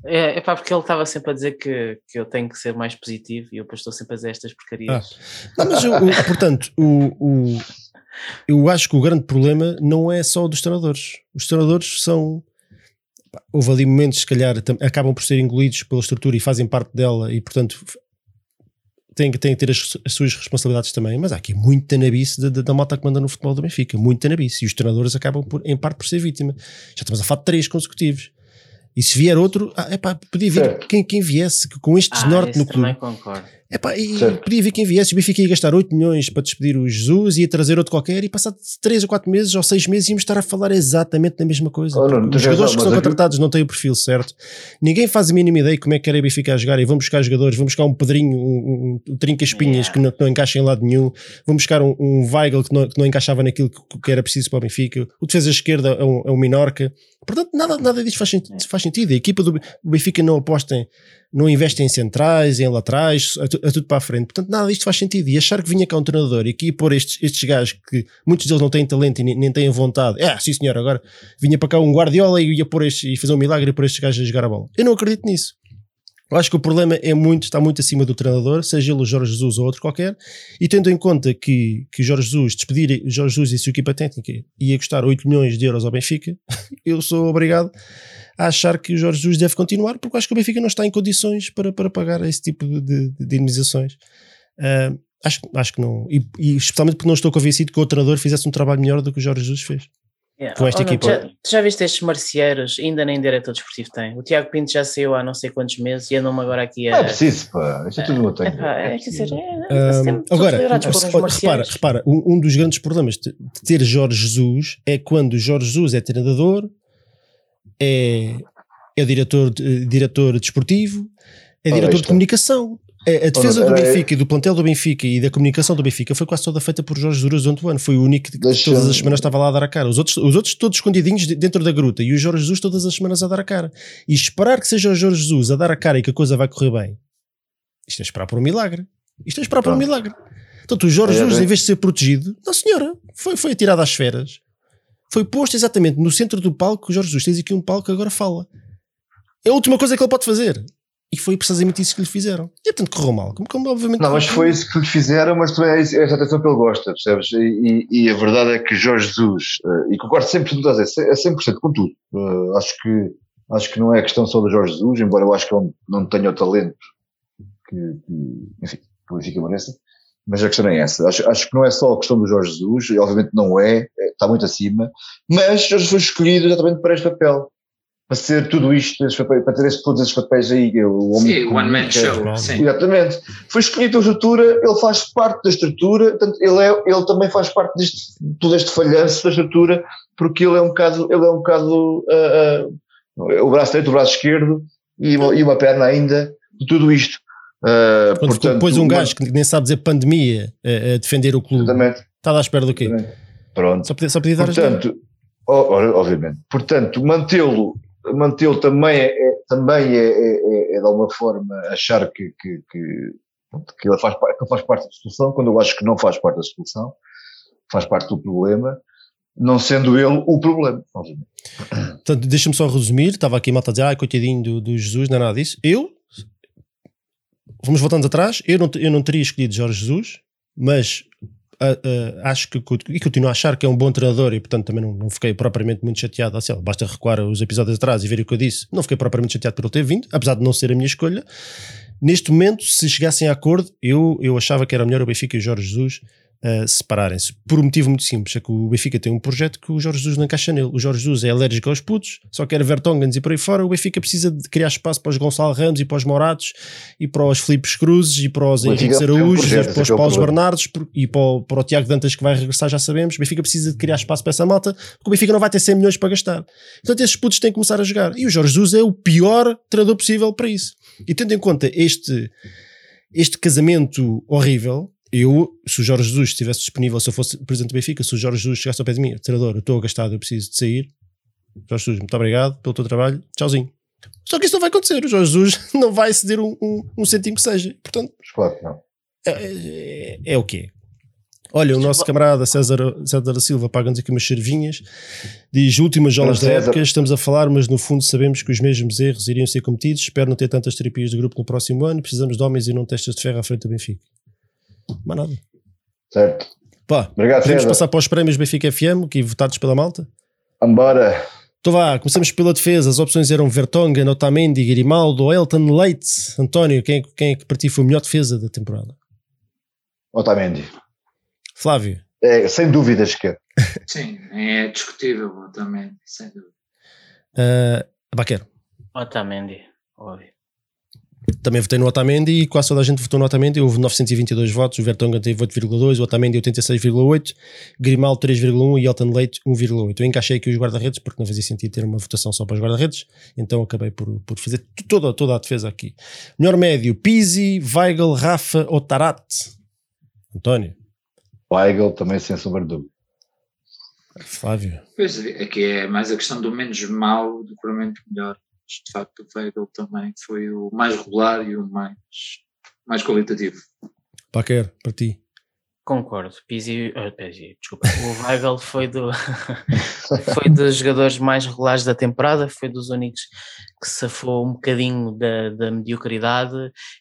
É, é pá, porque ele estava sempre a dizer que, que eu tenho que ser mais positivo e eu depois estou sempre a dizer estas porcarias. Ah. Não, mas, portanto, o, o, eu acho que o grande problema não é só dos treinadores. Os treinadores são. Houve ali momentos, se calhar, acabam por ser engolidos pela estrutura e fazem parte dela e, portanto, têm, que ter as, as suas responsabilidades também. Mas há aqui muito tanabice da, da malta que manda no futebol do Benfica. Muito tanabice. E os treinadores acabam, por, em parte, por ser vítima. Já estamos a falar de três consecutivos. E se vier outro, ah, epá, podia vir quem, quem viesse com este desnorte ah, no clube. concordo. Epá, e podia vir quem viesse. O Benfica ia gastar 8 milhões para despedir o Jesus, ia trazer outro qualquer e passado 3 ou 4 meses ou 6 meses íamos estar a falar exatamente da mesma coisa. Oh, não, os jogadores que são contratados não têm o perfil certo. Ninguém faz a mínima ideia de como é que quer a Benfica a jogar e vão buscar jogadores, vão buscar um Pedrinho, um, um, um Trinca-Espinhas yeah. que, não, que não encaixa em lado nenhum, vão buscar um, um Weigl que não, que não encaixava naquilo que, que, era preciso para o Benfica. O defesa esquerda é um, é um Minorca. Portanto, nada, nada disso faz, faz sentido. A equipa do Benfica não aposta em não investe em centrais, em laterais, a, a, tudo para a frente. Portanto, nada disto faz sentido. E achar que vinha cá um treinador e que ia pôr estes, estes gajos que muitos deles não têm talento e nem, nem têm vontade, é, sim senhor, agora vinha para cá um Guardiola e ia pôr estes, e fazer um milagre e pôr estes gajos a jogar a bola. Eu não acredito nisso. Eu acho que o problema é muito, está muito acima do treinador, seja ele o Jorge Jesus ou outro qualquer, e tendo em conta que, que Jorge Jesus, despedir Jorge Jesus e sua equipa técnica ia custar 8 milhões de euros ao Benfica, eu sou obrigado a achar que o Jorge Jesus deve continuar, porque acho que o Benfica não está em condições para, para pagar esse tipo de, de, de indemnizações. Uh, acho, acho que não. E, e, especialmente porque não estou convencido que o treinador fizesse um trabalho melhor do que o Jorge Jesus fez. Yeah. Com esta oh, equipa. Já, já viste estes marcieiros? Ainda nem diretor desportivo tem. O Tiago Pinto já saiu há não sei quantos meses e andam-me agora aqui a. Não é preciso, pá. Isto é tudo não tem. É, é, dizer, é, um, agora, repara, repara um, um, dos grandes problemas de ter Jorge Jesus é quando Jorge Jesus é treinador, é, é diretor, diretor desportivo, é diretor de comunicação. É, a defesa do Benfica e do plantel do Benfica e da comunicação do Benfica foi quase toda feita por Jorge Jesus durante o ano. Foi o único que todas as semanas estava lá a dar a cara. Os outros, os outros todos escondidinhos dentro da gruta e o Jorge Jesus todas as semanas a dar a cara. E esperar que seja o Jorge Jesus a dar a cara e que a coisa vai correr bem. Isto é esperar por um milagre. Isto é esperar por um milagre. Portanto, o Jorge É, Jesus, é. em vez de ser protegido, não senhora, foi, foi atirado às esferas. Foi posto exatamente no centro do palco. O Jorge Jesus tens aqui um palco que agora fala. É a última coisa que ele pode fazer. E foi precisamente isso que lhe fizeram. E portanto correu mal. Como, como obviamente. Não, mas foi isso que lhe fizeram, mas também é é essa atenção que ele gosta, percebes? E, e- e a verdade é que Jorge Jesus, eh, e concordo 100% com o que estás a dizer, é 100% com tudo. Eh, acho, que, acho que não é questão só do Jorge Jesus, embora eu acho que ele não tenha o talento que, que enfim, que o Benfica merece, mas a questão é essa. Acho, acho que não é só a questão do Jorge Jesus, e obviamente não é, está muito acima, mas Jorge foi escolhido exatamente para este papel. Para ser tudo isto, papéis, para ter todos estes papéis aí, o homem Sim, que One Man Show. Sim. Exatamente. Foi escolhido a estrutura, ele faz parte da estrutura, portanto, ele, é, ele também faz parte deste, todo este falhanço da estrutura, porque ele é um bocado, ele é um bocado ah, ah, o braço direito, o braço esquerdo e uma, e uma perna ainda de tudo isto. Ah, Quando ficou portanto, depois um gajo que nem sabe dizer pandemia a, a defender o clube. Exatamente. Está à espera do quê? exatamente. Pronto. Só podia, só podia dar. Portanto, obviamente, portanto, mantê-lo mantê-lo também é, é- também é, é, é, é de alguma forma achar que, que, que, que ele faz, que faz parte da solução, quando eu acho que não faz parte da solução, faz parte do problema, não sendo ele o problema, obviamente. Portanto, deixa-me só resumir. Estava aqui a malta a dizer, ai, coitadinho do, do Jesus, não é nada disso. Eu, vamos voltando atrás, eu não, eu não teria escolhido Jorge Jesus, mas ah, acho que, e continuo a achar que é um bom treinador e, portanto, também não, não fiquei propriamente muito chateado. Assim, basta recuar os episódios atrás e ver o que eu disse. Não fiquei propriamente chateado por ele ter vindo, apesar de não ser a minha escolha. Neste momento, se chegassem a acordo, eu, eu achava que era melhor o Benfica e o Jorge Jesus uh, separarem-se. Por um motivo muito simples: é que o Benfica tem um projeto que o Jorge Jesus não encaixa nele. O Jorge Jesus é alérgico aos putos, só quer Vertongans e por aí fora. O Benfica precisa de criar espaço para os Gonçalo Ramos e para os Moratos e para os Filipes Cruzes e para os Henrique tem um e para os é Paulos por- e para o, para o Tiago Dantas que vai regressar, já sabemos. O Benfica precisa de criar espaço para essa malta porque o Benfica não vai ter 100 milhões para gastar. Portanto, esses putos têm que começar a jogar. E o Jorge Jesus é o pior treinador possível para isso. E tendo em conta este, este casamento horrível, eu, se o Jorge Jesus estivesse disponível, se eu fosse presidente do Benfica, se o Jorge Jesus chegasse ao pé de mim, treinador, eu estou gastado, eu preciso de sair. Jorge Jesus, muito obrigado pelo teu trabalho, tchauzinho. Só que isso não vai acontecer, o Jorge Jesus não vai ceder um, um, um que seja. Portanto, claro que não. é, é, é o quê? Olha, o nosso camarada César, César da Silva paga-nos aqui umas cervinhas. Diz: últimas jolas da época, estamos a falar, mas no fundo sabemos que os mesmos erros iriam ser cometidos. Espero não ter tantas terapias de grupo no próximo ano. Precisamos de homens e não testas de ferro à frente do Benfica. Mas nada. Certo. Pá, Obrigado, podemos César. passar para os prémios Benfica FM, aqui votados pela malta. Embora. Então vá, começamos pela defesa. As opções eram Vertonghen, Otamendi, Grimaldo, Elton Leite. António, quem, é- quem é que para ti foi a melhor defesa da temporada? Otamendi. Flávio. É, sem dúvidas que é. Sim, é discutível também, sem dúvida. Uh, Baquero. Otamendi, óbvio. Também votei no Otamendi e quase toda a gente votou no Otamendi. Houve 922 votos, o Vertonghen teve 8,2, o Otamendi 86,8, Grimaldo 3,1 e Elton Leite 1,8. Eu encaixei aqui os guarda-redes porque não fazia sentido ter uma votação só para os guarda-redes, então acabei por, por fazer toda, toda a defesa aqui. Melhor médio, Pizzi, Weigl, Rafa ou Tarat? António, Weigl também sem sombra de dúvida. Flávio. Pois, aqui é mais a questão do menos mau do que provavelmente melhor. Mas, De facto, o Weigl também foi o mais regular e o mais, mais qualitativo. Baquero, para ti. Concordo. Pizzi, ah, Pizzi, desculpa. O Weigl foi, do, foi dos jogadores mais regulares da temporada, foi dos únicos que safou um bocadinho da, da mediocridade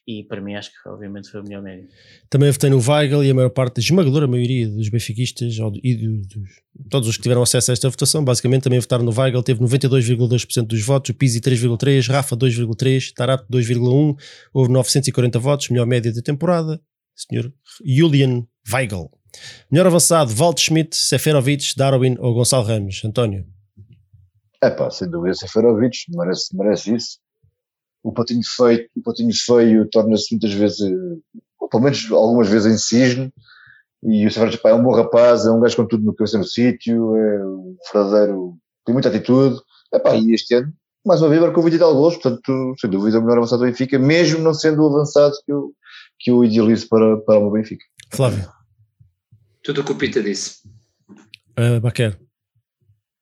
e para mim acho que obviamente foi o melhor médio. Também votei no Weigl e a maior parte, a esmagadora maioria dos benfiquistas e do- dos, todos os que tiveram acesso a esta votação, basicamente também votaram no Weigl, teve 92,2% dos votos, o Pizzi 3,3%, Rafa 2,3%, Tarap 2,1%, houve 940 votos, melhor média da temporada, senhor Julian Weigl. Melhor avançado, Walt Schmidt, Seferovic, Darwin ou Gonçalo Ramos. António. É pá, sem dúvida, Seferovic merece, merece isso. O patinho feio, o patinho feio torna-se muitas vezes, ou pelo menos algumas vezes em cisne, e o Seferovic pá, é um bom rapaz, é um gajo com tudo no cabeça no sítio, é um verdadeiro, tem muita atitude. É pá, e este ano, mais uma vez, marcou 20 e tal gols, portanto, sem dúvida, o melhor avançado do Benfica, mesmo não sendo o avançado que eu, que eu idealizo para, para o meu Benfica. Flávio. Tudo o que o Pita disse. Uh, Baquer.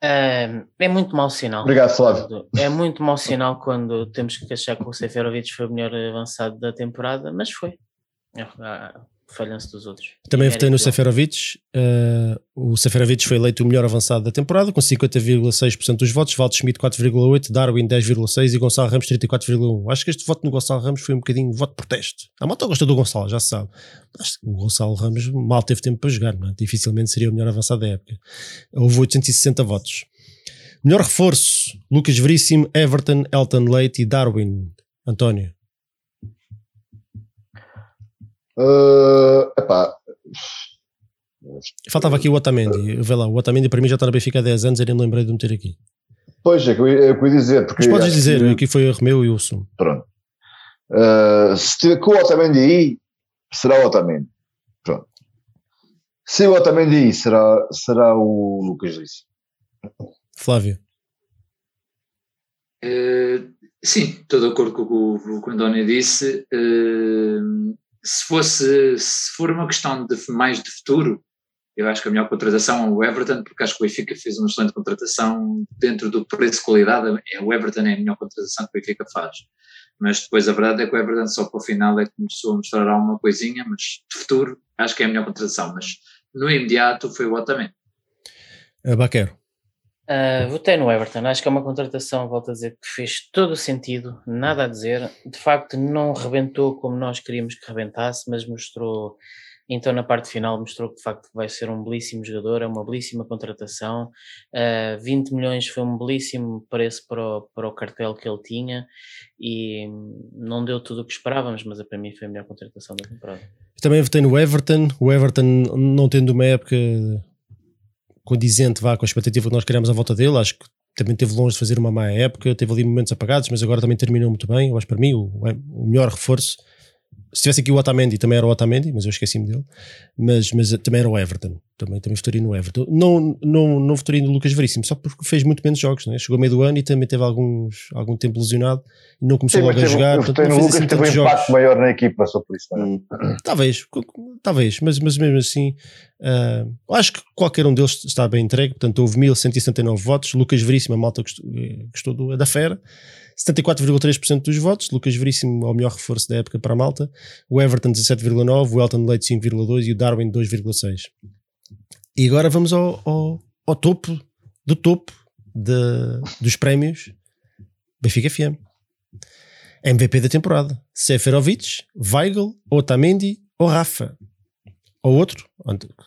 É, é muito mau sinal. Obrigado, Flávio. É muito mau sinal quando temos que achar que o Seferovic foi o melhor avançado da temporada, mas foi. É, falhança dos outros. Também votei no. Seferovic. Uh, o Seferovic foi eleito o melhor avançado da temporada, com 50,6% dos votos. Valdo Schmidt, 4,8%. Darwin, 10,6%. E Gonçalo Ramos, 34,1%. Acho que este voto no Gonçalo Ramos foi um bocadinho voto de protesto. A malta gosta do Gonçalo, já se sabe. Acho que o Gonçalo Ramos mal teve tempo para jogar, é? dificilmente seria o melhor avançado da época. Houve 860 votos. Melhor reforço: Lucas Veríssimo, Everton, Elton Leite e Darwin. António. Uh, epá, Faltava aqui o Otamendi. Vê lá, o Otamendi para mim já está na Benfica há 10 anos e nem me lembrei de meter aqui. pois é, que eu é o que eu ia dizer. Porque Mas podes dizer, que- aqui foi erro meu e eu assumo. Pronto. Uh, se tiver com o Otamendi aí, será o Otamendi. Pronto. Se o Otamendi aí, será, será o Lucas Lice. Flávio. Eh, sim, estou de acordo com o que o- o António disse. Eh, se fosse, se for uma questão de mais de futuro, eu acho que a melhor contratação é o Everton, porque acho que o Benfica fez uma excelente contratação dentro do preço-qualidade. É, o Everton é a melhor contratação que o Benfica faz. Mas depois a verdade é que o Everton só para o final é que começou a mostrar alguma coisinha, mas de futuro acho que é a melhor contratação. Mas no imediato foi o Otamendi. Baquero. Ah, votei no Everton, acho que é uma contratação, volto a dizer, que fez todo o sentido, nada a dizer. De facto, não rebentou como nós queríamos que rebentasse, mas mostrou, então na parte final, mostrou que de facto vai ser um belíssimo jogador, é uma belíssima contratação. Ah, 20 milhões foi um belíssimo preço para o, para o cartel que ele tinha e não deu tudo o que esperávamos, mas para mim foi a melhor contratação da temporada. Também votei no Everton. O Everton, não tendo uma época condizente vá, com a expectativa que nós queríamos à volta dele, acho que também teve longe de fazer uma má época, teve ali momentos apagados, mas agora também terminou muito bem. Eu acho para mim o, o melhor reforço. Se tivesse aqui o Otamendi, também era o Otamendi, mas eu esqueci-me dele. Mas, mas também era o Everton. Também, também votaria no Everton. Não, não, não votaria no Lucas Veríssimo, só porque fez muito menos jogos. Né? Chegou ao meio do ano e também teve alguns, algum tempo lesionado e não começou Sim, logo a jogar. eu portanto, votei não no fez Lucas, assim teve um tantos impacto jogos. maior na equipa, só por isso. é? Talvez, talvez, mas, mas mesmo assim, ah, acho que qualquer um deles está bem entregue. Portanto, houve 1179 votos. Lucas Veríssimo, a malta gostou, eh, gostou do- da fera. 74,3% dos votos. Lucas Veríssimo, é o melhor reforço da época para a malta. O Everton, 17,9%. O Elton Leite, 5,2%. E o Darwin, 2,6%. E agora vamos ao, ao, ao topo do topo de- dos prémios Benfica FM. MVP da temporada. Seferovic, Weigl, Otamendi ou Rafa. Ou outro.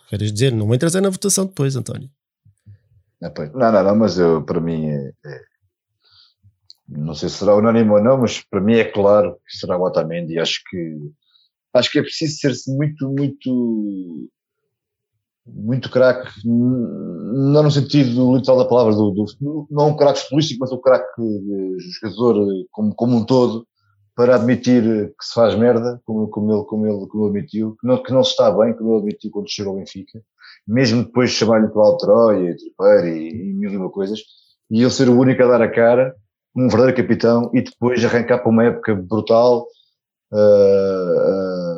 Queres dizer, não entras é na votação depois, António. Não, não, não, mas eu, para mim é, é- não sei se será unânime ou não, mas para mim é claro que será o Otamendi. Acho que acho que é preciso ser-se muito, muito muito craque, não no sentido literal da palavra, do, do- não um craque futebolístico, mas um craque eh, jogador eh, como, como um todo, para admitir que se faz merda, como, como, ele, como, ele, como ele admitiu, que não, que não se está bem, como ele admitiu quando chegou ao Benfica, mesmo depois de chamar-lhe para o Troia, e Tripeiro e, e mil e uma coisas, e ele ser o único a dar a cara, um verdadeiro capitão, e depois arrancar para uma época brutal, uh,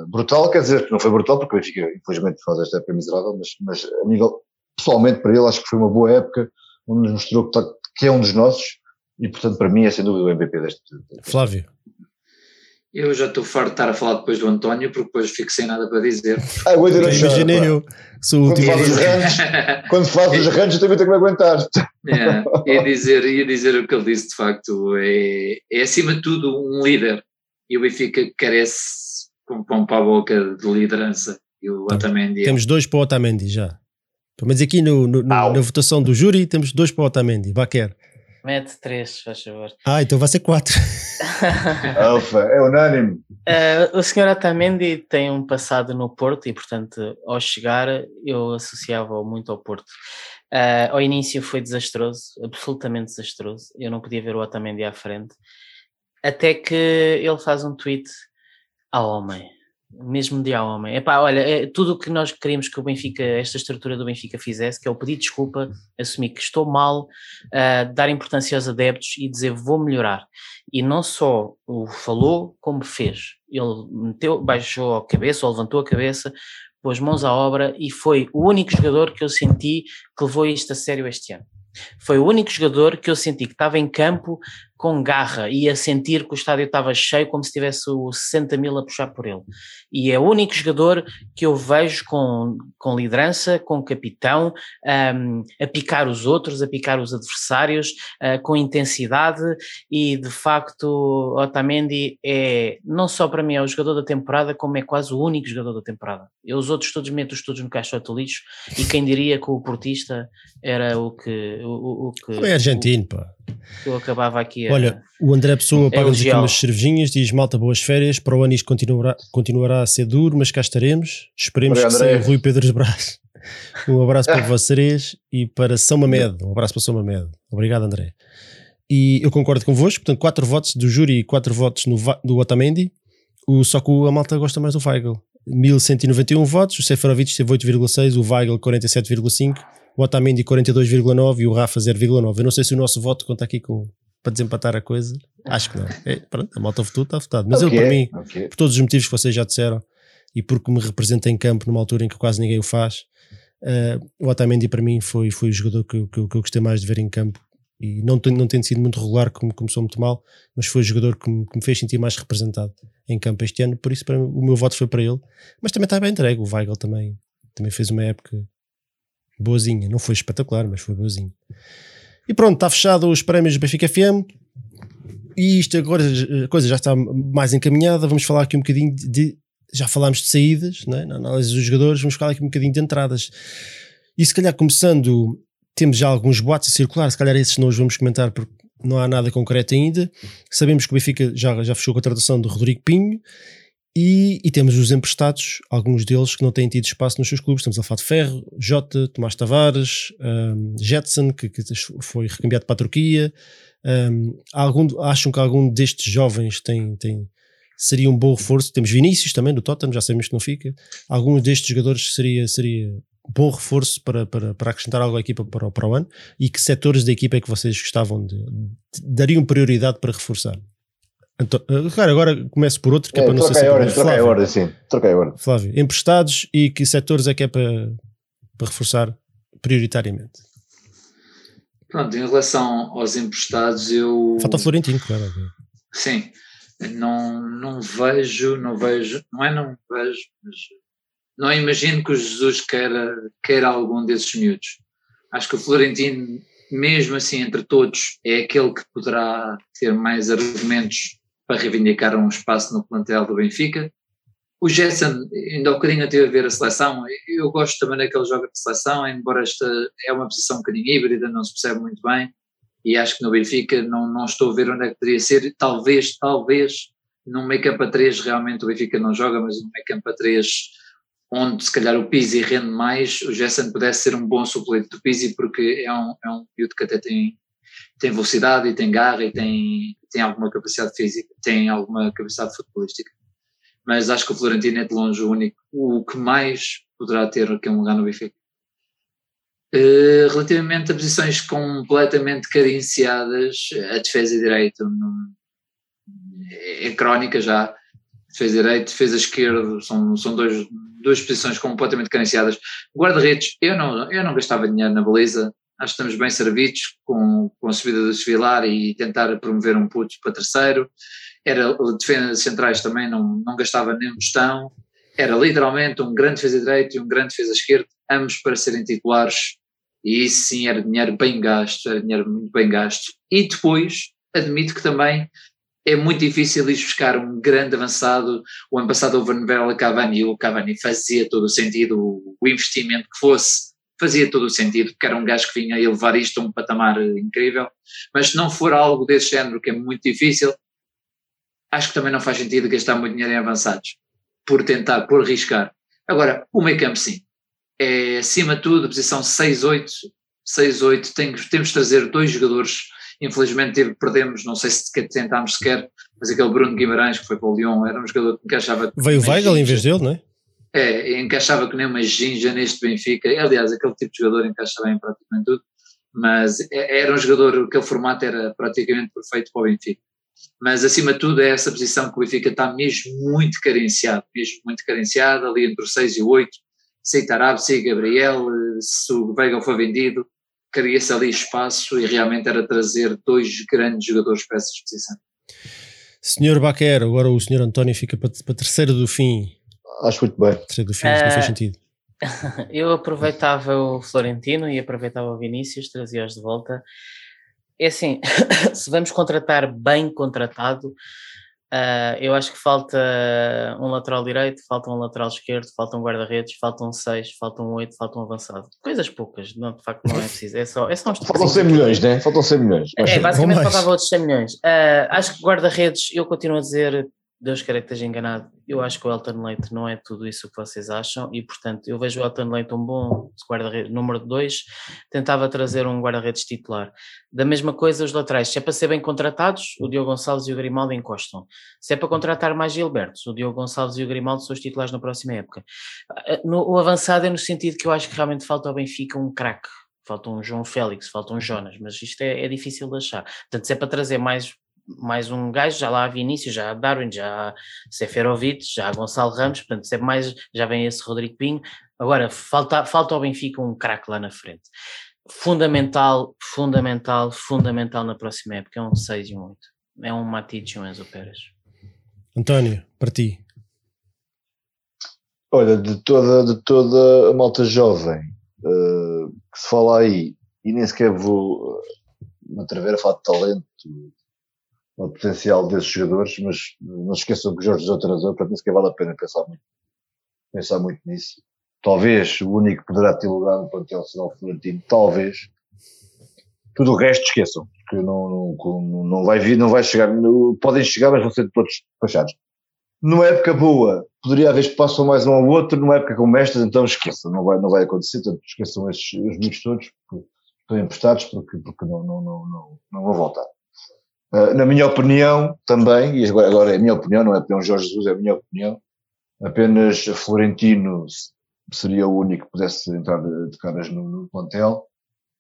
brutal, quer dizer que não foi brutal, porque o Benfica, infelizmente, faz esta época miserável, mas, mas a nível, pessoalmente, para ele, acho que foi uma boa época, onde nos mostrou que, tá- que é um dos nossos, e portanto, para mim, é sem dúvida o MVP deste. Flávio. Eu já estou farto de estar a falar depois do António, porque depois fico sem nada para dizer. Ah, eu Ok, imaginei eu. Sou o Quando último. fazes os ranchos, quando fazes os ranchos, eu também tenho que me aguentar. É, ia, dizer, ia dizer o que ele disse, de facto, é, é acima de tudo um líder. E o Benfica carece com pão para a boca de liderança. E o Otamendi é Temos dois para o Otamendi já. Pelo menos aqui no, no- na votação do júri temos dois para o Otamendi. Baquer. Mete três, faz favor. Ah, então vai ser quatro. Alfa, é unânime. Eh, o senhor Otamendi tem um passado no Porto e, portanto, ao chegar, eu associava-o muito ao Porto. Eh, ao início foi desastroso, absolutamente desastroso. Eu não podia ver o Otamendi à frente. Até que ele faz um tweet ao homem, mesmo de ao homem. Epá, olha, é tudo o que nós queríamos que o Benfica, esta estrutura do Benfica fizesse, que é o pedir desculpa, assumir que estou mal, eh, dar importância aos adeptos e dizer vou melhorar e não só o falou, como fez. Ele meteu, baixou a cabeça, ou levantou a cabeça, pôs mãos à obra e foi o único jogador que eu senti que levou isto a sério este ano. Foi o único jogador que eu senti que estava em campo com garra e a sentir que o estádio estava cheio como se tivesse o 60 mil a puxar por ele. E é o único jogador que eu vejo com, com liderança, com capitão, um, a picar os outros, a picar os adversários, uh, com intensidade e de facto Otamendi é, não só para mim é o jogador da temporada, como é quase o único jogador da temporada. Eu os outros todos meto-os todos no caixote lixo e quem diria que o portista era o que... O, o que é argentino, pá. Eu acabava aqui a, Olha, o André Pessoa paga-nos aqui umas cervejinhas, diz malta boas férias, para o ano isto continuará, continuará a ser duro, mas cá estaremos. Esperemos Obrigado, que seja Rui Pedro Brás. Um abraço para vocês e para São Mamed. Um abraço para São Mamed. Obrigado, André. E eu concordo convosco, portanto, 4 votos do júri e 4 votos no, do Otamendi. O, só que a malta gosta mais do Weigl. 1191 votos, o Seferovic teve 8,6, o Weigl 47,5 o Otamendi 42,9 e o Rafa 0,9. Eu não sei se o nosso voto conta aqui com, para desempatar a coisa. Acho que não. É, pronto, a malta votou, está votado. Mas okay, eu, para mim, okay. por todos os motivos que vocês já disseram e porque me representa em campo numa altura em que quase ninguém o faz, uh, o Otamendi para mim foi, foi o jogador que, que, que eu gostei mais de ver em campo e não tem, não tem sido muito regular, como começou muito mal, mas foi o jogador que me, que me, fez sentir mais representado em campo este ano, por isso para, o meu voto foi para ele. Mas também está bem entregue, o Weigl também, também fez uma época boazinha. Não foi espetacular, mas foi boazinha. E pronto, está fechado os prémios do Benfica FM. E isto agora a coisa já está mais encaminhada. Vamos falar aqui um bocadinho de. Já falámos de saídas, né? na análise dos jogadores, vamos falar aqui um bocadinho de entradas. E se calhar começando, temos já alguns boatos a circular, se calhar esses não os vamos comentar porque não há nada concreto ainda. Sabemos que o Benfica já, já fechou a contratação do Rodrigo Pinho e, e, temos os emprestados, alguns deles que não têm tido espaço nos seus clubes. Estamos a falar de Ferro, Jota, Tomás Tavares, um, Jetson, que, que, foi recambiado para a Turquia. Um, algum, acham que algum destes jovens tem, tem, seria um bom reforço? Temos Vinícius também do Tottenham, já sabemos que não fica. Algum destes jogadores seria, seria bom reforço para, para, para acrescentar algo à equipa para, para o ano? E que setores da equipa é que vocês gostavam de, de dariam prioridade para reforçar? Então, claro, agora começo por outro que é, é para não ser sempre ordem, Troquei a ordem, sim. Troquei a ordem. Flávio, emprestados e que setores é que é para, para reforçar prioritariamente? Pronto, em relação aos emprestados, eu. Falta o Florentino, claro. Sim, não, não vejo, não vejo, não é não vejo, mas não imagino que o Jesus queira, queira algum desses miúdos. Acho que o Florentino, mesmo assim, entre todos, é aquele que poderá ter mais argumentos para reivindicar um espaço no plantel do Benfica. O Gerson, ainda há um bocadinho a ter a ver a seleção, eu gosto também daquele jogo de seleção, embora esta é uma posição um bocadinho híbrida, não se percebe muito bem, e acho que no Benfica não, não estou a ver onde é que poderia ser, talvez, talvez, num meio campo a 3 realmente o Benfica não joga, mas num meio campo a 3 onde se calhar o Pizzi rende mais, o Gerson pudesse ser um bom suplente do Pizzi porque é um, é um que até tem tem velocidade e tem garra e tem, tem alguma capacidade física, tem alguma capacidade futebolística. Mas acho que o Florentino é de longe o único, o que mais poderá ter aqui um lugar no Benfica. Uh, relativamente a posições completamente carenciadas, a defesa e direito é, é crónica já. Defesa direito, defesa esquerda, são, são dois, duas posições completamente carenciadas. Guarda-redes, eu não, eu não gastava dinheiro na baliza, acho que estamos bem servidos com, com a subida do Sevilar e tentar promover um puto para terceiro. Era defesa centrais também, não, não gastava nenhum tostão. Era literalmente um grande defesa direito e um grande defesa esquerdo, ambos para serem titulares. E isso sim era dinheiro bem gasto, era dinheiro muito bem gasto. E depois, admito que também é muito difícil ir buscar um grande avançado. O ano passado houve Van Cavani e o Cavani fazia todo o sentido, o investimento que fosse fazia todo o sentido, porque era um gajo que vinha a elevar isto a um patamar incrível, mas se não for algo desse género, que é muito difícil, acho que também não faz sentido gastar muito dinheiro em avançados, por tentar, por arriscar. Agora, o meio campo sim, é acima de tudo, posição 6-8, 6-8, temos de trazer dois jogadores, infelizmente perdemos, não sei se tentámos sequer, mas aquele Bruno Guimarães que foi para o Lyon, era um jogador que encaixava... Veio o Weigl em vez dele, não é? É, encaixava que nem uma ginja neste Benfica. Aliás, aquele tipo de jogador encaixa bem em praticamente tudo, mas é, era um jogador, aquele formato era praticamente perfeito para o Benfica. Mas acima de tudo é essa posição que o Benfica está mesmo muito carenciado, mesmo muito carenciado, ali entre o 6 e o 8. Sei Tarab, sei Gabriel, se o Veiga foi vendido, queria-se ali espaço e realmente era trazer dois grandes jogadores para essa posição. Senhor Baquer, agora o senhor António fica para, para terceiro do fim. Acho muito bem. Terceiro do fim, uh, não faz sentido. Eu aproveitava o Florentino e aproveitava o Vinícius, trazia-os de volta. É assim, se vamos contratar bem contratado, Uh, eu acho que falta um lateral direito, falta um lateral esquerdo, falta um guarda-redes, faltam seis, faltam oito, faltam um avançado. Coisas poucas, não, de facto não é preciso. É só, é só uns Faltam 100 milhões, né? Faltam 100 milhões. É, basicamente faltavam outros 100 milhões. Uh, acho que guarda-redes, eu continuo a dizer, Deus queira que esteja enganado, eu acho que o Elton Leite não é tudo isso que vocês acham e, portanto, eu vejo o Elton Leite um bom guarda-redes, número 2, tentava trazer um guarda-redes titular. Da mesma coisa os laterais, se é para ser bem contratados, o Diogo Gonçalves e o Grimaldo encostam. Se é para contratar mais Gilberto, o Diogo Gonçalves e o Grimaldo são os titulares na próxima época. Ah, no, o avançado é no sentido que eu acho que realmente falta ao Benfica um craque, falta um João Félix, falta um Jonas, mas isto é, é difícil de achar. Portanto, se é para trazer mais mais um gajo, já lá há Vinícius, já há Darwin, já há Seferovic, já há Gonçalo Ramos, portanto, sempre mais, já vem esse Rodrigo Pinho. Agora, falta, falta ao Benfica um craque lá na frente. Fundamental, fundamental, fundamental na próxima época. É um 6 e um 8. É um Matite e um Enzo Pérez. António, para ti. Olha, de toda, de toda a malta jovem uh, que se fala aí, e nem sequer vou me atrever a falar de talento, o potencial desses jogadores, mas não se esqueçam que o Jorge Jesus atrasou, portanto nem sequer vale a pena pensar muito, pensar muito nisso. Talvez o único que poderá ter lugar no plantel será o Florentino, talvez. Tudo o resto esqueçam, porque não, não, não vai vir, não vai chegar, podem chegar, mas vão ser todos despachados. Numa época boa, poderia haver espaço mais um ao outro, numa época como esta, então esqueçam, não vai, não vai acontecer, portanto esqueçam esses, os miúdos todos, porque estão emprestados, porque, porque não, não, não, não, não vão voltar. Uh, na minha opinião, também, e agora, agora é a minha opinião, não é a opinião de Jorge Jesus, é a minha opinião, apenas Florentino seria o único que pudesse entrar de caras no, no plantel.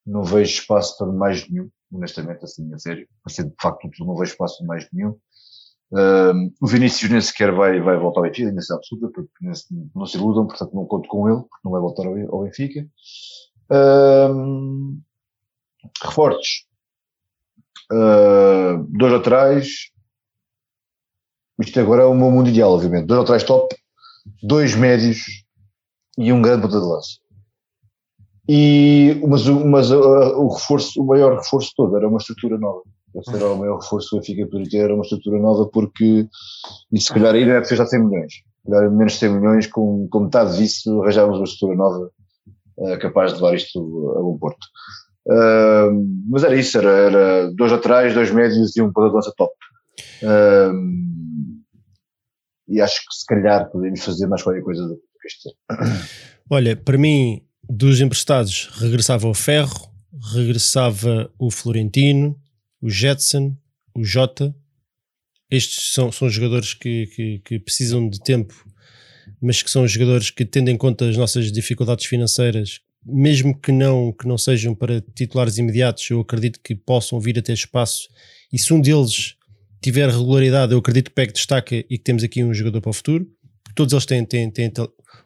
Não vejo espaço para mais nenhum, honestamente, assim, a sério. Assim, de facto, não vejo espaço para mais nenhum. O Vinícius nem sequer vai, vai voltar ao Benfica, ainda se absoluta, porque não se iludam, portanto não conto com ele, porque não vai voltar ao, ao Benfica. Uh, reforços. Uh, dois atrás. Isto agora é o meu mundo ideal, obviamente. Dois atrás top, dois médios e um grande ponta de lança. E, mas mas uh, o reforço, o maior reforço todo era uma estrutura nova. Esse era o maior reforço que o Benfica poderia ter, era uma estrutura nova, porque, e se calhar aí não é preciso já 100 milhões. Se calhar menos de 100 milhões, com, com metade disso, arranjávamos uma estrutura nova uh, capaz de levar isto a bom porto. Uh, mas era isso, era, era, dois atrás, dois médios e um ponta de lança top. Uh, e acho que se calhar podemos fazer mais qualquer coisa do que isto. Olha, para mim, dos emprestados, regressava o Ferro, regressava o Florentino, o Jetson, o Jota. Estes são, são jogadores que, que, que precisam de tempo, mas que são jogadores que, tendo em conta as nossas dificuldades financeiras, mesmo que não, que não sejam para titulares imediatos, eu acredito que possam vir a ter espaço. E se um deles tiver regularidade, eu acredito que pegue destaca e que temos aqui um jogador para o futuro. Todos eles têm, têm, têm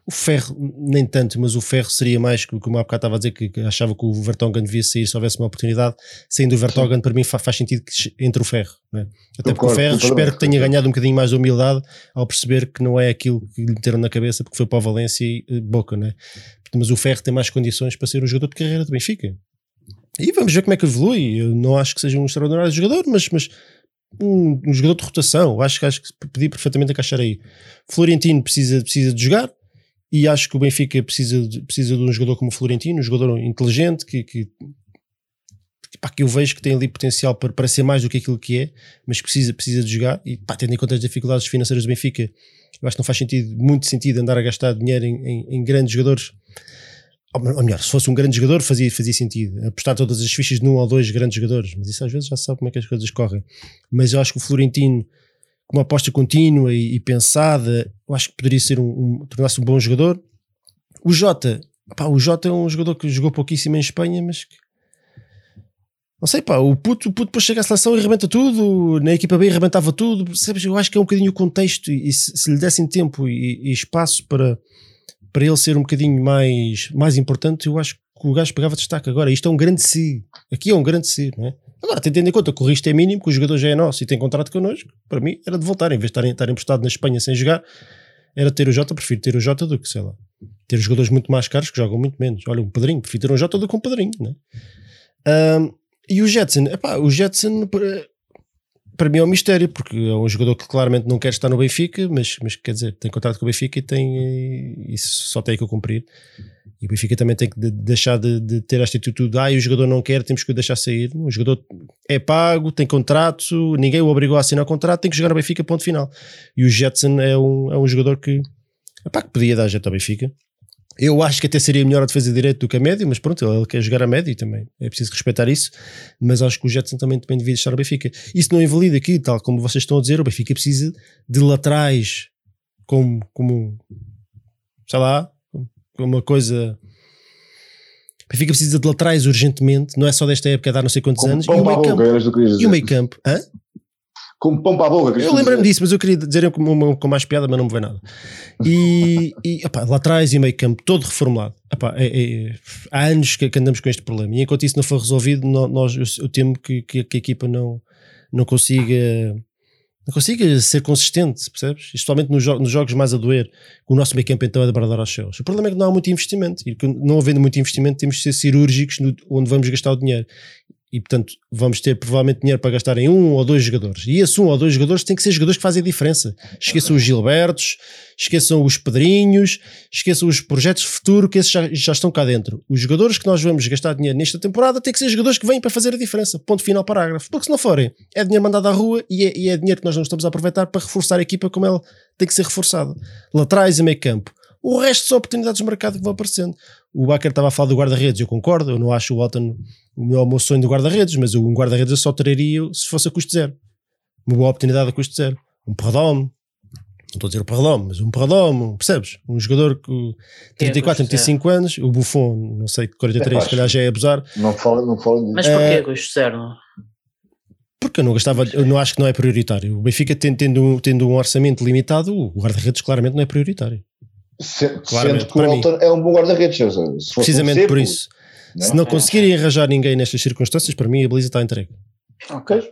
o Ferro, nem tanto, mas o Ferro seria mais, como há bocado estava a dizer, que, achava que o Vertonghen devia sair se houvesse uma oportunidade. Saindo o Vertonghen, para mim faz, faz sentido que entre o Ferro. Né? Até porque o Ferro, espero que tenha ganhado um bocadinho mais de humildade ao perceber que não é aquilo que lhe meteram na cabeça, porque foi para o Valência e eh, Boca, né? Mas o Ferro tem mais condições para ser o jogador de carreira do Benfica. E vamos ver como é que evolui. Eu não acho que seja um extraordinário jogador, mas, mas um, um jogador de rotação. Acho que, acho que podia perfeitamente encaixar aí. Florentino precisa, precisa de jogar e acho que o Benfica precisa de, precisa de um jogador como o Florentino, um jogador inteligente que, que, pá, que eu vejo que tem ali potencial para, para ser mais do que aquilo que é, mas precisa, precisa de jogar. E pá, tendo em conta as dificuldades financeiras do Benfica, eu acho que não faz sentido, muito sentido andar a gastar dinheiro em, em, em grandes jogadores ou melhor, se fosse um grande jogador fazia, fazia sentido apostar todas as fichas num ou dois grandes jogadores, mas isso às vezes já sabe como é que as coisas correm. Mas eu acho que o Florentino, com uma aposta contínua e, e pensada, eu acho que poderia ser um, um tornar-se um bom jogador. O Jota, o Jota é um jogador que jogou pouquíssimo em Espanha, mas que, não sei, pá, o puto, o puto depois chega à seleção e arrebenta tudo, na equipa B arrebentava tudo, sabes? Eu acho que é um bocadinho o contexto e se, se lhe dessem tempo e, e espaço para para ele ser um bocadinho mais, mais importante, eu acho que o gajo pegava destaque agora. Isto é um grande si. Aqui é um grande si, não é? Agora, tendo em conta que o risco é mínimo, que o jogador já é nosso e tem contrato connosco, para mim era de voltar. Em vez de estar, estar emprestado na Espanha sem jogar, era ter o Jota. Prefiro ter o Jota do que, sei lá, ter jogadores muito mais caros que jogam muito menos. Olha, um Pedrinho, prefiro ter um Jota do que um Pedrinho, não é? Um, e o Jetson, epá, o Jetson para, para mim é um mistério, porque é um jogador que claramente não quer estar no Benfica, mas, mas quer dizer, tem contrato com o Benfica e tem isso só tem que cumprir. E o Benfica também tem que de, deixar de, de, ter esta atitude, ah, e o jogador não quer, temos que o deixar sair. O jogador é pago, tem contrato, ninguém o obrigou a assinar o contrato, tem que jogar no Benfica, ponto final. E o Jetson é um, é um jogador que, epá, que podia dar jeito ao Benfica. Eu acho que até seria melhor a defesa de direito do que a médio, mas pronto, ele quer jogar a médio e também é preciso respeitar isso. Mas acho que o Jetson também, também devia deixar o Benfica. Isso não invalida aqui, tal como vocês estão a dizer, o Benfica precisa de laterais como, como sei lá, uma coisa. O Benfica precisa de laterais urgentemente, não é só desta época, há não sei quantos Como anos. E o meio campo. E o meio campo. Hã? Como pão para a boca, Eu lembrei-me dizer. disso, mas eu queria dizer com, uma- com mais piada, mas não me veio nada. E, e epá, lá atrás e meio campo, todo reformulado. Epá, é- é- há anos que, andamos com este problema. E enquanto isso não for resolvido, nó- nós, eu, eu temo que, que, a equipa não, não consiga. Não consiga ser consistente, percebes? Especialmente nos, jo- nos jogos mais a doer, o nosso meio campo então é de bradar aos céus. O problema é que não há muito investimento, e que não havendo muito investimento, temos de ser cirúrgicos no, onde vamos gastar o dinheiro e portanto vamos ter provavelmente dinheiro para gastar em um ou dois jogadores. E esses um ou dois jogadores têm que ser jogadores que fazem diferença. Esqueçam os Gilbertos, esqueçam os Pedrinhos, esqueçam os projetos de futuro que esses já, já estão cá dentro. Os jogadores que nós vamos gastar dinheiro nesta temporada têm que ser jogadores que vêm para fazer a diferença. Ponto final, parágrafo. Porque se não forem, é dinheiro mandado à rua e é, e é dinheiro que nós não estamos a aproveitar para reforçar a equipa como ela tem que ser reforçada. Laterais e meio campo. O resto são oportunidades de mercado que vão aparecendo. O Baker estava a falar do guarda-redes, eu concordo, eu não acho o Walton o meu, o meu sonho do guarda-redes, mas um guarda-redes eu só teria se fosse a custo zero. Uma boa oportunidade a custo zero. Um Perradome, não estou a dizer o Perradome, mas um Perradome, percebes? Um jogador com 34, custo 35 anos, o Buffon, não sei, 43, É, se calhar já é abusar, Não fala, não fala disso. Mas É. porquê, Gusto Cerno? porque eu não gostava, eu não acho que não é prioritário. O Benfica tendo, tendo, um- tendo um orçamento limitado, o guarda-redes claramente não é prioritário. Se- Sendo que o para mim. É um bom guarda-redes. um Precisamente seco, por isso. né? Se não conseguirem arranjar ninguém nestas circunstâncias, para mim a Belisa está entregue. Ok.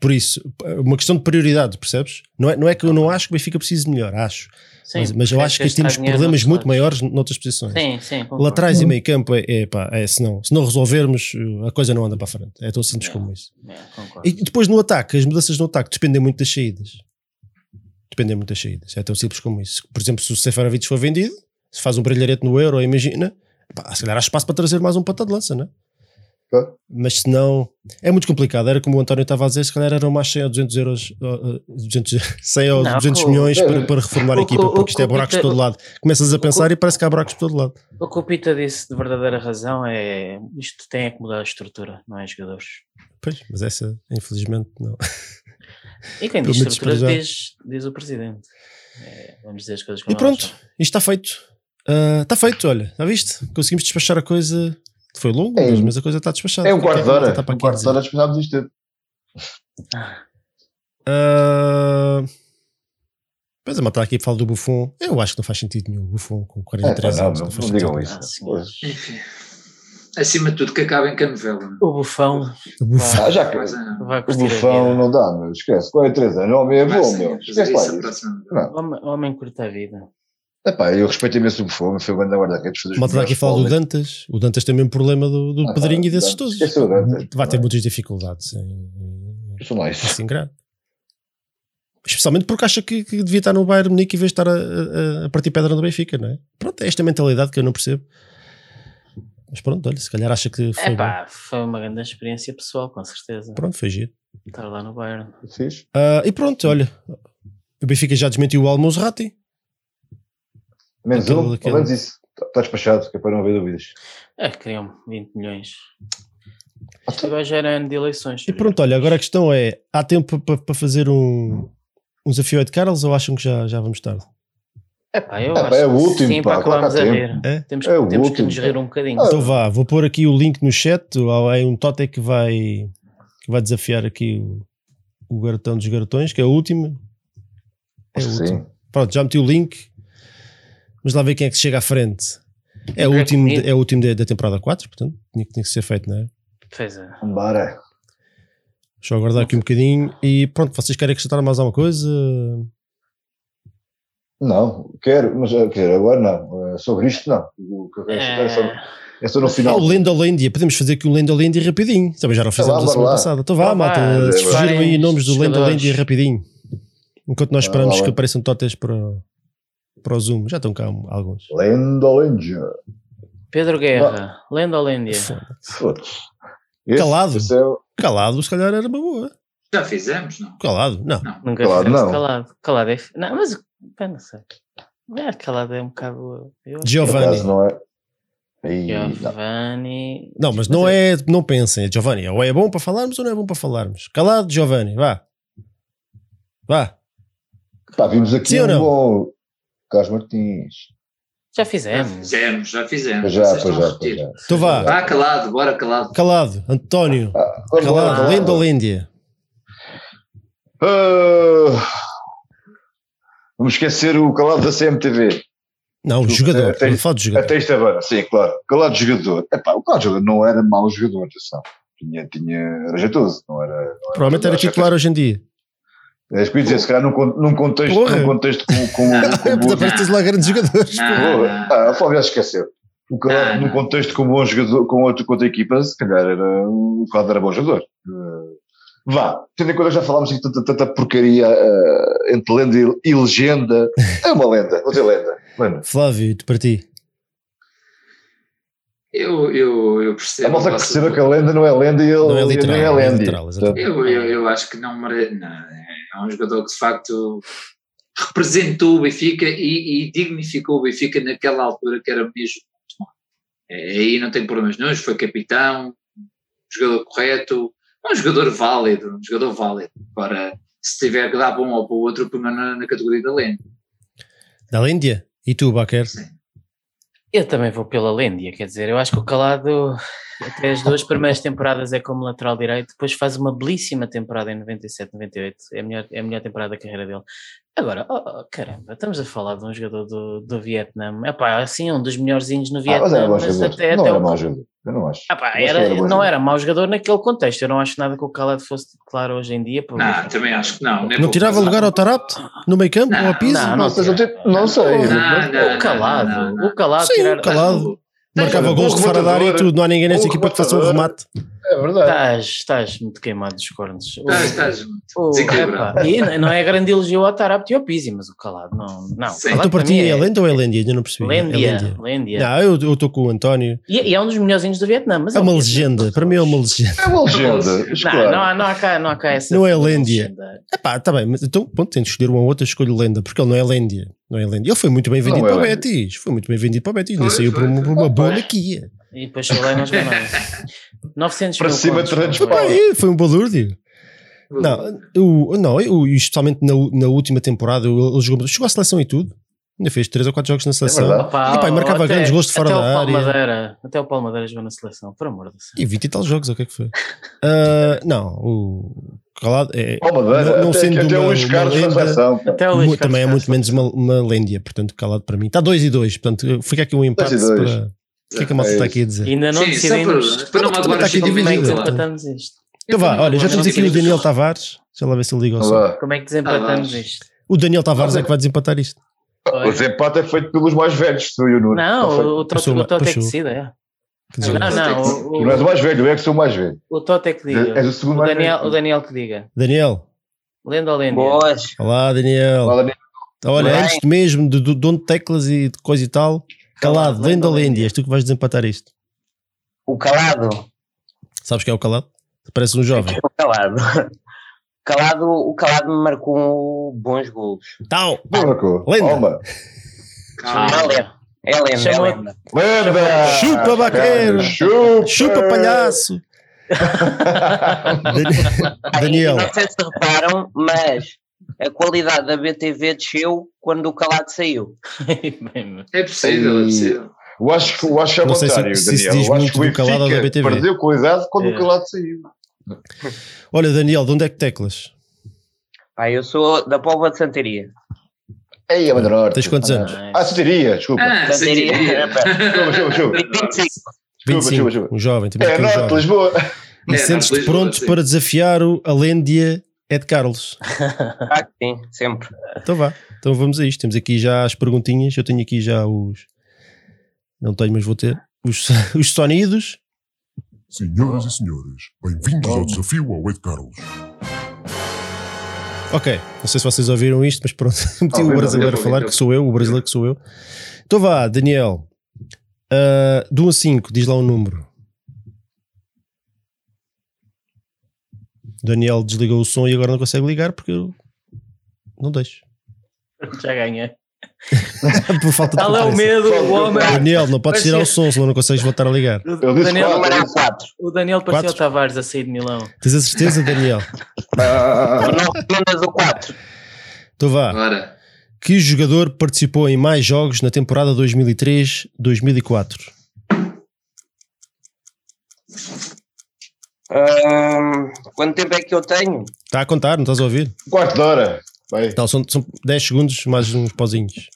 Por isso, uma questão de prioridade, percebes? Não é, não é que eu não acho que o Benfica precise de melhor, acho. Sim, mas, mas eu acho que temos dinheiro problemas muito lados. maiores noutras posições. Sim, sim. Laterais e meio campo é, é, pá, é se, não, se não resolvermos, a coisa não anda para a frente. É tão simples É. como isso. É, concordo. E depois no ataque, as mudanças no ataque dependem muito das saídas. Dependem muito das saídas. É tão simples como isso. Por exemplo, se o Seferovic for vendido, se faz um brilharete no Euro, imagina, pá, se calhar há espaço para trazer mais um pata de lança, não é? Claro. Mas se não, é muito complicado. Era como o António estava a dizer, se calhar eram mais 100 ou 200 euros, uh, uh, 200, 100 ou Não, 200 o- milhões para, para reformar o- a equipa, o- porque isto é buracos de todo lado. Começas a pensar e parece que há buracos por todo lado. O que o Pita disse de verdadeira razão é isto tem é que mudar a estrutura, não é jogadores. Pois, mas essa, infelizmente, não. E quem diz estrutura diz, diz o presidente. É, vamos dizer as coisas como E pronto, isto está feito. Ah, Está feito, olha, já viste? Conseguimos despachar a coisa. Foi longo, É, mas, mas a coisa está despachada. É um quarto de hora. Está para Um quarto de hora despejamos isto tudo. Ah, Pois a matar aqui fala do Buffon. Eu acho que não faz sentido nenhum. Buffon com É, 43 pá, não, anos. não, Não, faz não digam isso. Acima de tudo, que acabem com a novela. O bufão O Buffon. Ah, já que ah, vai o bufão não dá, meu. Esquece. 43 anos. Homem é bom, meu. Esquece lá isso. Não. O homem, o curta a vida. Epá, eu respeito imenso o bufão. Foi o grande guarda-redes. Malta está aqui a melhores falar do. Dantas. O Dantas tem o mesmo problema do, do Ah, Pedrinho tá, e desses todos. O. Vai ter muitas dificuldades em, em, São lá em isso. se ingrar. Especialmente porque acha que, que devia estar no Bayern Munique em vez de estar a, a- a partir pedra no Benfica, não é? Pronto, é esta mentalidade que eu não percebo. Mas pronto, olha, se calhar acha que foi. É bom. pá, foi uma grande experiência pessoal, com certeza. Pronto, foi giro. Estar lá no Bayern. Fiz. Ah, e pronto, olha, o Benfica já desmentiu o Almozrati. Menos Aquele- um. aquele- Ao menos isso. Está despachado, que é para não haver dúvidas. É, queriam 20 milhões. Isto agora já era ano de eleições. E pronto, olha, agora a questão é: há tempo para fazer um, um desafio a de Carlos ou acham que já, já vamos tarde? É pá, eu É pá, acho é o que último, sim, pá, que acabarmos a rir. É? Temos, É o temos que último, nos pá. rir um bocadinho. Ah, Então vá, vou pôr aqui o link no chat. Há aí um Tote que vai, que vai desafiar aqui o, o garotão dos garotões, que é o último. É o Sim. último. Pronto, já meti o link. Vamos lá ver quem é que chega à frente. É o É último, é o último da, da temporada 4, portanto tinha, que- tinha que ser feito, não é? Pois é. Embora. Deixa eu aguardar aqui um bocadinho e pronto, vocês querem acrescentar mais alguma coisa? Não, quero, mas eh, quer dizer, agora não. Eh, Sobre isto, não. O que eu quero é só, É, só no Ah, final. o Lendolândia, podemos fazer aqui o Lendolândia rapidinho. Também já não fizemos lá, a semana lá. passada. Então vá, vá, malta, é, surgiram aí nomes do jogadores. Lendolândia rapidinho. Enquanto nós Ah, esperamos lá que apareçam totes para, para o Zoom. Já estão cá alguns. Lendolândia. Pedro Guerra, Lenda Olândia. Putz. Esse- Calado. esse é o- Calado, se calhar era uma boa. Já fizemos, não? Calado, não. Não. Nunca Calado, fizemos não. calado. Calado é. Não, mas sei. É, calado é um bocado. eu acho por Giovanni. não é. Giovanni. Não, mas não é, não pensem, Giovanni, ou é bom para falarmos ou não é bom para falarmos. Calado, Giovanni, vá. Vá. Pá, vimos aqui Sim um não? bom Carlos Martins. Já Já fizemos. fizemos, já fizemos. Já, Vocês pois já, pois já. Então vá. Vá calado, bora calado. Calado, António. Ah, Calado, lá. Lendolândia. Ah, vamos esquecer o calado da CMTV. Não, o jogador. até- Não falo de jogador. Até banda, sim, claro. Calado de jogador. Epá, o calado de jogador não era mau jogador, atenção. Tinha, tinha, era jeitoso, não era. Não era Provavelmente era titular hoje em dia. É isso que eu ia dizer, se calhar num, num contexto, Porra. num contexto com, com, com, Mas apareces lá grandes jogadores. Pô, Ah, o Flávio já esqueceu. O Calado, num contexto com um bom jogador, com outro contra a equipa, se calhar era, o Calado era bom jogador. Vá, tendo em conta que já falámos aqui tanta, tanta porcaria eh, entre lenda e, e legenda. É uma lenda, vou dizer lenda. lenda. Flávio, para ti. Eu, eu, eu A percebo. malta a que vossa- perceba que a lenda não é lenda e ele Não é literal, é não é lenda. literal, exatamente. Eu, eu, eu acho que não merece. Não, é um jogador que de facto representou o Benfica e, e dignificou o Benfica naquela altura que era mesmo muito mal. É, aí não tem problemas nenhum, foi capitão, jogador correto, um jogador válido, um jogador válido. Agora, se tiver que dar para um ou para o outro, põe na, na categoria da lenda. Da Lândia? E tu, Baquer? Eu também vou pela Lêndia, quer dizer, eu acho que o Calado, até as duas primeiras temporadas é como lateral direito, depois faz uma belíssima temporada em 97, 98, é a melhor, é a melhor temporada da carreira dele. Agora, oh, oh, caramba, estamos a falar de um jogador do, do Vietnã, é pá, assim, um dos melhorzinhos no Ah, Vietnã, mas era mas jogador. até, não até era o- mau jogador. Eu não acho. Ah, pá, Acho que era, era bom não jogador. era mau jogador naquele contexto, eu não acho nada que o Calado fosse titular hoje em dia. Não, também acho que não. nem Não tirava lugar ao Tarapte? No meio campo Não, ou a Pisa? não, Não, não, sei, eu não sei. Não, não, o Calado, não, não. o Calado Sim, tirar... o Calado. Marcava gols de fora da área e tudo. Não há ninguém nesta Bom equipa que faça um remate. É verdade. Estás, estás muito queimado dos cornos. Estás, estás o- e não é grande elogio ao Tarapte e ao Pizzi, mas o Calado não. não Sim. Calado Então para ti mim é Lenda ou é Lândia? Eu não percebi. É Lêndia, Lândia. Lêndia. Não, eu estou com o António. E, e é um dos melhorzinhos do Vietnã. Mas É uma um- legenda. Para mim é uma legenda. É uma legenda. Não, claro. não, há, não, há cá, não há cá essa. Não é figura de Lêndia. legenda. Epá, tá bem, mas então, pronto, tem de escolher uma outra, escolho Lenda, porque ele não é Lândia. Não é Lândia. Ele foi muito bem vendido Não é para o. Betis. Foi muito bem vendido para o Betis. Ainda saiu por uma, por uma boa Pois. maquia. E depois chegou lá e nada. 900 Para mil cima de 300 não foi? pau. Pá, é, foi um balúrdio. Não, o, não eu, especialmente na, na última temporada, ele jogou, chegou à seleção e tudo. Ainda fez 3 ou 4 jogos na seleção. verdade. Opa, E pá, marcava até- grandes gols de fora até da o área. Madeira, até o Paulo Madeira jogou na seleção, por amor de Deus. E 20 e tal jogos, ou o que é que foi? Ah, não, o Calado é. Ó, Madeira, não, não até, sendo até uma, o Luís uma Carlos na lenda, seleção. Até o também é muito menos uma, uma lêndia, portanto, calado para mim. Está 2 e 2, portanto, fica aqui um empate Dois e dois. para. O que é que a malta É está aqui a dizer? Ainda não Sim, decidimos. para, para não magoar está aqui dividido. Como é que Dividida. desempatamos isto? Então vá, olha, já temos aqui o Daniel Tavares. Deixa lá ver se ele liga ao som. Como é que desempatamos isto? O Daniel Tavares é que vai desempatar isto. O desempate é feito pelos mais velhos, tu e o Nuno. Não, o, o, Tote- Passou, o Tote é que decida, é. Não, não, Tu o, não és o mais velho, eu é que sou o mais velho. o Tote é que diga. És o segundo O mais Daniel, velho. o Daniel que diga. Daniel, Lenda ou lenda? Boas. olá Daniel. Fala, Daniel. Olha, antes de mesmo de, de, dono de teclas e de coisa e tal, calado, Calado, lenda ou lenda ou lêndia, és tu que vais desempatar isto. O calado. Sabes que é o calado? Parece um jovem. O calado. Calado, o calado me marcou bons gols. Tal! Marcou. Lenda. Calma. É lenda. É lenda, é lenda. Lenda! Chupa, vaqueiro! Chupa! Chupa palhaço! Daniel, Não sei se reparam, mas a qualidade da BTV desceu quando o calado saiu. É possível, é possível. Eu acho, que- eu acho é o Não sei se- contrário, se isso Daniel. diz Eu acho que o do calado da BTV. Perdeu qualidade quando É. o calado saiu. olha Daniel, de onde é que teclas? Pá, eu sou da Póvoa de Santaria. Ei, a Norte. Tens quantos anos? Ah, Sotiria, desculpa. Ah, sim. diria- Chupa, chupa, chupa. 25. Desculpa, 25, chupa, chupa. um jovem. É, um Norte, jovem. Lisboa. E É, sentes-te Lisboa, pronto sim. para desafiar o Alêndia Ed Carlos. Ah, sim, sempre. Então vá, então vamos a isto. Temos aqui já as perguntinhas. Eu tenho aqui já os. Não tenho, mas vou ter. Os, os sonidos. Senhoras e senhores, bem-vindos ao desafio ao Ed Carlos. Ok, não sei se vocês ouviram isto, mas pronto. Meti o brasileiro a falar, que sou eu, o brasileiro que sou eu. Então vá, Daniel. Ah, de 1 a 5, diz lá um número. Daniel desligou o som e agora não consegue ligar porque eu não deixo. Já ganhei. Por falta de é o medo, o homem? Daniel, não podes tirar o som, senão não consegues voltar a ligar. O Eu disse Daniel, quatro. Número é 4. o Daniel parecia o Quatro? Tavares a sair de Milão. Tens a certeza, Daniel? Não recomendas o 4. Então vá. Ora, Que jogador participou em mais jogos na temporada 2003-2004? Quanto tempo é que eu tenho? Está a contar, não estás a ouvir? Quarto de hora. Vai. Não, são, são 10 segundos mais uns pauzinhos.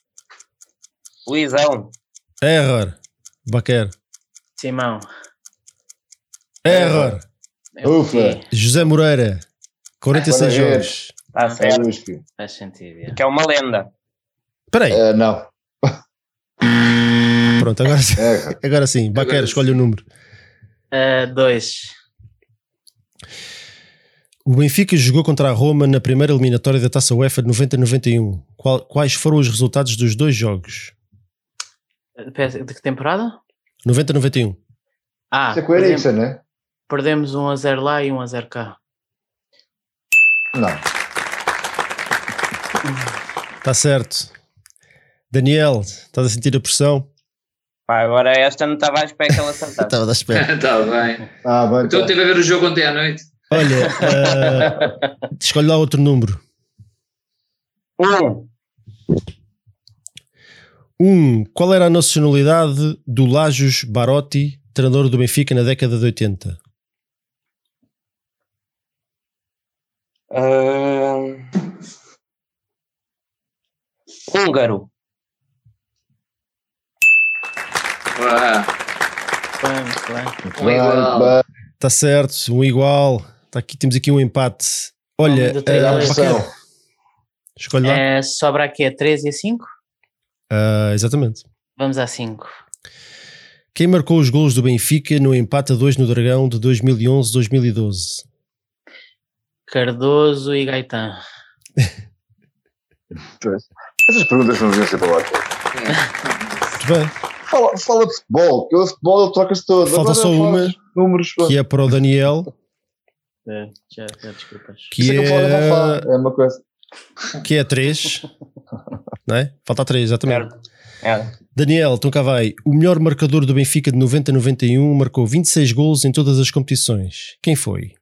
Luizão. Error. Baquer. Simão. Error. Eu Ufa. vi. José Moreira. 46 Para ver. jogos. Está Ah, certo. Lusque. Faz sentido. é. Que é uma lenda. Espera aí. Eh, Não. Pronto, agora, É, agora sim. Baquer, escolhe o número. Ah, dois. O Benfica jogou contra a Roma na primeira eliminatória da Taça UEFA de 90-91. Qual- quais foram os resultados dos dois jogos? Peço- De que temporada? 90-91. Ah, Isso é com perdemos, Eriksen, né? perdemos 1 a 0 lá e 1 a 0 cá. Não. Está Tá certo. Daniel, estás a sentir a pressão? Pá, agora esta não estava à espera que ela acertasse. Estava dar espera. está bem. Ah, bem, Então tá. estive a ver o jogo ontem à noite. Olha, ah, escolhe lá outro número. Um. Um, qual era a nacionalidade do Lajos Barotti, treinador do Benfica na década de 80? Ah, húngaro. Bem, muito bem. um. Está certo, um igual. Tá aqui, temos aqui um empate. Olha. Baquer, escolhe lá. É, sobra aqui a 3 e a 5? Ah, exatamente. Vamos a 5. Quem marcou os golos do Benfica no empate a 2 no Dragão de 2011-2012? Cardoso e Gaetan. Essas perguntas não deviam ser para lá. Muito bem. Fala, fala de futebol, que o futebol troca-se todo. Falta só uma, Números. que é para o Daniel, É, já, já desculpas. Que é eu é, É uma coisa. que é 3. Não é? Falta 3, exatamente. Certo. É. Daniel, então cá vai. O melhor marcador do Benfica de 90-91 marcou 26 golos em todas as competições. Quem foi?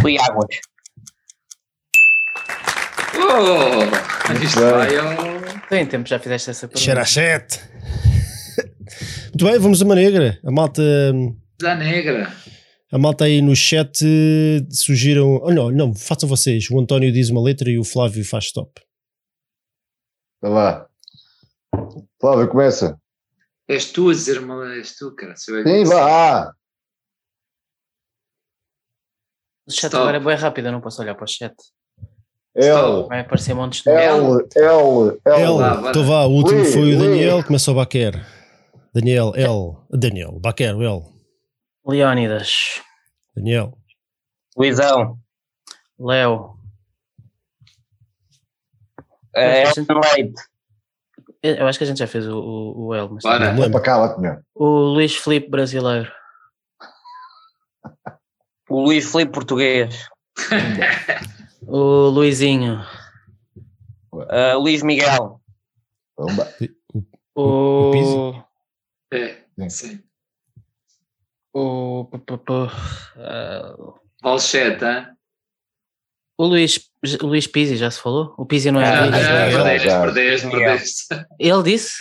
Fui águas. Oh, isto bem. vai ao. Tem tempo, já fizeste essa pergunta. Cheira a 7. Muito bem, vamos a uma negra. A malta, Da negra. a malta aí no chat eh, sugiram. Oh, não, não, façam vocês. O António diz uma letra e o Flávio faz stop. Vai lá. Flávio, começa. És tu a dizer-me, és tu, cara. É Sim, vá. O chat Stop. agora é bem rápido, eu não posso olhar para o chat. L, Vai aparecer montes de. L, L, L. L. Então vá, o último foi o. Daniel, começa o Baquer. Daniel, L. Daniel, Baquer, L. Leónidas. Daniel. Luizão. Léo. É, Leite. Eu acho que a gente já fez o, o, o L. Mas É para cá, lá, meu. O Luís Filipe brasileiro. O Luís Filipe português. O Luizinho. Ah, Luís Miguel. Vamos O- o Pizzi? O. É. O. p- ah, Valchete, hein? O Luís, o Luís Pizzi, já se falou? O Pizzi não é Ah, Ah, Luís. já, perdeste, perdeste, perdeste. Ele disse?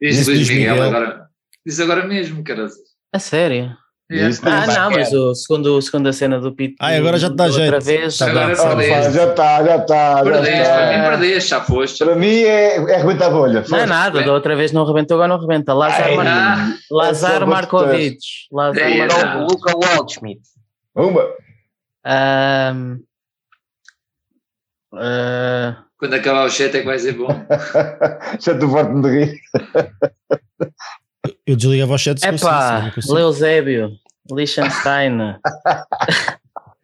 Diz Disse Luís Miguel Miguel. agora. Diz agora mesmo, cara. A sério? Yeah. Isso Ah, não, mas o segundo, a segunda cena do Pito. Ah, agora já outra jeito. vez. Tá Agora já está, já está. Já Perdeste, para mim está. perdeste, já foste. Para mim é, é arrebentar a bolha. Não é nada, da outra vez não rebentou, agora não rebenta. Lazar, Ai, Mar... Ah, Lazar só Markovic. Lazar É, Markovic. Luca Waldschmidt. Uma. Ahm, ah, Quando acabar o chat é que vai ser bom. Já estou farto de rir. Eu desligava os chats se Epá, consigo. Leusébio, Liechtenstein.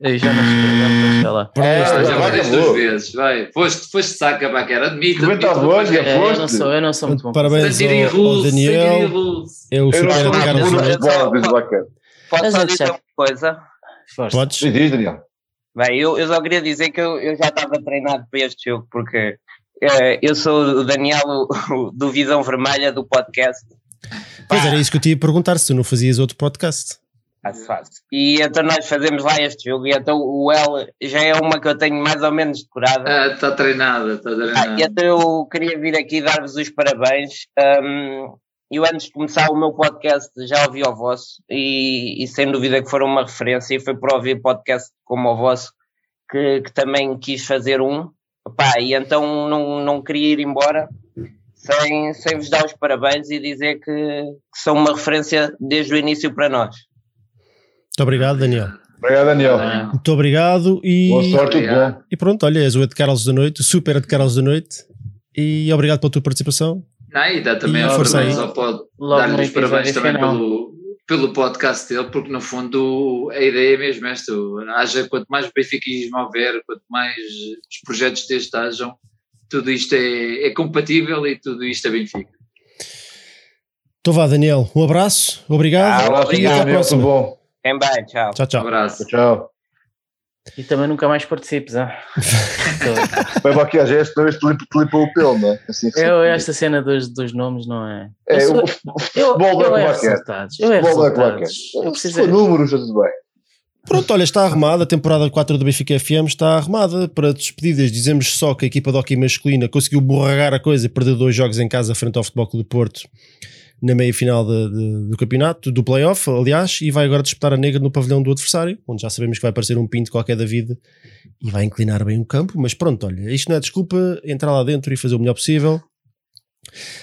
Eu já não lá. Perdeste, Ah, já vai, perdeste acabou. duas vezes, vai. Foste, foste saca para que era, admito. Rebenta a admito, bolha, depois- É, eu, não sou, eu não sou muito bom. Parabéns ao, ao Rules, Daniel. É Eu não super sou de Carlos muito bom bacana. Posso só dizer uma coisa? Podes? Diz, Daniel. Bem, eu, eu só queria dizer que eu, eu já estava treinado para este jogo, porque eh, eu sou o Daniel o- o do Visão Vermelha do podcast. Pois era isso que eu te ia perguntar se tu não fazias outro podcast. Faço, faço. E então nós fazemos lá este jogo, e então o L já é uma que eu tenho mais ou menos decorada. Ah, Está treinada, está Ah, e treinada. então eu queria vir aqui dar-vos os parabéns. Ahm, eu antes de começar o meu podcast já ouvi o vosso e, e sem dúvida que foram uma referência e foi por ouvir podcast como o vosso que, que também quis fazer um. Pá, e então não, não queria ir embora sem, sem vos dar os parabéns e dizer que, que são uma referência desde o início para nós. Muito obrigado, Daniel. Obrigado, Daniel. Ah, Muito obrigado e, Boa sorte, tudo Obrigado. bom. e pronto, olha, és o Ed Carlos da Noite, o super Ed Carlos da Noite e obrigado pela tua participação. Não, e dá também E os força parabéns ao pod, dar-lhe os parabéns também final. pelo, pelo podcast dele, porque no fundo a ideia é mesmo esta. Haja quanto mais benfiquismo houver, quanto mais os projetos destes hajam, tudo isto é, é compatível e tudo isto é Benfica. Então vá, Daniel, um abraço, obrigado Ah, Abraço, até obrigado. Daniel, tudo próxima. bom. Bem, bem, tchau. Tchau, Um tchau. abraço. Tchau. E também nunca mais participes. ah. Vai para aqui às vezes, dois tulipa o pelo, não é? Assim se- eu, esta cena dos, dos nomes não é. É, eu, o sou- o eu, futebol não eu é é resultados. Eu é Futebol é resultados. Eu Se preciso for números, tudo bem. Pronto, olha, está arrumada. A temporada 4 do Benfica FM está arrumada. Para despedidas, dizemos só que a equipa de hockey masculina conseguiu borragar a coisa e perdeu dois jogos em casa frente ao Futebol Clube do Porto na meia final de- de- do campeonato, do playoff, aliás, e vai agora disputar a negra no pavilhão do adversário, onde já sabemos que vai aparecer um pinto qualquer da vida e vai inclinar bem o campo. Mas pronto, olha, isto não é desculpa, entrar lá dentro e fazer o melhor possível.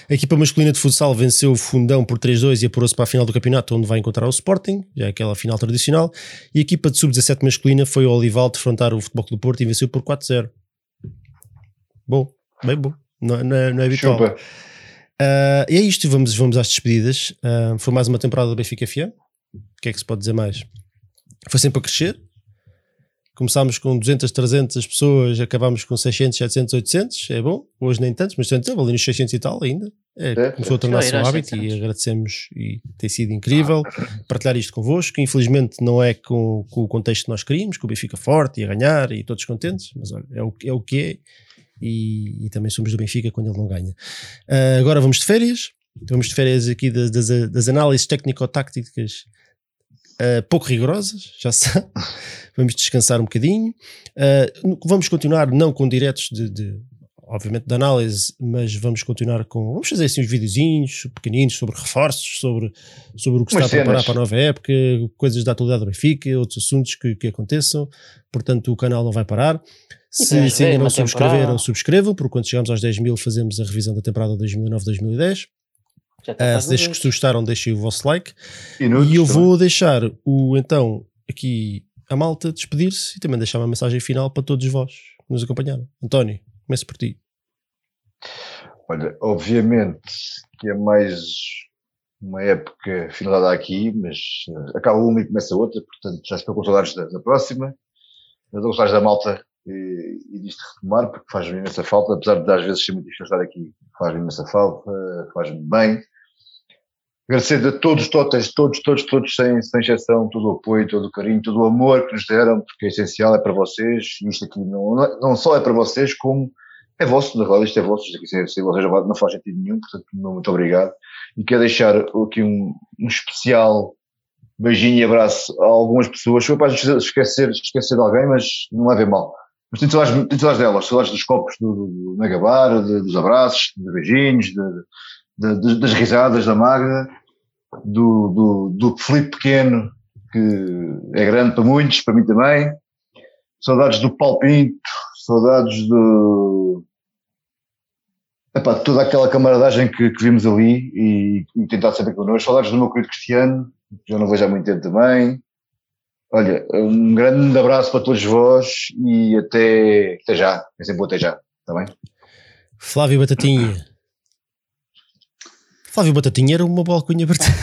A equipa masculina de futsal venceu o Fundão por 3-2 e apurou-se para a final do campeonato, onde vai encontrar o Sporting, já é aquela final tradicional. E a equipa de sub-17 masculina foi ao Olival defrontar o Futebol Clube do Porto e venceu por 4-0. Bom, bem bom. Não, não é, não é habitual. Ah, e é isto, vamos, vamos às despedidas. Ah, foi mais uma temporada do Benfica FM. O que é que se pode dizer mais? Foi sempre a crescer. Começámos com 200, 300 pessoas, acabámos com 600, 700, 800. É bom. Hoje nem tantos, mas tantos, ali nos 600 e tal ainda. É, É, começou a tornar-se um aos hábito e 700. agradecemos e tem sido incrível partilhar isto convosco. Infelizmente não é com, com o contexto que nós queríamos, que o Benfica forte e a ganhar e todos contentes, mas olha, é o, é o que é e, e também somos do Benfica quando ele não ganha. Ah, agora vamos de férias. Vamos de férias aqui das, das, das análises técnico-tácticas ah, pouco rigorosas, já sabe. Vamos descansar um bocadinho. Ah, vamos continuar não com diretos de, de- obviamente de análise, mas vamos continuar com vamos fazer assim uns videozinhos pequeninos sobre reforços, sobre, sobre o que se está a preparar para a nova época, coisas da atualidade do Benfica, outros assuntos que, que aconteçam. Portanto, o canal não vai parar. Se, se ainda não subscreveram, subscrevam, porque quando chegamos aos 10 mil fazemos a revisão da temporada 2009-2010. Ah, quase se desde que gostaram, deixem o vosso like. Minutos E eu também. vou deixar o então aqui a malta despedir-se e também deixar uma mensagem final para todos vós que nos acompanharam. António, começo por ti. Olha, obviamente que é mais uma época finalizada aqui, mas eh, acaba uma e começa outra, portanto já estou com saudades da, da próxima. Já estou com saudades da malta e, e disto retomar, porque faz-me imensa falta, apesar de às vezes ser muito difícil estar aqui, faz-me imensa falta, faz-me bem. Agradecer a todos, todas, todos, todos, todos, sem, sem exceção, todo o apoio, todo o carinho, todo o amor que nos deram, porque é essencial, é para vocês, e isto aqui não, não é- só é para vocês, como é vosso, na verdade, isto é vosso, isto aqui sem, sem vocês não faz sentido nenhum, portanto, muito obrigado. E quero deixar aqui um, um especial beijinho e abraço a algumas pessoas. Sou capaz esquecer, esquecer de alguém, mas não levem mal. Mas tenho saudades, delas, saudades dos copos do, do, do Megabar, de- dos abraços, dos beijinhos, de- de- das risadas da Magda, do, do, do Felipe Pequeno que é grande para muitos, para mim também. Saudades do Paulo Pinto, saudades do. Epá, toda aquela camaradagem que, que vimos ali e, e tentar saber connosco. Saudades do meu querido Cristiano, que já não vejo há muito tempo também. Olha, um grande abraço para todos vós e até, até já. É sempre bom até já, está bem? Flávio Batatinha. Flávio Batatinha era uma boa alcunha para ti.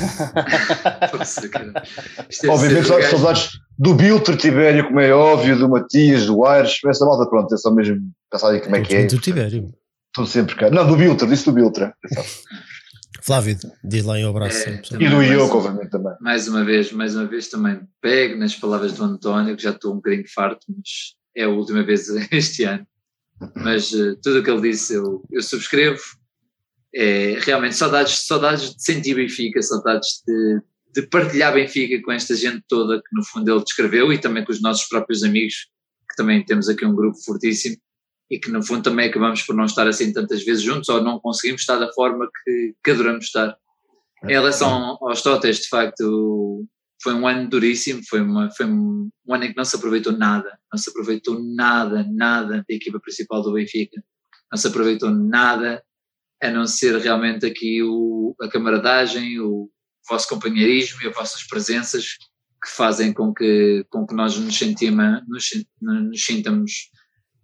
É Obviamente, só saudades do Biltre Tibério, como é óbvio, do Matias, do Aires, essa malta, pronto, é só mesmo pensar em como é que é. Do Tibério. Estou sempre cá. Não, do Biltre, disse do Biltre. Flávio, diz lá em um abraço. É. E do Ioco, obviamente, também. mais uma vez, mais uma vez também pego nas palavras do António, que já estou um bocadinho farto, mas é a última vez este ano. Mas eh, tudo o que ele disse eu, eu subscrevo. É, realmente saudades, saudades de sentir Benfica, saudades de, de partilhar Benfica com esta gente toda que no fundo ele descreveu e também com os nossos próprios amigos, que também temos aqui um grupo fortíssimo e que no fundo também acabamos por não estar assim tantas vezes juntos ou não conseguimos estar da forma que, que adoramos estar. Em relação aos Totes, de facto, foi um ano duríssimo, foi, uma, foi um, um ano em que não se aproveitou nada, não se aproveitou nada, nada da equipa principal do Benfica, não se aproveitou nada a não ser realmente aqui o, a camaradagem, o vosso companheirismo e as vossas presenças que fazem com que, com que nós nos, sentima, nos, nos sintamos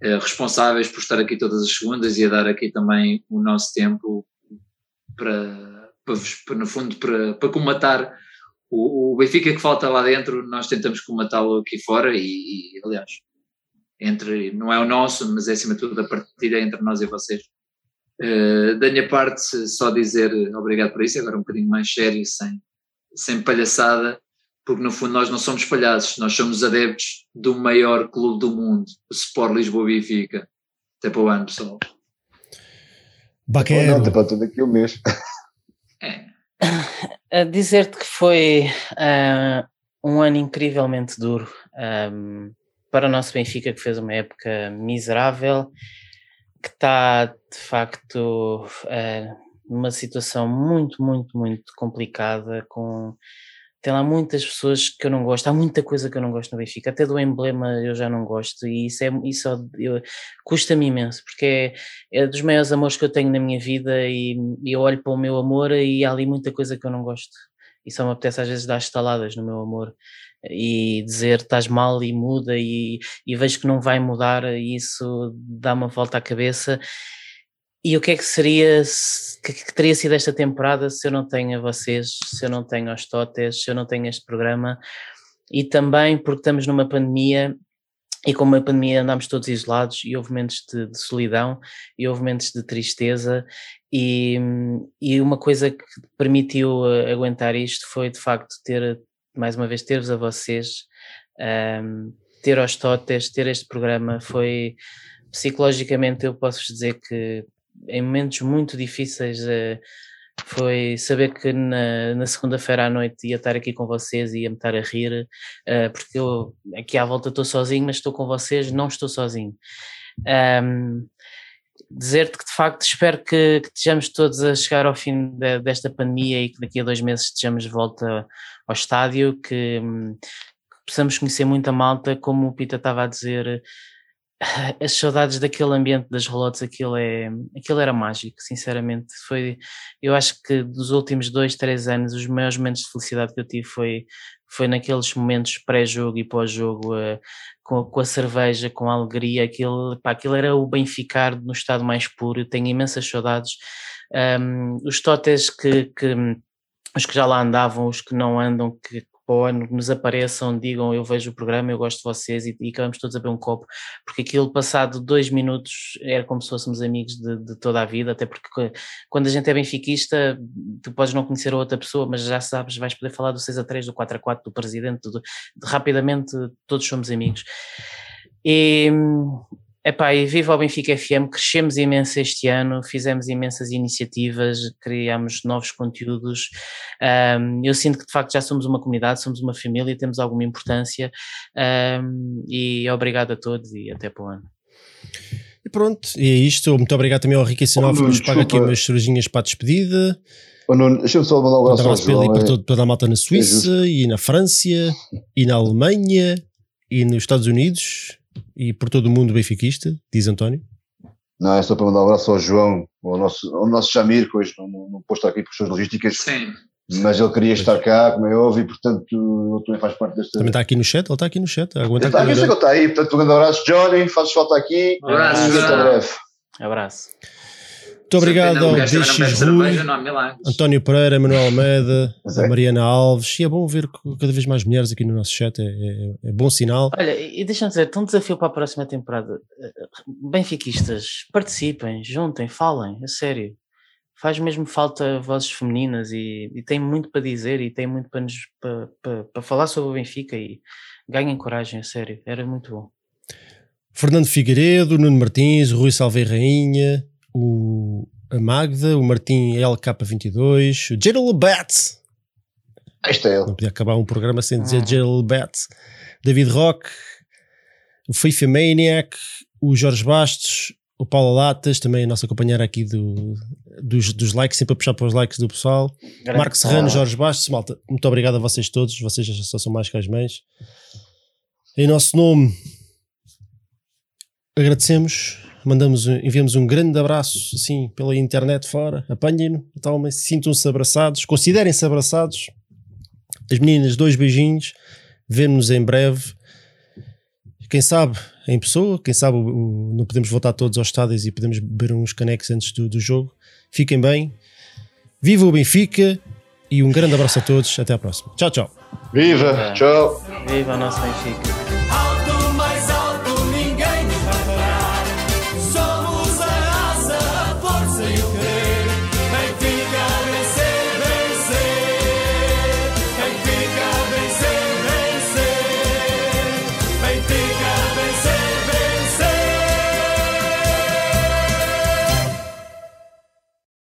eh, responsáveis por estar aqui todas as segundas e a dar aqui também o nosso tempo para, para, no fundo, para, para comatar o, o Benfica que falta lá dentro, nós tentamos comatá-lo aqui fora e, e, aliás, entre, não é o nosso, mas é acima de tudo a partilha entre nós e vocês. Eh, da minha parte, só dizer obrigado por isso, agora um bocadinho mais sério, sem, sem palhaçada, porque no fundo nós não somos palhaços, nós somos adeptos do maior clube do mundo, o Sport Lisboa Benfica. Até para o ano, pessoal. Baquero. Não, para tudo aqui o mês. É, dizer-te que foi ah, um ano incrivelmente duro ahm, para o nosso Benfica, que fez uma época miserável, que está de facto ah, numa situação muito, muito, muito complicada, com tem lá muitas pessoas que eu não gosto, há muita coisa que eu não gosto no Benfica, até do emblema eu já não gosto, e isso, é, isso custa-me imenso, porque é, é dos maiores amores que eu tenho na minha vida e, e eu olho para o meu amor e há ali muita coisa que eu não gosto. E só me apetece às vezes dar estaladas no meu amor e dizer estás mal e muda e, e vejo que não vai mudar isso dá-me a volta à cabeça. E o que é que seria, se- que, que teria sido esta temporada se eu não tenho a vocês, se eu não tenho os Totes, se eu não tenho este programa? E também porque estamos numa pandemia e como a pandemia andámos todos isolados e houve momentos de, de solidão e houve momentos de tristeza e, e uma coisa que permitiu eh, aguentar isto foi de facto ter, mais uma vez, ter-vos a vocês, ahm, ter aos totes, ter este programa, foi psicologicamente eu posso-vos dizer que em momentos muito difíceis eh, foi saber que na, na segunda-feira à noite ia estar aqui com vocês e ia me estar a rir, eh, porque eu aqui à volta estou sozinho, mas estou com vocês, não estou sozinho. Ahm, dizer-te que de facto espero que, que estejamos todos a chegar ao fim de- desta pandemia e que daqui a dois meses estejamos de volta ao estádio, que, hum, que possamos conhecer muita malta, como o Pita estava a dizer, as saudades daquele ambiente das relotes, aquilo, é, aquilo era mágico, sinceramente. Foi, eu acho que dos últimos dois, três anos, os maiores momentos de felicidade que eu tive foi, foi naqueles momentos pré-jogo e pós-jogo, eh, com, com a cerveja, com a alegria, aquilo, pá, aquilo era o Benficar no estado mais puro, tenho imensas saudades. Um, os totes que, que os que já lá andavam, os que não andam, que ano nos apareçam, digam eu vejo o programa, eu gosto de vocês e, e acabamos todos a beber um copo, porque aquilo passado dois minutos era como se fôssemos amigos de, de toda a vida, até porque quando a gente é benfiquista, tu podes não conhecer outra pessoa, mas já sabes, vais poder falar do 6 a 3, do 4 a 4, do presidente, do- de- rapidamente todos somos amigos. E, epá, e viva o Benfica FM, crescemos imenso este ano, fizemos imensas iniciativas, criámos novos conteúdos. Um, eu sinto que de facto já somos uma comunidade, somos uma família, temos alguma importância. Um, e obrigado a todos e até para o ano. E pronto, e é isto. Muito obrigado também ao Ricky Sinop que nos paga aqui umas cervejinhas para a despedida. Oh, Deixa-me só mandar um Um abraço abraço para e para é- todo- toda a malta na Suíça, e na França, e na Alemanha, e nos Estados Unidos, e por todo o mundo benfiquista, diz António. Não, é só para mandar um abraço ao João, ao nosso, ao nosso Jamir, que hoje não, não, aqui por questões logísticas, Sim. mas ele queria estar cá, como é óbvio, e portanto ele também faz parte desta. Também está aqui no chat, ele está aqui no chat. Ele Aguenta está aqui, eu sei que ele está aí, portanto, um grande abraço, Johnny, fazes falta aqui. Abraço, até João. breve. Abraço. Muito obrigado ao cerveja, Rui. António Pereira, Manuel Almeida, a é. Mariana Alves. E é bom ver que cada vez mais mulheres aqui no nosso chat, é, é- é bom sinal. Olha, e deixa-me dizer, um desafio para a próxima temporada. Benfiquistas, participem, juntem, falem, a sério. Faz mesmo falta vozes femininas e, e tem muito para dizer e tem muito para, nos, para, para, para falar sobre o Benfica e ganhem coragem, a sério. Era muito bom. Fernando Figueiredo, Nuno Martins, Rui Salve Rainha, o, a Magda, o Martim LK22, o Gerald Bet. Este é ele. Não podia acabar um programa sem dizer Hum. Gerald Bet. David Roque, o FIFA Maniac, o Jorge Bastos, o Paulo Latas, também a nossa companheira aqui do, dos, dos likes, sempre a puxar para os likes do pessoal. Grande Marco Serrano, Ah. Jorge Bastos, malta, muito obrigado a vocês todos, vocês já só são mais que as mães. Em nosso nome, agradecemos, mandamos, enviamos um grande abraço, assim, pela internet fora, apanhem-no, sintam-se abraçados, considerem-se abraçados. As meninas, dois beijinhos, vemo-nos em breve. Quem sabe em pessoa, quem sabe o- o- não podemos voltar todos aos estádios e podemos beber uns canecos antes do, do jogo. Fiquem bem, viva o Benfica e um grande abraço a todos. Até à próxima. Tchau, tchau. Viva! Tchau! Viva a nossa Benfica!